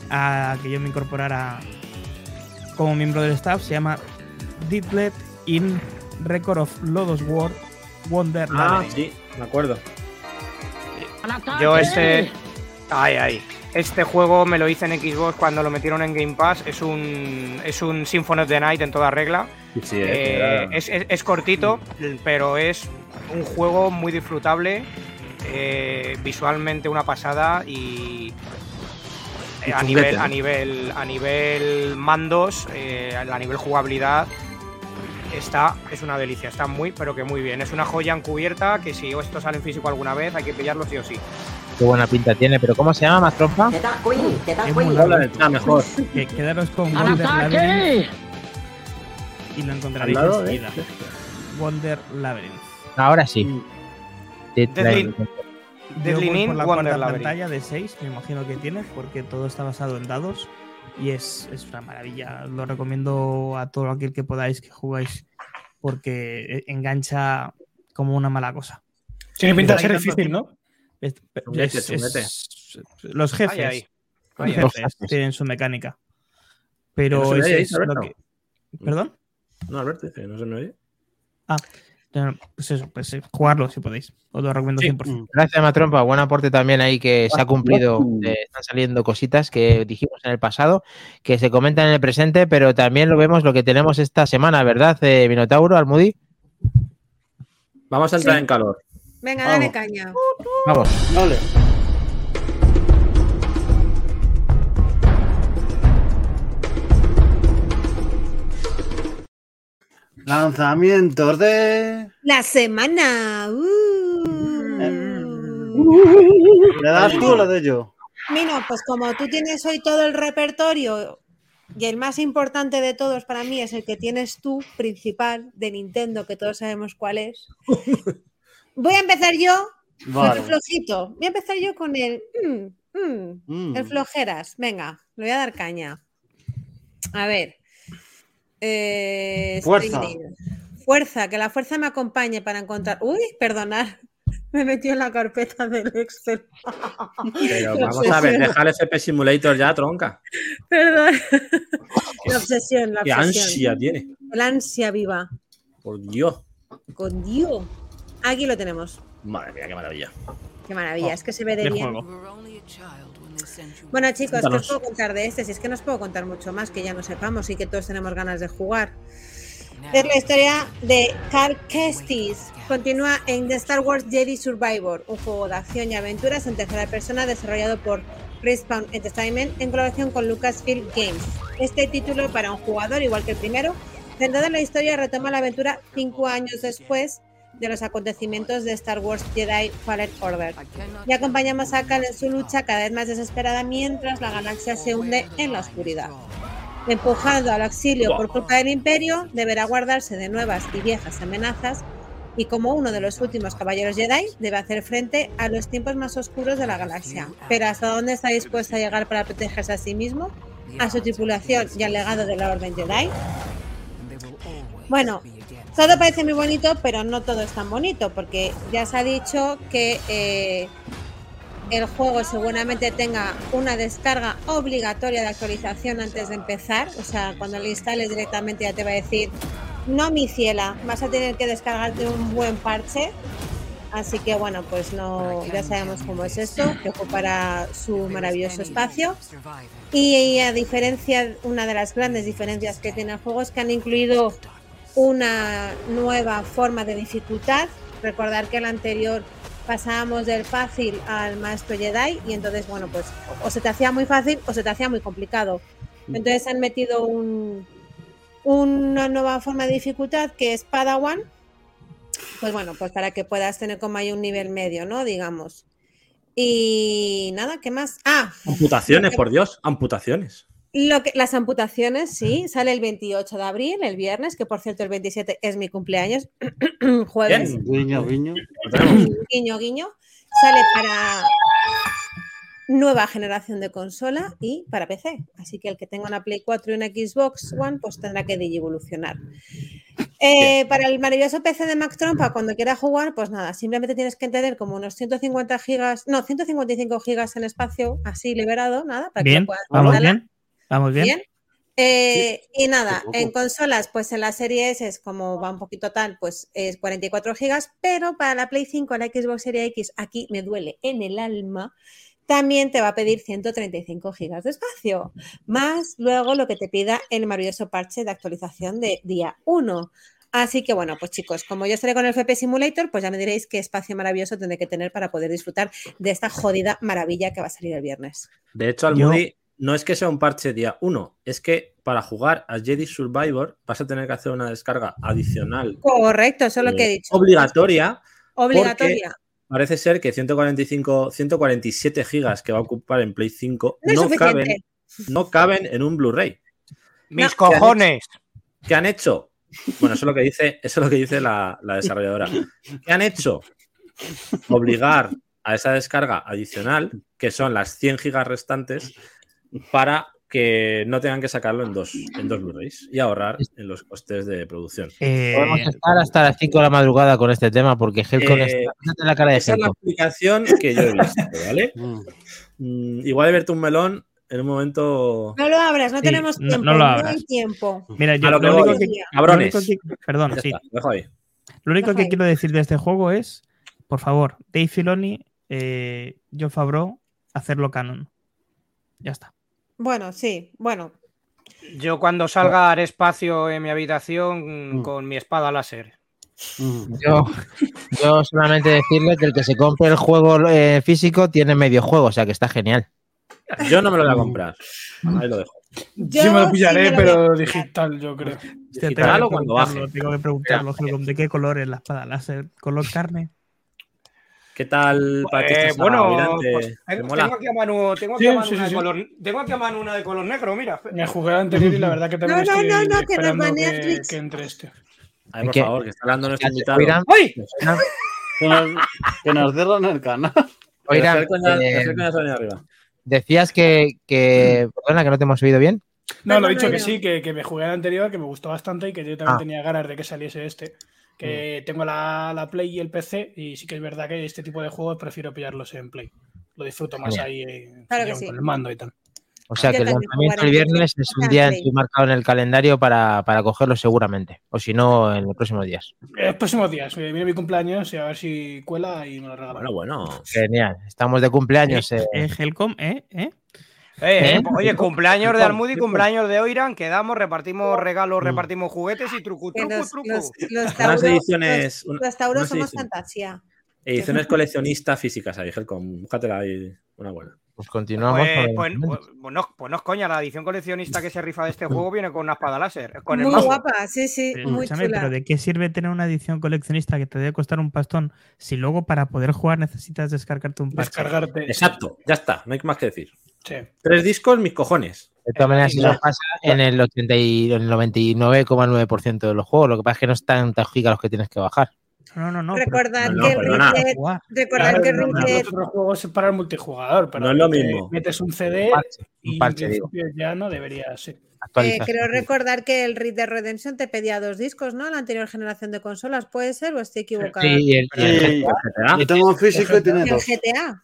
a que yo me incorporara como miembro del staff. Se llama Didlet in Record of Lodos War Wonder Ah, sí, me acuerdo. Yo este. Ay, ay. Este juego me lo hice en Xbox cuando lo metieron en Game Pass. Es un, es un Symphony of the Night en toda regla. Sí, Eh, es, es- es cortito, pero es un juego muy disfrutable. eh, visualmente una pasada y. A, nivel, a, nivel, a nivel mandos, eh, a nivel jugabilidad, está, es una delicia, está muy, pero que muy bien. Es una joya encubierta que si esto sale en físico alguna vez hay que pillarlo sí o sí. Qué buena pinta tiene, pero ¿cómo se llama, más trompa? Ah, mejor. Que- quedaros con Wonder Labyrinth y lo encontraréis Al lado de- enseguida. Wonder Labyrinth. Ahora sí. Deadly- Yo Deadly Wonder Labyrinth. pantalla de 6, me imagino que tiene, porque todo está basado en dados y es, es una maravilla. Lo recomiendo a todo aquel que podáis que jugáis porque engancha como una mala cosa. Tiene pinta de ser difícil, ¿no? Es- Chunguete, es- chunguete. es- los jefes, Ay, ay. los Ay. Los jefes tienen su mecánica. ¿No Pero es, lo que... ¿Perdón? No, Alberto dice que no se me oye. No, Pues eso, pues eh, jugarlo si podéis. Os lo recomiendo Sí. 100%. Gracias, Matrompa. Buen aporte también ahí que se ha cumplido. Eh, están saliendo cositas que dijimos en el pasado, que se comentan en el presente, pero también lo vemos lo que tenemos esta semana, ¿verdad, eh, Minotauro, Almudi? Vamos a entrar Sí. en calor. Venga, dale Vamos. caña. Vamos. Dale. Lanzamientos de. La semana. Uh. ¿Le das tú o le doy yo? Mino, pues como tú tienes hoy todo el repertorio y el más importante de todos para mí es el que tienes tú, principal de Nintendo, que todos sabemos cuál es. Voy a empezar yo con el flojito. Voy a empezar yo con el. mm, mm, Mm. El flojeras. Venga, le voy a dar caña. A ver. Eh, Fuerza. Fuerza, que la fuerza me acompañe para encontrar. Uy, perdonad. Me metí en la carpeta del Excel. Pero La vamos a ver, obsesión. deja el FP Simulator ya, tronca. Perdón. La obsesión, la Qué obsesión. ansia tiene. El ansia viva. Por Dios. Con Dios. Aquí lo tenemos. Madre mía, qué maravilla. Qué maravilla, es que se ve de bien. juego. Bueno, chicos, ¿qué os puedo contar de este? Si es que no os puedo contar mucho más que ya no sepamos y que todos tenemos ganas de jugar. Es la historia de Cal Kestis. Continúa en The Star Wars Jedi Survivor, un juego de acción y aventuras en tercera persona desarrollado por Respawn Entertainment en colaboración con Lucasfilm Games. Este título para un jugador, igual que el primero, centrado en la historia, retoma la aventura cinco años después de los acontecimientos de Star Wars Jedi Fallen Order. Y acompañamos a Cal en su lucha cada vez más desesperada mientras la galaxia se hunde en la oscuridad. Empujado al exilio por culpa del imperio, deberá guardarse de nuevas y viejas amenazas y como uno de los últimos caballeros Jedi debe hacer frente a los tiempos más oscuros de la galaxia. Pero ¿hasta dónde está dispuesto a llegar para protegerse a sí mismo, a su tripulación y al legado de la Orden Jedi? Bueno, todo parece muy bonito, pero no todo es tan bonito, porque ya se ha dicho que eh, el juego seguramente tenga una descarga obligatoria de actualización antes de empezar. O sea, cuando lo instales directamente ya te va a decir, no mi ciela, vas a tener que descargarte un buen parche. Así que bueno, pues no, ya sabemos cómo es esto, que ocupará su maravilloso espacio. Y a diferencia, una de las grandes diferencias que tiene el juego es que han incluido una nueva forma de dificultad. Recordar que el anterior pasábamos del fácil al maestro Jedi y entonces, bueno, pues o se te hacía muy fácil o se te hacía muy complicado. Entonces han metido un, una nueva forma de dificultad que es Padawan, pues bueno, pues para que puedas tener como ahí un nivel medio, ¿no? Digamos. Y nada, ¿qué más? Ah, Amputaciones, por Dios, amputaciones. Lo que, las amputaciones, sí, sale el 28 de abril, el viernes, que por cierto el 27 es mi cumpleaños, jueves. Bien. Guiño, guiño. Guiño, guiño, sale para nueva generación de consola y para PC. Así que el que tenga una Play 4 y una Xbox One, pues tendrá que evolucionar. Eh, para el maravilloso PC de Mac Trompa, cuando quiera jugar, pues nada, simplemente tienes que tener como unos 150 gigas, no, 155 gigas en espacio, así liberado, nada, para que Bien, lo puedas vamos instalar. bien. Eh, y nada, en consolas, pues en la serie S es como va un poquito tal, pues es 44 gigas, pero para la Play 5, la Xbox Series X, aquí me duele en el alma, también te va a pedir 135 gigas de espacio, más luego lo que te pida el maravilloso parche de actualización de día 1. Así que bueno, pues chicos, como yo estaré con el FP Simulator, pues ya me diréis qué espacio maravilloso tendré que tener para poder disfrutar de esta jodida maravilla que va a salir el viernes. De hecho, al Yo- Moody no es que sea un parche día 1, es que para jugar a Jedi Survivor vas a tener que hacer una descarga adicional Correcto, eso es lo que he eh, dicho. obligatoria. Obligatoria. Parece ser que 145, 147 gigas que va a ocupar en Play 5 No caben, no caben en un Blu-ray. Mis No. cojones. ¿Qué han hecho? Bueno, eso es lo que dice, eso es lo que dice la, la desarrolladora. ¿Qué han hecho? Obligar a esa descarga adicional, que son las 100 gigas restantes, para que no tengan que sacarlo en dos, en dos Blu-rays y ahorrar en los costes de producción. Eh, Podemos estar hasta las 5 de la madrugada con este tema porque Helcon Eh, está. La cara de Esa es la Helcon. explicación que yo he visto, ¿vale? Mm. Mm, igual he abierto un melón en un momento. No lo abras, no Sí, tenemos no- tiempo. no No, lo hay abras. tiempo. mira, yo lo único voy. que, lo único que- perdón, Ya sí. está, dejo ahí. Lo único Deja que ahí. quiero decir de este juego es, por favor, Dave Filoni, eh, John Favreau, hacerlo canon. Ya está. Bueno, sí, bueno. Yo cuando salga haré espacio en mi habitación Mm. con mi espada láser. Mm. Yo, yo solamente decirle que el que se compre el juego eh, físico tiene medio juego, o sea que está genial. Yo no me lo voy a comprar. Ahí lo dejo. Yo Yo me lo sí pillaré, me lo pero digital, yo creo. Digital tengo, que o cuando preguntarlo, baje. tengo que preguntarlo, ¿de qué color es la espada láser? ¿Color carne? ¿Qué tal para ti Eh, bueno, pues, ¿Te tengo, aquí a Manu, tengo aquí Sí, a Manu sí, una sí, de sí. color, tengo aquí a Manu una de color negro, mira. Me jugué anterior y la verdad que también No, no, estoy no, no, que nos que, que entre este. Ay, por ¿Qué? favor, que está hablando nuestro invitado. ¡Ay! Que nos, que nos cierran el canal. Ya- eh, decías que, que. Perdona, que no te hemos oído bien. No, lo he dicho que no. sí, que, que me jugué al anterior, que me gustó bastante y que yo también Ah. tenía ganas de que saliese este. Que tengo la, la Play y el PC y sí que es verdad que este tipo de juegos prefiero pillarlos en Play. Lo disfruto más ahí eh, Claro que con sí. el mando y tal. O sea que el lanzamiento el viernes es un día Play. en tu marcado en el calendario para, para cogerlo seguramente. O si no, en los próximos días. En los próximos días, viene mi cumpleaños y a ver si cuela y me lo regalan. Bueno, bueno. Genial. Estamos de cumpleaños. eh. Eh, Helcom, ¿eh? ¿eh? Eh, ¿Eh? Oye, cumpleaños de Almudi, cumpleaños de Oiran, quedamos, repartimos regalos, Mm. repartimos juguetes y truco, truco, los, truco. los, los Unas tauros, ediciones. los, tauros unas somos ediciones- fantasía. Ediciones coleccionistas físicas ahí, Helcom. Búscatela ahí una buena. Pues continuamos. Pues, pues, pues- pues no, pues no es coña, la edición coleccionista que se rifa de este juego viene con una espada láser, con el Muy guapa, sí, sí, Pero muy escúchame, chula. pero ¿de qué sirve tener una edición coleccionista que te debe costar un pastón si luego para poder jugar necesitas descargarte un parche? Descargarte. Exacto, ya está, no hay más que decir. Sí. Tres discos, mis cojones. De todas maneras, eso pasa en el 80 y el 99,9% de los juegos. Lo que pasa es que no están tan gigas los que tienes que bajar. No, no, no. pero Recordad no, que el recordad Claro, que no, no, otros juegos es para el multijugador, pero No es lo mismo. metes un CD Un parche, y un parche, digo. ya no debería ser. Eh, creo recordar que el Red Dead Redemption te pedía dos discos, ¿no? La anterior generación de consolas, ¿puede ser o estoy equivocada? Sí, y el, y el GTA. yo tengo un físico y tiene El dos. GTA.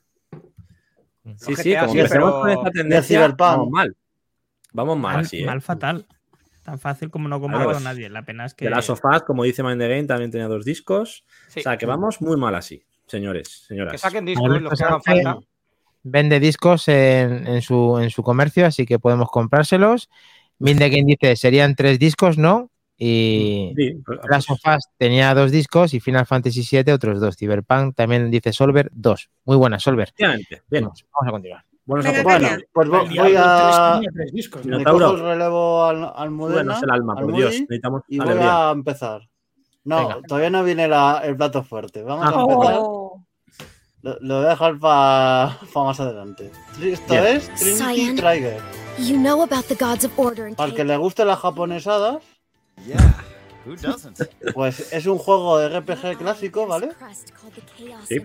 Sí, sí, GTA como sí, empecemos pero- con esta de tendencia, Cyberpunk. vamos mal. Vamos mal Mal, así, ¿eh? mal fatal. Tan fácil como no comprarlo pues, nadie. La pena es que. De las sofás, como dice Mind the Game, también tenía dos discos. Sí. O sea, que vamos muy mal así, señores, señoras. Que saquen discos, los que hagan falta. Vende discos en, en su, en su comercio, así que podemos comprárselos. Mindegame dice, serían tres discos, ¿no? Y Sí, Last of Us tenía dos discos y Final Fantasy VII otros dos. Cyberpunk también dice Solver dos. Muy buena, Solver. Bien. Vamos, vamos a continuar. Venga. Bueno, pues voy a. 3 tenía tres discos, ¿no? Me cojo el relevo al, al Mudena, Súbenos el alma, al por Dios. Moody, Necesitamos y voy alegría. a empezar. No, Venga. todavía no viene la- el plato fuerte. Vamos Ah. a empezar. Oh. Lo, lo voy a dejar para más adelante. Esto Bien. es Trinity. Trigger. You know about the gods of order and Para el que le guste las japonesadas, Yeah, who doesn't? pues es un juego de RPG clásico, ¿vale? Sí.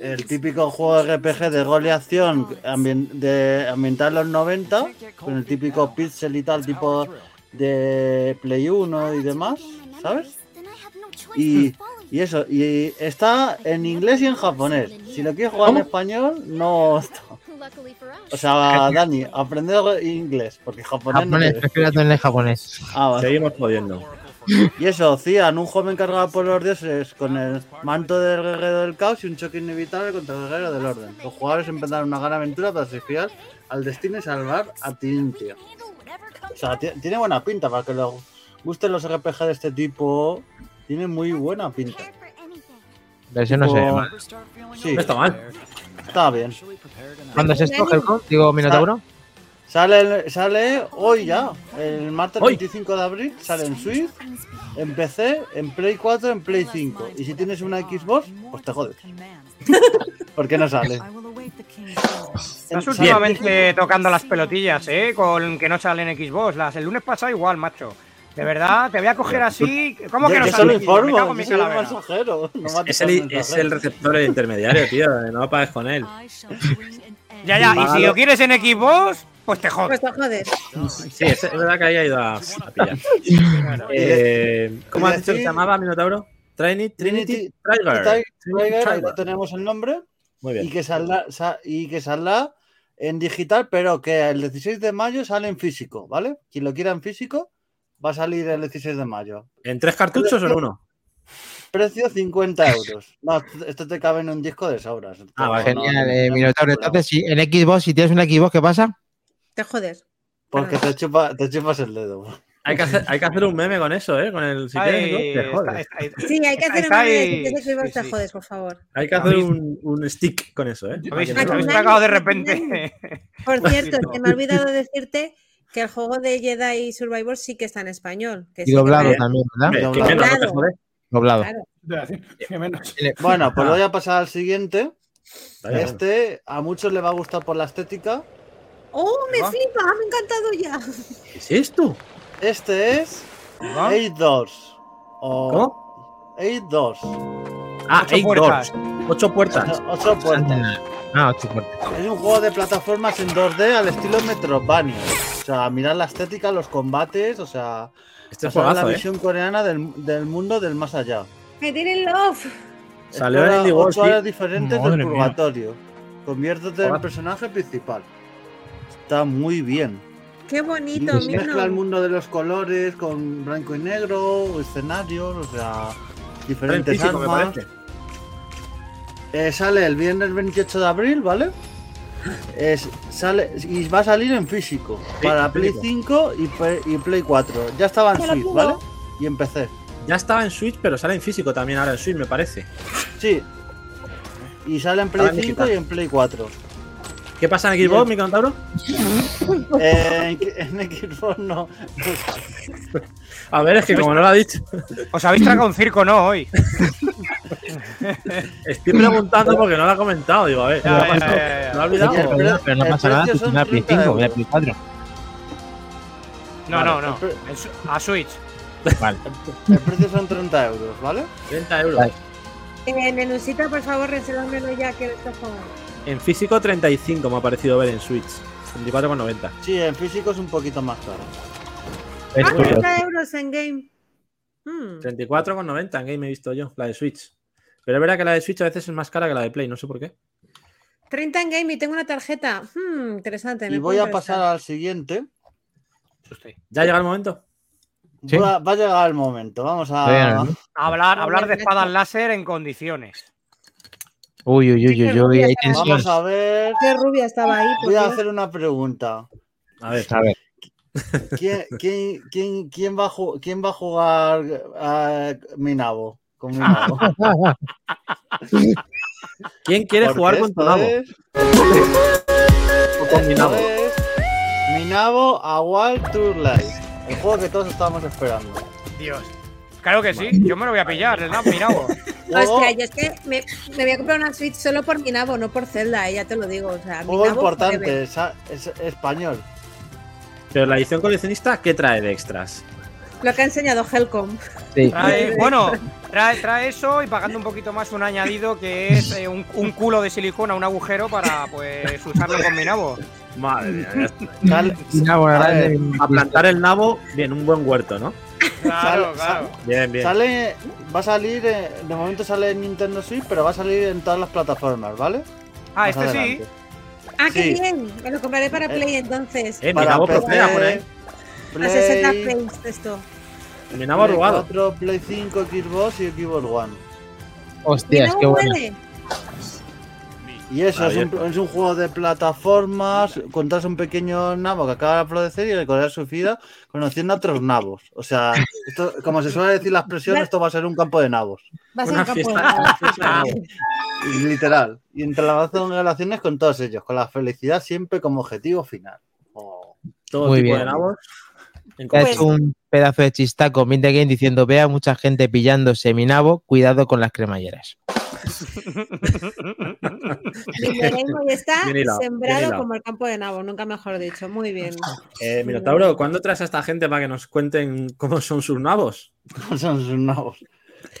El típico juego de RPG de rol y acción de ambiental en los 90, con el típico pixel y tal, tipo de Play 1 y demás, ¿sabes? Y, y eso, y está en inglés y en japonés. Si lo quieres jugar en español, no está. O sea, Dani, aprender inglés, porque japonés, no Japonés, te- prefiero tener japonés. Ah, vale. Seguimos jodiendo. Y eso, Cian, un joven cargado por los dioses con el manto del guerrero del caos y un choque inevitable contra el guerrero del orden. Los jugadores emprenden una gran aventura para desafiar al destino y salvar a Tintia. O sea, ti- tiene buena pinta para que les gusten los RPG de este tipo. Tiene muy buena pinta. Versión no sé. Sí, No está mal. Está bien. ¿Cuándo es esto, Helcom? Digo, Minotauro. Sale, sale hoy ya, el martes Hoy. 25 de abril, sale en Switch, en PC, en Play 4, en Play 5. Y si tienes una Xbox, pues te jodes. ¿Por qué no sale? Estás últimamente tocando las pelotillas, ¿eh? Con que no salen en Xbox. Las, el lunes pasado igual, macho. De verdad, te voy a coger así. ¿Cómo que Yo- no yo sale? solo informo, yo soy mensajero. no Es el, es receptor el intermediario, tío. No pagues con él. Ya, ya. Y si lo quieres en Xbox, pues te jodes. Pues te jodes. Sí, es, verdad que ahí ha ido a, a pillar. Eh, ¿Cómo has dicho que se llamaba Minotauro? Trinity, Trinity Trinity- Trigger. Tenemos el nombre Muy y bien. que, saldrá, sa- y que saldrá en digital, pero que el 16 de mayo sale en físico, ¿vale? Quien lo quiera en físico va a salir el 16 de mayo. ¿En tres cartuchos o en uno? Precio 50 euros. No, esto te cabe en un disco de sobras. Ah, vale. Genial, no, eh, no, Minotauro. no, Entonces, si en Xbox, si tienes una Xbox, ¿qué pasa? Te jodes. Porque te, chupa- te chupas el dedo. Hay que, hacer, hay que hacer un meme con eso, ¿eh? Con el si Ay, ¿no? Te jodes. está- está- Sí, hay que hacer un meme de si tienes Xbox, Sí, te jodes, por favor. Hay que hacer un, un stick con eso, ¿eh? ¿Habéis, habéis de repente. Por cierto, se me ha olvidado decirte que el juego de Jedi Survivor sí que está en español. Que sí Y que doblado vale. también, ¿verdad? Doblado. que menos, Doblado. Claro. Que menos. Bueno, pues voy a pasar al siguiente. Vaya, Este a muchos le va a gustar por la estética. ¡Oh, me Ah. flipa! Me ha encantado ya. ¿Qué es esto? Este es ¿Ah? 8-2. O ¿Cómo? 8-2. Ah, Ocho eight puertas. doors. Ocho puertas. 8 puertas. Ah, ocho puertas. Es un juego de plataformas en 2D al estilo Metroidvania. O sea, mirar la estética, los combates, o sea, Este es la ¿eh? visión coreana del, del mundo del más allá. Me tienen love. Salió en ocho sí. áreas diferentes Madre del mía. purgatorio. Conviértete en el personaje principal. Está muy bien. Qué Y bonito, mezcla el mundo de los colores con blanco y negro, escenarios, o sea, diferentes físico, me armas. parece. Eh, sale el viernes 28 de abril, ¿vale? Es, sale, y va a salir en físico Sí, para en Play físico. 5 y, Play- y Play 4. Ya estaba en Switch. ¿vale? Y en PC. Ya estaba en Switch, pero sale en físico también ahora en Switch, me parece. Sí. Y sale en Play Estaba en 5 digital. y en Play 4. ¿Qué pasa en Xbox, mi Cantabro? Eh, en, en Xbox no. A ver, es que como no lo ha dicho, Os habéis tragado un circo, ¿no? Hoy. estoy preguntando porque no lo ha comentado. Digo, a ver, Ya, ¿qué ha ya, ya, ya. ¿No ha Oye, olvidado? pero- Pero no pasa nada, precio tú tienes la Play 30 5, la euros. Play 4. No, Vale, no, no. A Switch. Vale. El precio son 30 euros, ¿vale? 30 euros. Vale. Eh, Nenusita, por favor, resérvamelo ya que juego. En físico 35 me ha parecido ver en Switch. 24,90. Sí, en físico es un poquito más caro. Ah, curioso. 30 euros en game. Hmm. 34,90 en game he visto yo, la de Switch. Pero es verdad que la de Switch a veces es más cara que la de Play, no sé por qué. 30 en game y tengo una tarjeta. Hmm, interesante. Y voy a pasar al siguiente. ¿Ya llega el momento? Sí. Va, va a llegar el momento. Vamos a. no. Hablar, hablar de espadas láser en condiciones. Uy, uy, uy, uy, uy, hay tensión. Vamos a ver. Qué rubia estaba ahí. Voy a hacer una pregunta. A ver. A ver. ¿Quién, quién, quién, quién va, a ju- quién va a jugar a Minabo? Con Minabo. ¿Quién quiere Porque jugar con tu nabo? es- O con mi nabo. es Minabo a Wild Tour Live. El juego que todos estábamos esperando. Dios. Claro que sí, yo me lo voy a pillar, el nabo, mi nabo. Hostia, yo es que me, me voy a comprar una Switch solo por mi nabo, no por Zelda, eh, ya te lo digo. O sea, mi juego nabo importante, es, es español. Pero la edición coleccionista, ¿qué trae de extras? Lo que ha enseñado Helcom. Sí. Trae- bueno, trae, trae eso y pagando un poquito más un añadido que es eh, un, un culo de silicona, un agujero para pues usarlo con mi nabo. Madre mía, a plantar el nabo, bien, un buen huerto, ¿no? Claro, Sale- claro. Bien, bien. Sale, va a salir, eh, de momento sale en Nintendo Switch, pero va a salir en todas las plataformas, ¿vale? Ah, Más este sí. Ah, qué Sí. bien. Me lo compraré para Play entonces. Eh, mi Para nabo PC, proceda por ahí. A 60 Play, frames esto. Mi nabo Play arrugado. 4, Play 5, Xbox y Xbox One. Hostias, qué bueno. Y eso es un, Abierto. es un juego de plataformas. Contas un pequeño nabo que acaba de florecer y recorrer su vida conociendo a otros nabos. O sea, esto, como se suele decir la expresión, esto va a ser un campo de nabos. Va a ser un campo de fiesta, nabo. una fiesta de nabo. Y Literal. Y entrelazando relaciones con todos ellos, con la felicidad siempre como objetivo final. Oh. Todo Muy tipo bien. de nabos. En Te ha Pues- hecho un pedazo de chistaco Mint the Game diciendo: Vea mucha gente pillándose mi nabo, cuidado con las cremalleras. Hoy está Bien hilado, bien sembrado como el campo de nabo, nunca mejor dicho. Muy bien. Eh, Minotauro, ¿cuándo traes a esta gente para que nos cuenten cómo son sus nabos? Son sus nabos.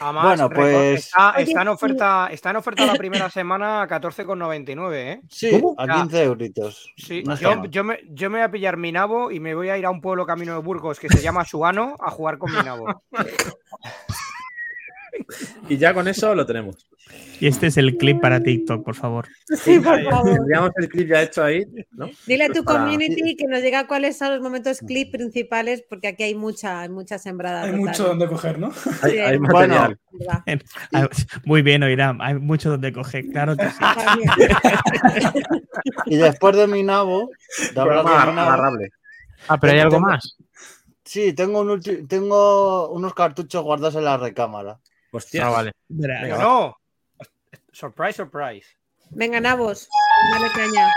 Además, Bueno, pues- está, en oferta, está en oferta la primera semana a 14,99, ¿eh? Sí, ¿Cómo? a Ya. 15 euritos. Sí, No yo me, yo me voy a pillar mi nabo y me voy a ir a un pueblo camino de Burgos que se llama Suano a jugar con mi nabo. Y ya con eso lo tenemos. Y este es el clip para TikTok, por favor. Sí, por favor. Tendríamos el clip ya hecho ahí, ¿no? Dile a tu Para- community que nos diga cuáles son los momentos clip principales, porque aquí hay mucha, hay mucha sembrada. Hay total. mucho donde coger, ¿no? Hay, Sí, hay bueno. material. Muy bien, Oiram. Hay mucho donde coger. Claro que sí. Y después de mi nabo, de hablar de mi nabo. Ah, pero hay algo Tengo- más. sí, tengo, un tengo unos cartuchos guardados en la recámara. Hostia. Ah, vale. Venga, no. Surprise, surprise. Venga, Nabos, dale caña.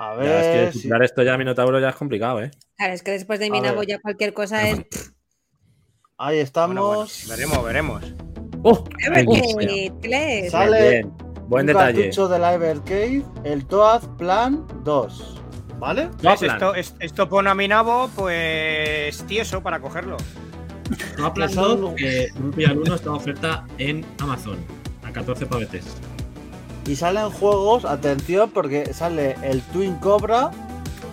A Ya, es que ver. si- titular esto ya Minotauro ya es complicado, ¿eh? Claro, es que después de A mi Nabo ver. ya cualquier cosa es. Ahí estamos. Bueno, bueno, veremos, veremos. ¡Oh! Evercade, Sale Bien, Buen un detalle. cartucho de la Evercade, el Toad Plan 2. ¿Vale? Plan. Esto, es- esto pone a mi nabo, pues tieso para cogerlo. No aplazó que Grupo al 1 está en oferta en Amazon a 14 pavetes. Y salen juegos, atención, porque sale el Twin Cobra,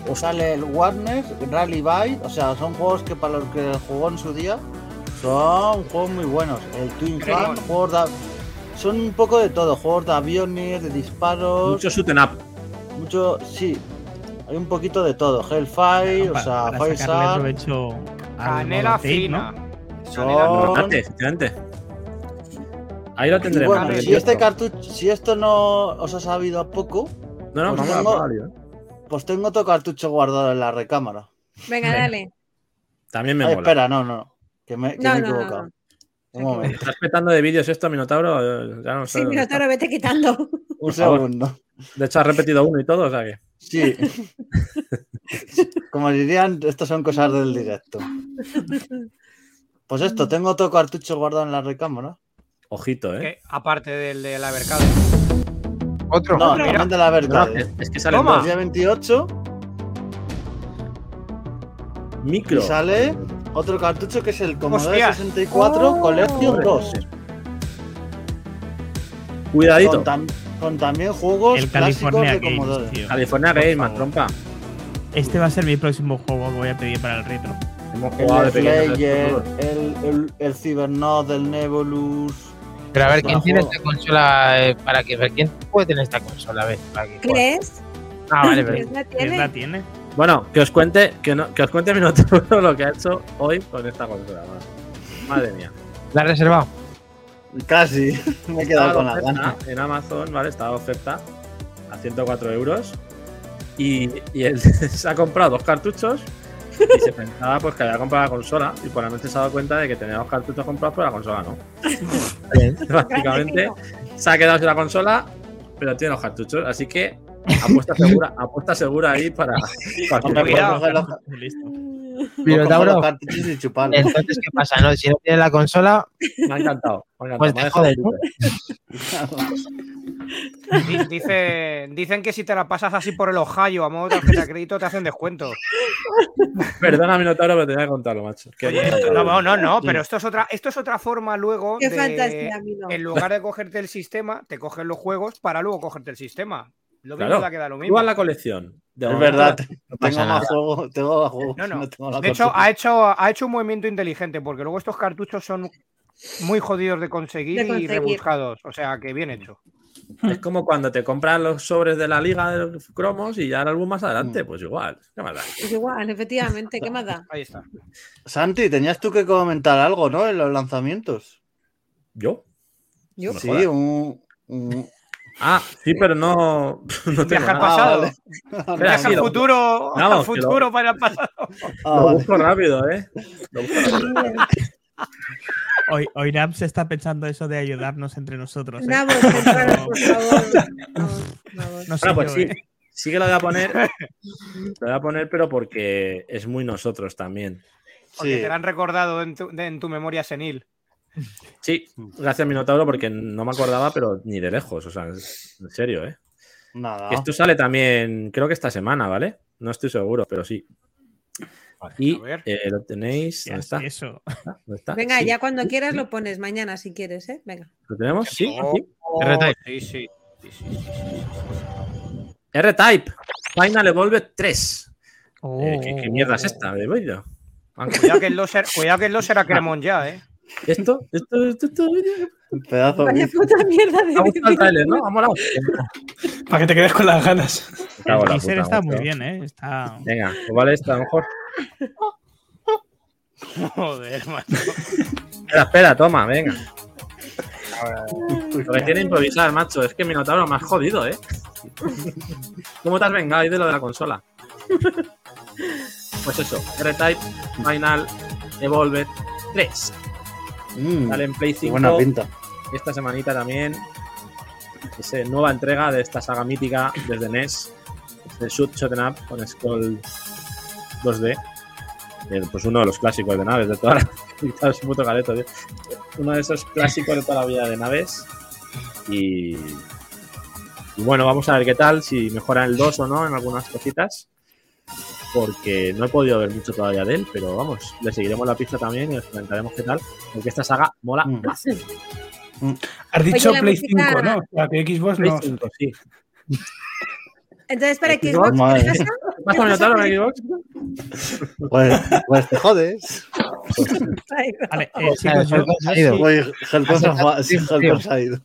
o sale el Warner, Rally Bite, o sea, son juegos que para los que jugó en su día son juegos muy buenos. El Twin. Fan, juegos de, son un poco de todo, juegos de aviones, de disparos, Mucho shoot 'em up. mucho, sí, hay un poquito de todo. Hellfire, o para, sea, Fire Canela fina. ¿no? son... Ahí lo tendremos. bueno, si este cartucho, si esto no os ha sabido a poco, No, no, pues vamos a tengo- ¿eh? pues tengo otro cartucho guardado en la recámara. Venga, dale. También me Ay, mola. espera, no, no. Que me, que No, me he equivocado. no. Un momento. ¿Estás petando de vídeos esto, Minotauro? Eh, Ya no sé Sí. Minotauro, vete quitando. Un segundo. De hecho, has repetido uno y todo, o sea que. Sí. Como dirían, estas son cosas del directo. Pues esto, tengo otro cartucho guardado en la recámara. Ojito, ¿eh? Que, aparte del de la Evercade. Otro. No, mira. también de la No, verdad. es, es que sale. El día 28 micro. y sale otro cartucho que es el Commodore Hostias. 64 Oh. Collection 2. Cuidadito. Con, tam- con también juegos El clásicos California de Games, Commodore. tío. California trompa. Este va a ser mi próximo juego que voy a pedir para el retro. Hemos El jugado de pequeños Slayer, el, el, el Cybernaut, el Nebulus. Pero a ver, ¿quién tiene esta consola? eh, para que, ¿Quién puede tener esta consola? A ver, para que juegue. ¿Crees? Ah, vale, pero. ¿Crees la ¿Quién la tiene? Bueno, que os cuente, que, no, que os cuente Minotauro lo que ha hecho hoy con esta consola. madre- Madre mía. ¿La has reservado? Casi, me he quedado con la oferta gana. En Amazon, ¿vale? Estaba oferta a 104 euros. Y, y él se ha comprado dos cartuchos y se pensaba pues que había comprado la consola y por la noche se ha dado cuenta de que tenía dos cartuchos comprados pero la consola no. Básicamente se ha quedado sin la consola pero tiene los cartuchos, así que apuesta segura, apuesta segura ahí para, para coge los- Listo. Cartuchos y entonces, ¿qué pasa? No? Si no tiene la consola, Me ha encantado. Me ha encantado. Pues me ha dejado ¿no? Dice, dicen que si te la pasas así por el Ohio a modo de tarjeta de crédito te hacen descuento. Perdona, Minotauro, pero tenía que contarlo, macho. Que Oye, esto- no, no, no, no, pero esto es otra, esto es otra forma luego Qué de, fantasía, en lugar de cogerte el sistema, te cogen los juegos para luego cogerte el sistema. Lo mismo Claro, da que da lo tú mismo. a la colección. De Es verdad, no tengo nada. más juegos, tengo más. No, no. no tengo la De hecho, ha hecho, ha hecho un movimiento inteligente, porque luego estos cartuchos son muy jodidos de conseguir, De y rebuscados. O sea, que bien hecho. Es como cuando te compras los sobres de la liga de los cromos y ya el álbum más adelante, pues igual. ¿Qué más da? Pues igual, efectivamente, ¿qué más da? Ahí está. Santi, tenías tú que comentar algo, ¿no? En los lanzamientos. ¿Yo? Yo. Sí, un- Ah, sí, pero no. no tengo Viaja al nada. pasado. vale. Espera, Viaja sí, al futuro, lo- futuro para el pasado. Ah, Lo vale. busco rápido, ¿eh? Lo busco rápido. Hoy, hoy Nam se está pensando eso de ayudarnos entre nosotros. ¿eh? Compraros, por favor. No sé Bueno, pues yo, sí. ¿eh? Sí que lo voy a poner. Lo voy a poner, pero porque es muy nosotros también. Porque Sí. te lo han recordado en tu, de- en tu memoria senil. Sí, gracias Minotauro, porque no me acordaba, pero ni de lejos. O sea, en serio, ¿eh? Nada. Esto sale también, creo que esta semana, ¿vale? No estoy seguro, pero sí. Y a ver. eh, lo tenéis. ¿Qué ¿Dónde está? eso? ¿Dónde está? Venga, Sí. ya cuando quieras lo pones mañana si quieres, ¿eh? Venga. ¿Lo tenemos? Sí. Oh, oh, R-Type. sí, sí. Sí, sí, sí, sí. R-Type. Final Evolved 3. Oh, Eh, ¿qué, qué mierda es esta? de vídeo? Cuidado que el loser, cuidado que el loser a Cremon ya, ¿eh? ¿Esto? ¿Esto? ¿Esto? esto? Un pedazo. Vaya puta mierda de gustado el trailer, ¿no? Ha molado. Para que te quedes con las ganas. El la teaser está muy bien, ¿eh? Está. Venga, pues vale esta, a lo mejor. Joder, macho. Espera, espera, toma, venga. Lo que tiene improvisar, macho. Es que Minotauro me has jodido, ¿eh? ¿Cómo te has vengado ahí de lo de la consola? Pues eso, R-Type, Final, Evolved 3. Mm, Sale en Play qué 5 buena pinta. esta semanita también. Es eh, nueva entrega de esta saga mítica desde NES. De Shoot Shot Up con Skull 2D. Eh, Pues uno de los clásicos de naves de toda la. Es un puto tío. Uno de esos clásicos de toda la vida de naves. Y. Y bueno, vamos a ver qué tal, si mejora el 2 o no en algunas cositas. Porque no he podido ver mucho todavía de él, pero vamos, le seguiremos la pista también y os comentaremos qué tal. Porque esta saga mola Mm. bastante. Has dicho la Play música- 5, ¿no? O sea, que Xbox Play no. 5, sí. Entonces, para Xbox, ¿qué pasa? ¿Qué pasa, Minotauro, en Xbox? Pues, pues te jodes. Vale, eh, se yo ha ido. sí, Oye, Helcon se ha- sí, Helcon se ha ido.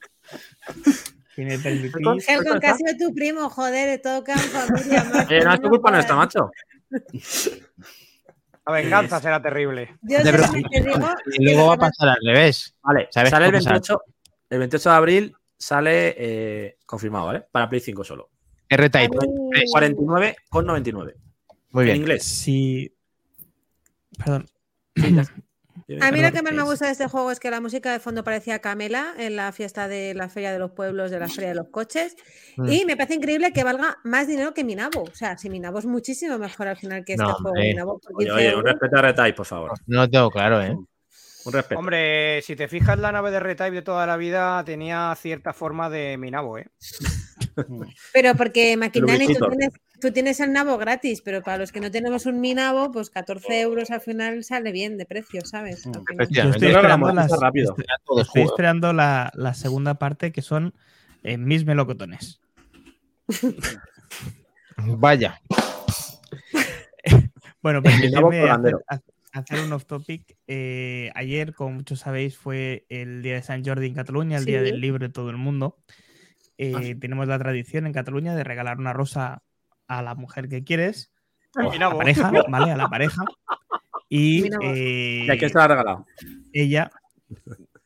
si me permitís, Helcon, que ha sido tu primo, joder, todo queda en familia. macho, Eh, no es tu culpa nuestra, macho. La venganza será terrible. Yo te digo Y luego va a pasar al revés. Vale, ¿Sabes sale el cómo sale? 28, el 28 de abril, sale eh, confirmado, ¿vale? Para Play 5 solo. R-Type. Ay. 49,99. Muy En bien. inglés. si. Perdón. A mí lo que más me gusta de este juego es que la música de fondo parecía Camela en la fiesta de la Feria de los Pueblos, de la Feria de los Coches. Mm. Y me parece increíble que valga más dinero que Minabo. O sea, si Minabo es muchísimo mejor al final que este juego. Minabo por Oye, 15 oye, un respeto a Retype, por favor. No lo tengo claro, ¿eh? Un respeto. Hombre, si te fijas, la nave de R-Type de toda la vida tenía cierta forma de Minabo, ¿eh? Pero porque Maquinani, tú tienes, tú tienes el nabo gratis, pero para los que no tenemos un Minabo, pues 14 euros al final sale bien de precio, ¿sabes? Yo Efectivamente. estoy esperando, las- estoy- la, la segunda parte que son eh, mis melocotones. Vaya. Bueno, Polandero. Hacer, un off topic. Eh, ayer, como muchos sabéis, fue el día de San Jordi en Cataluña, el día del libro de todo el mundo. Eh, Ah, sí. Tenemos la tradición en Cataluña de regalar una rosa a la mujer que quieres, o a la pareja, ¿vale? A la pareja. Y eh, ¿Y a quién se la ha regalado? ella,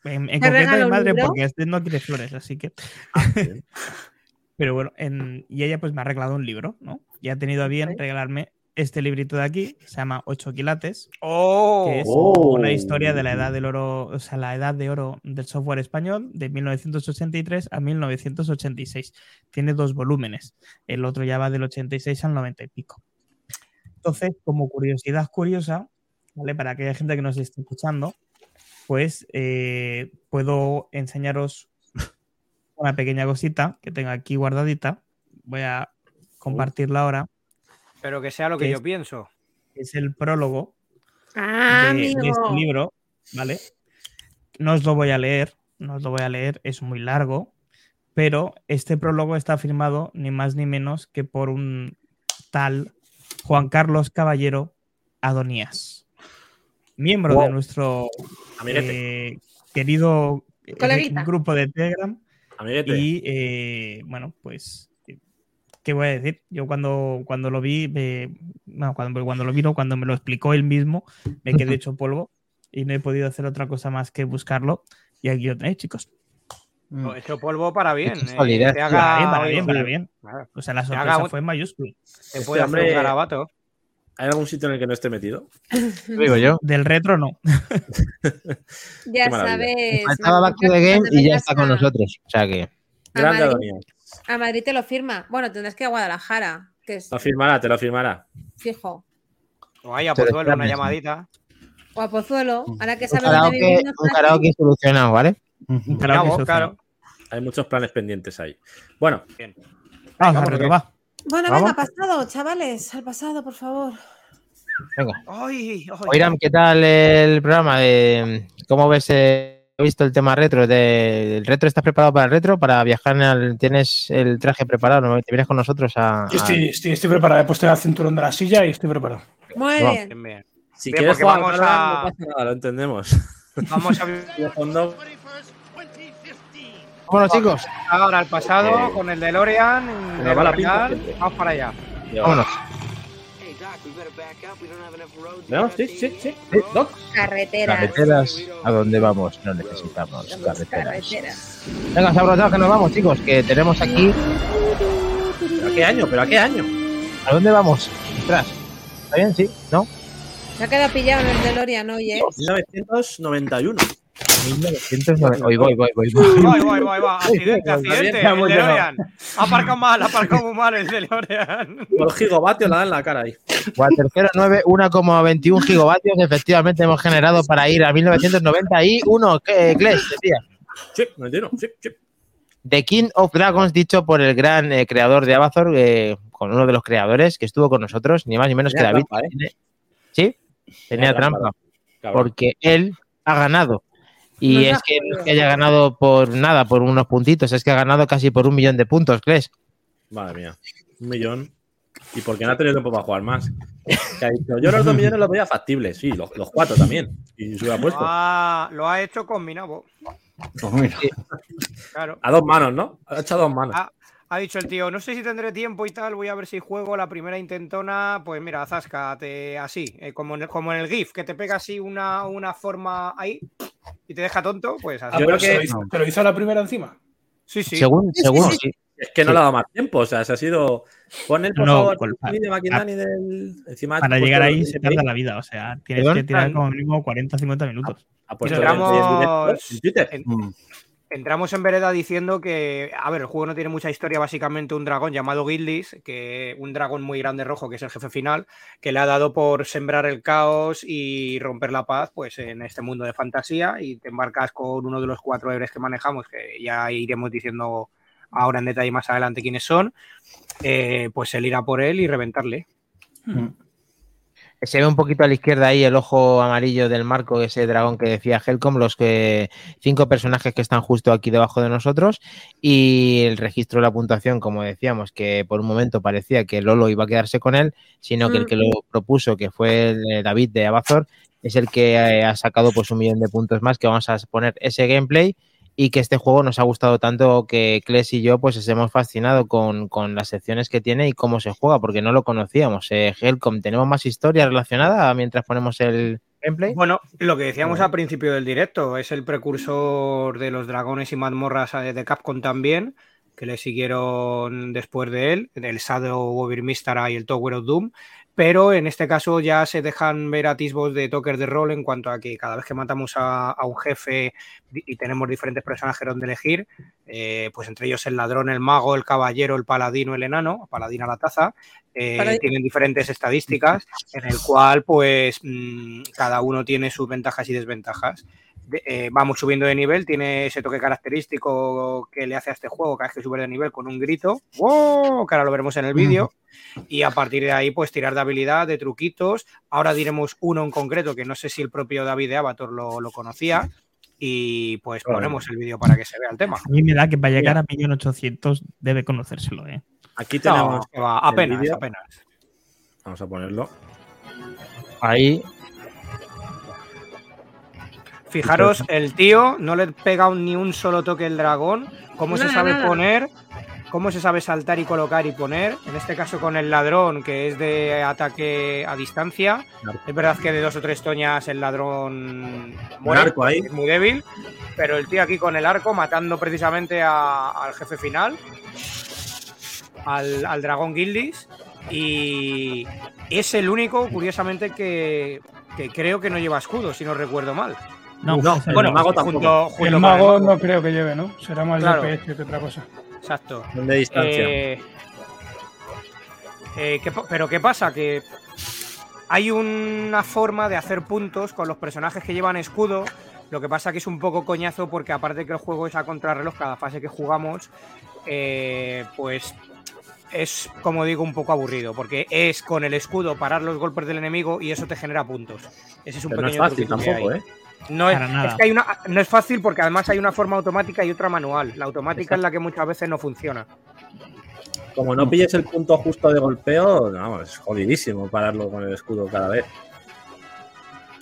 en, en ¿Te regala concreto mi un madre, porque este no quiere flores, así que. Ah. Pero bueno, en- y ella pues me ha regalado un libro, ¿no? y ha tenido a bien regalarme este librito de aquí, se llama Ocho quilates, ¡Oh! que es Oh. una historia de la edad del oro, o sea, la edad de oro del software español de 1983 a 1986. Tiene dos volúmenes, el otro ya va del 86 al 90 y pico. Entonces, como curiosidad curiosa, ¿vale? Para aquella gente que nos esté escuchando, pues eh, puedo enseñaros una pequeña cosita que tengo aquí guardadita. Voy a compartirla ahora. Pero que sea lo que ¿Qué yo es? pienso. Es el prólogo Ah, de, este libro, ¿vale? No os lo voy a leer, no os lo voy a leer, es muy largo, pero este prólogo está firmado ni más ni menos que por un tal Juan Carlos Caballero Adonías, miembro de nuestro eh, querido eh, grupo de Telegram. Amiguete. Y eh, bueno, pues, ¿qué voy a decir? Yo cuando, cuando lo vi, me- no, cuando, cuando lo vino, cuando me lo explicó él mismo, me quedé hecho polvo y no he podido hacer otra cosa más que buscarlo. Y aquí lo tenéis, chicos. Mm. He hecho polvo para bien. Eh, solidez. te Para haga, bien, para bien, para bien. claro, O sea, la sorpresa un- fue en mayúscula. Te Este puede hacer un garabato. ¿Hay algún sitio en el que no esté metido? Digo yo. Del retro no. Ya sabes. Marco, Back to the Game y ya está con nosotros. O sea que. Grande Adonías. A Madrid te lo firma. Bueno, tendrás que ir a Guadalajara, que es Lo firmará, te lo firmará. fijo. O Te pues duele una llamadita. O a Pozuelo, ahora que sabes dónde vivimos. un karaoke solucionado, ¿vale? Un karaoke claro. Hay muchos planes pendientes ahí. Bueno, Vamos a Vamos, retro, que- va. Bueno, ¿Vamos? venga, pasado, chavales, al pasado, por favor. Venga. Oiram, ¿qué tal el programa? de- ¿Cómo ves eh, visto el tema retro? De, ¿El retro estás preparado para el retro? ¿Para viajar? en el- ¿Tienes el traje preparado? ¿No? ¿Te vienes con nosotros a...? Yo a- estoy, estoy, estoy preparado. He puesto el cinturón de la silla y estoy preparado. Muy bien. Si Bien, quieres jugar vamos a- no pasa nada, lo entendemos. Vamos a De fondo, Bueno, chicos, ahora al pasado Eh, con el DeLorean. siempre. Vamos para allá. vámonos. ¿No? Sí, sí, sí. Sí, Doc. Carreteras. Carreteras, ¿a dónde vamos? No necesitamos carreteras. carreteras. Venga, sabrosados que nos vamos, chicos, que tenemos aquí... ¿Pero a qué año? ¿Pero a qué año? ¿A dónde vamos? Ostras, ¿está bien? ¿Sí? ¿No? Se ha quedado pillado en el DeLorean, oye. 1991. 1990. Voy, voy, voy, voy. Voy, voy, voy, va. Accidente, accidente. El DeLorean. Ha aparcado mal, ha aparcado muy mal el DeLorean. Por gigavatio la da en la cara ahí. Water 09, 1,21 gigavatios efectivamente hemos generado para ir a 1991. ¿Qué, Kles, decía? Sí, 91. Sí, sí. The King of Dragons, dicho por el gran eh, creador de Avatar, eh, con uno de los creadores que estuvo con nosotros, ni más ni menos Tenía que David. trampa, ¿eh? Sí, tenía Tenía trampa, porque él ha ganado. Y Nos ha es que no es que haya ganado por nada, por unos puntitos, es que ha ganado casi por un millón de puntos, Kles. Madre mía. Un millón. ¿Y por qué no ha tenido tiempo para jugar más? Que ha dicho, yo los dos millones los veía factibles. Sí, los, los cuatro también. Y se lo ha puesto. Ah, lo ha hecho combinado. Pues mira. Claro. A dos manos, ¿no? Ha hecho a dos manos. Ah, Ha dicho el tío, no sé si tendré tiempo y tal, voy a ver si juego la primera intentona. Pues mira, Zasca, te, así, eh, como, en el, como en el GIF, que te pega así una, una forma ahí y te deja tonto, pues así. Ah, Yo pero creo se, que- lo hizo, se lo hizo a la primera encima. Sí, sí. Según, según, sí. Es que no le ha dado más tiempo. O sea, se ha sido. Pon el, por No, favor, el de Maquindani del. Encima Para llegar ahí el- se tarda la vida, o sea, tienes ¿Perdón? que tirar como mínimo 40-50 minutos. Ha puesto Entramos- el- el directo en Twitter. en- Mm. Entramos en vereda diciendo que, a ver, el juego no tiene mucha historia, básicamente un dragón llamado Gildis, que un dragón muy grande rojo, que es el jefe final, que le ha dado por sembrar el caos y romper la paz, pues en este mundo de fantasía, y te embarcas con uno de los cuatro héroes que manejamos, que ya iremos diciendo ahora en detalle más adelante quiénes son, eh, pues él irá por él y reventarle. Se ve un poquito a la izquierda ahí el ojo amarillo del marco, ese dragón que decía Helcom, los que, cinco personajes que están justo aquí debajo de nosotros y el registro de la puntuación, como decíamos, que por un momento parecía que Lolo iba a quedarse con él, sino que el que lo propuso, que fue el, David de Abazor, es el que eh, ha sacado pues un millón de puntos más, que vamos a poner ese gameplay y que este juego nos ha gustado tanto que Kles y yo pues nos hemos fascinado con, con las secciones que tiene y cómo se juega, porque no lo conocíamos. Eh, Helcom, ¿tenemos más historia relacionada mientras ponemos el gameplay? Bueno, lo que decíamos al principio del directo, es el precursor de los dragones y mazmorras eh, de Capcom también. que le siguieron después de él, el Shadow of Mistara y el Tower of Doom, pero en este caso ya se dejan ver atisbos de toques de rol en cuanto a que cada vez que matamos a, a un jefe y tenemos diferentes personajes donde elegir, eh, pues entre ellos el ladrón, el mago, el caballero, el paladino, el enano, paladina la taza, eh, tienen diferentes estadísticas en el cual pues mm, cada uno tiene sus ventajas y desventajas. Eh, vamos subiendo de nivel, tiene ese toque característico que le hace a este juego cada vez que sube de nivel con un grito, ¡wow! que ahora lo veremos en el vídeo, y a partir de ahí pues tirar de habilidad, de truquitos, ahora diremos uno en concreto que no sé si el propio David de Avatar lo, lo conocía, y pues ponemos el vídeo para que se vea el tema. A mí me da que para llegar a 1.800.000 debe conocérselo, ¿eh? Aquí No, tenemos. que va, apenas, apenas. Vamos a ponerlo. Ahí, Fijaros, el tío no le pega ni un solo toque el dragón. ¿Cómo se sabe nada. poner? ¿Cómo se sabe saltar y colocar y poner? En este caso con el ladrón, que es de ataque a distancia. Claro. Es verdad que de dos o tres toñas el ladrón arco ahí. es muy débil. Pero el tío aquí con el arco matando precisamente a- al jefe final, al, al dragón Gildis. Y es el único, curiosamente, que, que creo que no lleva escudo, si no recuerdo mal. No, bueno, no. el mago tampoco. junto, El mago no creo que lleve, ¿no? Será más Claro. DPS que otra cosa. Exacto. De distancia. Eh, eh, ¿qué pa- pero ¿qué pasa? Que hay una forma de hacer puntos con los personajes que llevan escudo. Lo que pasa que es un poco coñazo porque aparte que el juego es a contrarreloj cada fase que jugamos, eh, pues es, como digo, un poco aburrido. Porque es con el escudo parar los golpes del enemigo y eso te genera puntos. Ese es un Pero no es pequeño fácil tampoco, hay. ¿eh? No es, que hay una, no es fácil porque además hay una forma automática y otra manual. La automática es la que muchas veces no funciona. Como no pilles el punto justo de golpeo, no, es jodidísimo pararlo con el escudo cada vez.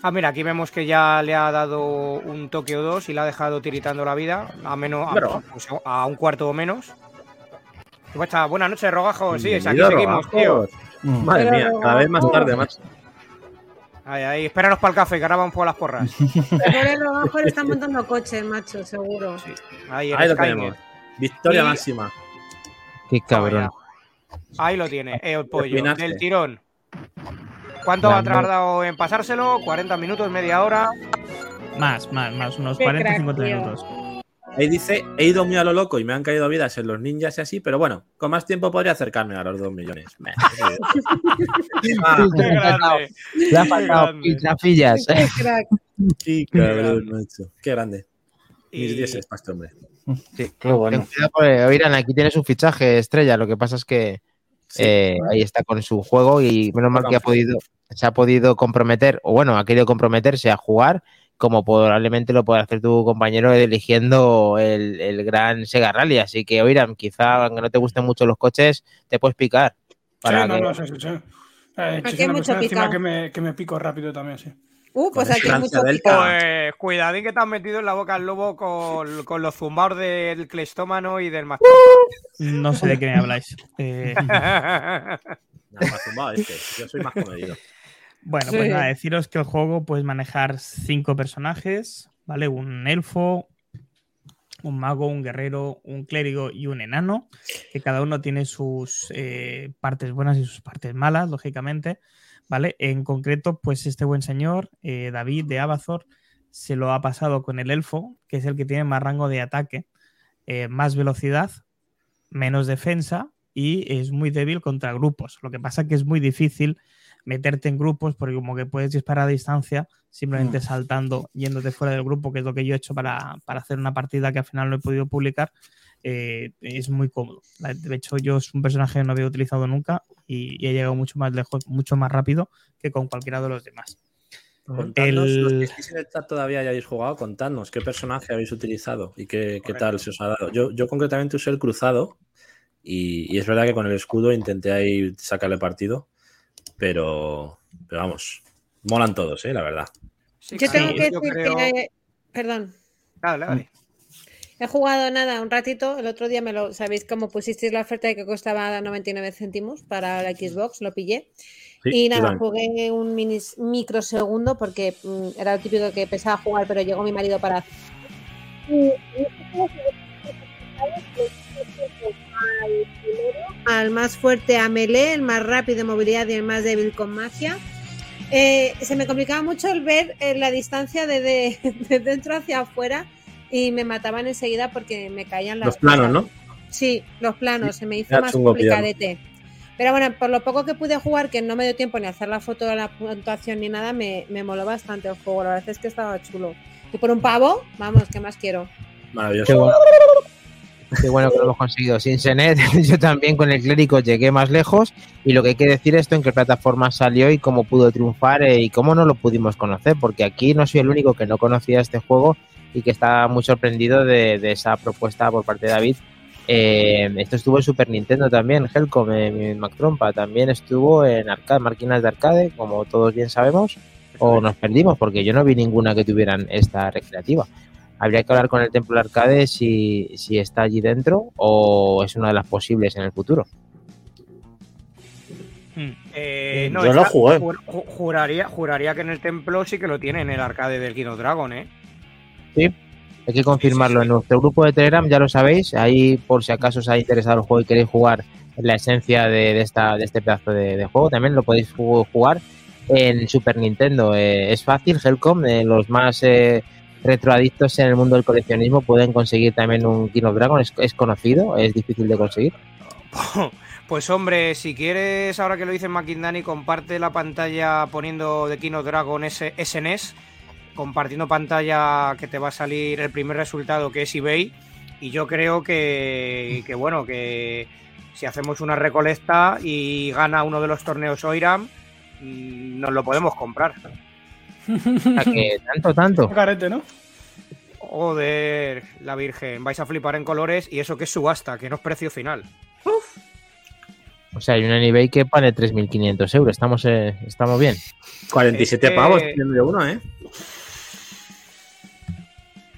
Ah, mira, aquí vemos que ya le ha dado un toque o dos y le ha dejado tiritando la vida a menos a, pues, a un cuarto o menos. ¿Cómo está? Buenas noches, Rogajo. Sí, aquí seguimos, tío. Madre mía, cada vez más tarde, macho. Ahí, ahí, espéranos para el café, que ahora vamos por las porras. Pobre Rogajo le están montando coche, macho, seguro. Sí, ahí, lo Skynet. tenemos. Victoria Y- máxima. qué cabrón. Ahí lo tiene, eh, el pollo, opinaste? del tirón. ¿Cuánto ha tardado en pasárselo? ¿40 minutos, media hora? Más, más, más, unos Qué 40 crack, 50 tío. minutos. Ahí dice, he ido muy a lo loco y me han caído vidas en los ninjas y así, pero bueno, con más tiempo podría acercarme a los dos millones. Meh, ah, ¡Qué grande! Le ha Qué faltado grande. piltrafillas. Qué crack. qué cabrón, macho. Qué grande. Mis Y- dieces para este hombre. Sí. Qué bueno. Oiran, aquí tiene su fichaje estrella. Lo que pasa es que Sí. eh, ahí está con su juego y menos mal que ha podido, se ha podido comprometer, o bueno, ha querido comprometerse a jugar, como probablemente lo puede hacer tu compañero eligiendo el, el gran Sega Rally. Así que, Oiran, quizá aunque no te gusten mucho los coches, te puedes picar. Para sí, no, que- no, sí, sí, sí. Eh, Aquí hay mucho encima que me, que me pico rápido también, sí. Uh, pues aquí hay mucho picado. Pues cuidadín que te has metido en la boca al lobo con, con los zumbados del clestómano y del mascota. No sé de qué me habláis. Eh, Nada más zumbado este. Yo soy más comedido. Bueno, Sí. pues nada, deciros que el juego puedes manejar cinco personajes, ¿vale? Un elfo, un mago, un guerrero, un clérigo y un enano, que cada uno tiene sus eh, partes buenas y sus partes malas, lógicamente, ¿vale? En concreto, pues este buen señor, eh, David de Abazor, se lo ha pasado con el elfo, que es el que tiene más rango de ataque, eh, más velocidad, menos defensa y es muy débil contra grupos. Lo que pasa que es muy difícil meterte en grupos porque como que puedes disparar a distancia simplemente saltando, yéndote fuera del grupo, que es lo que yo he hecho para, para hacer una partida que al final no he podido publicar, eh, es muy cómodo. De hecho, yo es un personaje que no había utilizado nunca y, y he llegado mucho más lejos, mucho más rápido que con cualquiera de los demás. Contadnos, El- los que estéis en el chat todavía hayáis jugado, contadnos qué personaje habéis utilizado y qué, qué tal se os ha dado. Yo, yo concretamente usé el cruzado y, y es verdad que con el escudo intenté ahí sacarle partido, pero, pero vamos, molan todos, ¿eh? la verdad. Sí, Yo tengo que yo decir creo- que. Perdón. Dale, dale. He jugado nada, un ratito. El otro día me lo sabéis cómo pusisteis la oferta de que costaba 99 céntimos para la Xbox, lo pillé. Sí, y nada, jugué un mini, microsegundo porque mm, era lo típico que pensaba jugar, pero llegó mi marido para. Y- al más fuerte a melee, el más rápido en movilidad y el más débil con magia. Eh, se me complicaba mucho el ver eh, la distancia de, de- de dentro hacia afuera y me mataban enseguida porque me caían las Los planos, cosas. ¿no? Sí, los planos, se me hizo más complicadete. Pero bueno, por lo poco que pude jugar, que no me dio tiempo ni hacer la foto de la puntuación ni nada, me, me moló bastante el juego. La verdad es que estaba chulo. Y por un pavo, vamos, ¿qué más quiero? Qué Maravilloso. Qué bueno que lo hemos conseguido. Sin Senet, yo también con el clérigo llegué más lejos. Y lo que hay que decir esto, en qué plataforma salió y cómo pudo triunfar eh, y cómo no lo pudimos conocer. Porque aquí no soy el único que no conocía este juego y que está muy sorprendido de, de esa propuesta por parte de David. Eh, esto estuvo en Super Nintendo también, Helcom, eh, mi Mac Trompa. También estuvo en arcade, máquinas de arcade, como todos bien sabemos. O nos perdimos, porque yo no vi ninguna que tuvieran esta recreativa. Habría que hablar con el Templo Arcade si, si está allí dentro o es una de las posibles en el futuro. Eh, Yo lo jugué. ju- ju- juraría, juraría que en el templo sí que lo tiene en el arcade del Kino Dragon, ¿eh? Sí, hay que confirmarlo en nuestro grupo de Telegram, ya lo sabéis. Ahí, por si acaso os ha interesado el juego y queréis jugar la esencia de, de esta, de este pedazo de, de juego, también lo podéis ju- jugar en Super Nintendo. Eh, es fácil, Helcom, eh, los más eh, retroadictos en el mundo del coleccionismo pueden conseguir también un King of Dragon, es, es conocido, es difícil de conseguir. Pues hombre, si quieres, ahora que lo dice Maquindani, comparte la pantalla poniendo de Kino Dragon S- SNES, compartiendo pantalla que te va a salir el primer resultado que es eBay. Y yo creo que, que bueno, que si hacemos una recolecta y gana uno de los torneos Oiram, mm, nos lo podemos comprar. O sea que tanto, tanto. Carete, ¿no? Joder, la Virgen, vais a flipar en colores y eso que es subasta, que no es precio final. O sea, hay una en eBay que vale 3.500 euros. Estamos, eh, estamos bien. 47 Es que- pavos tiene uno, ¿eh?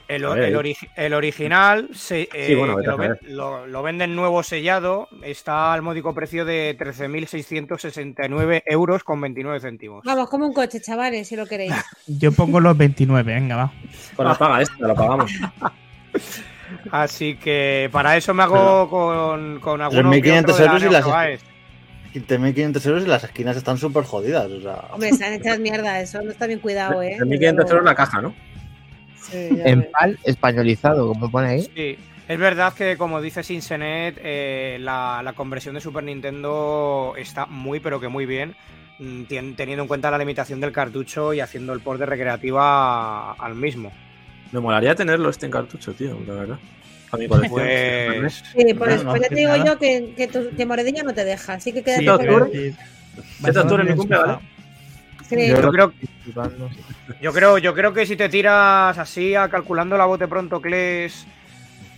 El, el ori- el original se, eh, bueno, lo, ven- lo- lo venden nuevo sellado, está al módico precio de 13.669 euros con 29 céntimos. Vamos, como un coche, chavales, si lo queréis. Yo pongo los 29, venga, va. Con la paga esta, la pagamos. Así que para eso me hago con, con algunos 3.500 euros y las, las 15.500 euros y las esquinas están súper jodidas. O sea, Hombre, están hechas mierda, eso no está bien cuidado, ¿eh? 3.500 euros la caja, ¿no? Sí, En. PAL españolizado, como pone ahí. Sí, es verdad que como dice Sinsenet, eh, la, la conversión de Super Nintendo está muy pero que muy bien, mm, teniendo en cuenta la limitación del cartucho y haciendo el port de recreativa al mismo. Me molaría tenerlo este en cartucho, tío, la verdad. A mi colección. Pues, Sí, por eso pues ya te digo nada. yo que, que, tu- que Moredilla no te deja, así que quédate Sí, con te octubre es mi cumple. Sí. yo creo, yo creo, yo creo que si te tiras así a calculando la bote pronto, Cles,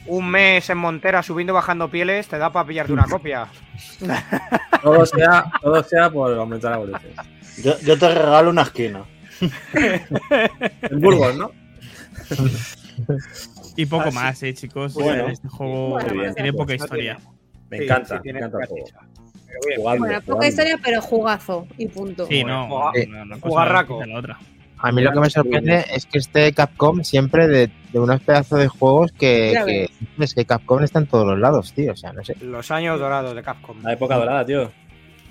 un mes en Montera subiendo y bajando pieles, te da para pillarte una copia. Todo sea, todo sea por aumentar la evolución. yo, yo te regalo una esquina. En Burgos, ¿no? Y poco Ah, sí. más, eh, chicos. Bueno. este juego Bueno, Muy bien. tiene poca historia. Me encanta, sí, me encanta el juego. Pero Bueno, poca jugadlo. historia, pero jugazo y punto. Sí, Bueno, no, juga- no, no, cosa jugarraco. la otra. A mí lo que me sorprende es que este Capcom siempre de, de unos pedazos de juegos que, es que Capcom está en todos los lados, tío. O sea, no sé. Los años dorados de Capcom. La época dorada, tío.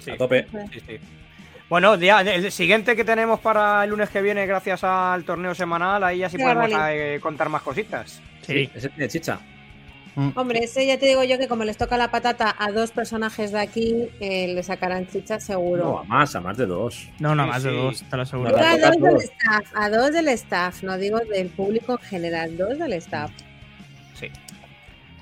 Sí. A tope. Sí, sí. Bueno, ya, el siguiente que tenemos para el lunes que viene, gracias al torneo semanal, ahí ya sí podemos vale. eh, contar más cositas. Sí. Ese tiene chicha. Hombre, ese ya te digo yo que como les toca la patata a dos personajes de aquí, eh, le sacarán chicha No, seguro. a más, a más de dos. No, no, Sí, más de dos, te lo aseguro. A dos del staff, a dos del staff, no digo del público en general, dos del staff. Sí.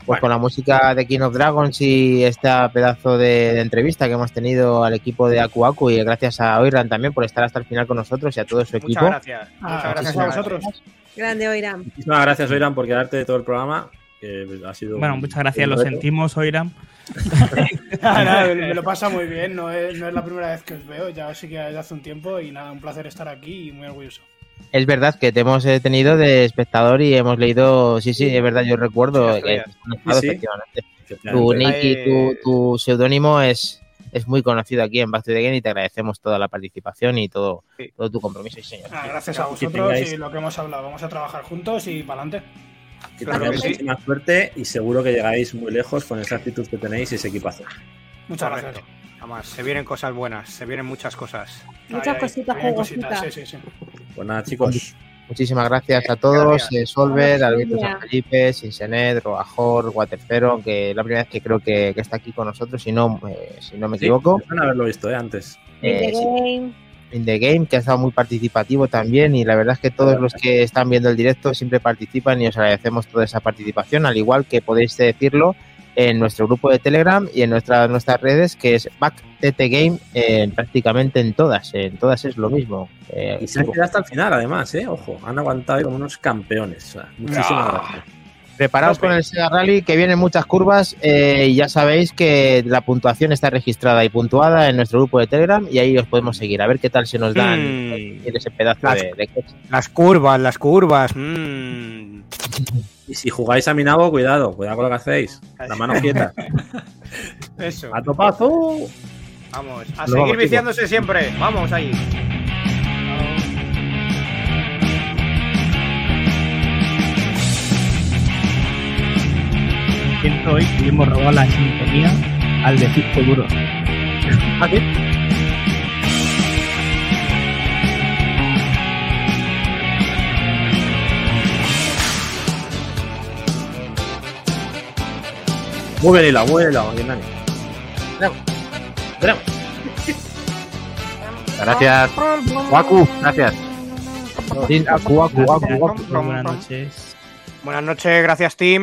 Pues con la música de King of Dragons y este pedazo de, de entrevista que hemos tenido al equipo de Aku Aku y gracias a Oiran también por estar hasta el final con nosotros y a todo su Muchas equipo. gracias. Ah, Muchas gracias gracias a vosotros. Grande Oiram. Muchísimas gracias, Oiran, por quedarte de todo el programa. Que ha sido Bueno, muchas gracias, lo sentimos, Oiram. Nada, nada, me me lo pasa muy bien, no es, no es la primera vez que os veo, ya sí que desde hace un tiempo y nada, un placer estar aquí y muy orgulloso. Es verdad que te hemos eh, tenido de espectador y hemos leído, sí, sí, es verdad, yo recuerdo que sí. efectivamente. Tu nick y Eh, tu, tu seudónimo es, es muy conocido aquí en Back to the Game y te agradecemos toda la participación y todo, Sí. todo tu compromiso, sí, señor. Nada, gracias a vosotros y lo que hemos hablado, vamos a trabajar juntos y para adelante. Que Claro tengáis que sí. muchísima suerte y seguro que llegáis muy lejos con esa actitud que tenéis y ese equipazo. Muchas Correcto. gracias. Además, se vienen cosas buenas, se vienen muchas cosas. Muchas ahí, cositas hay cositas. Sí, sí, sí. Pues nada, chicos. Muchísimas gracias a todos, Gracias. eh, Solver, Alberto. San Felipe, Sinsenet, Robajor, Watercero, aunque es la primera vez que creo que, que está aquí con nosotros, si no, eh, si no me Sí, equivoco. suena haberlo visto ¿eh? antes. Eh, sí. In the Game, que ha estado muy participativo también y la verdad es que todos los que están viendo el directo siempre participan y os agradecemos toda esa participación, al igual que podéis decirlo en nuestro grupo de Telegram y en nuestra, nuestras redes, que es BackTT Game, eh, prácticamente en todas, en todas es lo mismo. Eh, Y se han quedado hasta el final, además, ¿eh? Ojo, han aguantado como unos campeones. O sea, muchísimas Ah. gracias. Preparaos con el Sega Rally, que vienen muchas curvas eh, y ya sabéis que la puntuación está registrada y puntuada en nuestro grupo de Telegram y ahí os podemos seguir, a ver qué tal se nos dan Mm. ese pedazo Las- de, de coche. Las curvas, las curvas. mm. Y si jugáis a Minabo, cuidado, cuidado con lo que hacéis. La mano quieta. Eso. ¡A topazo! Vamos, a Nos seguir vamos, viciándose siempre. Vamos ahí. Siento hoy que hemos robado la sintonía al de Cisco Duro. Bien hilado, bien, Dani. Veremos. Veremos. Gracias, Waku, gracias. Waku, Waku, Waku, Waku. Buenas noches. Buenas noches, gracias, Tim.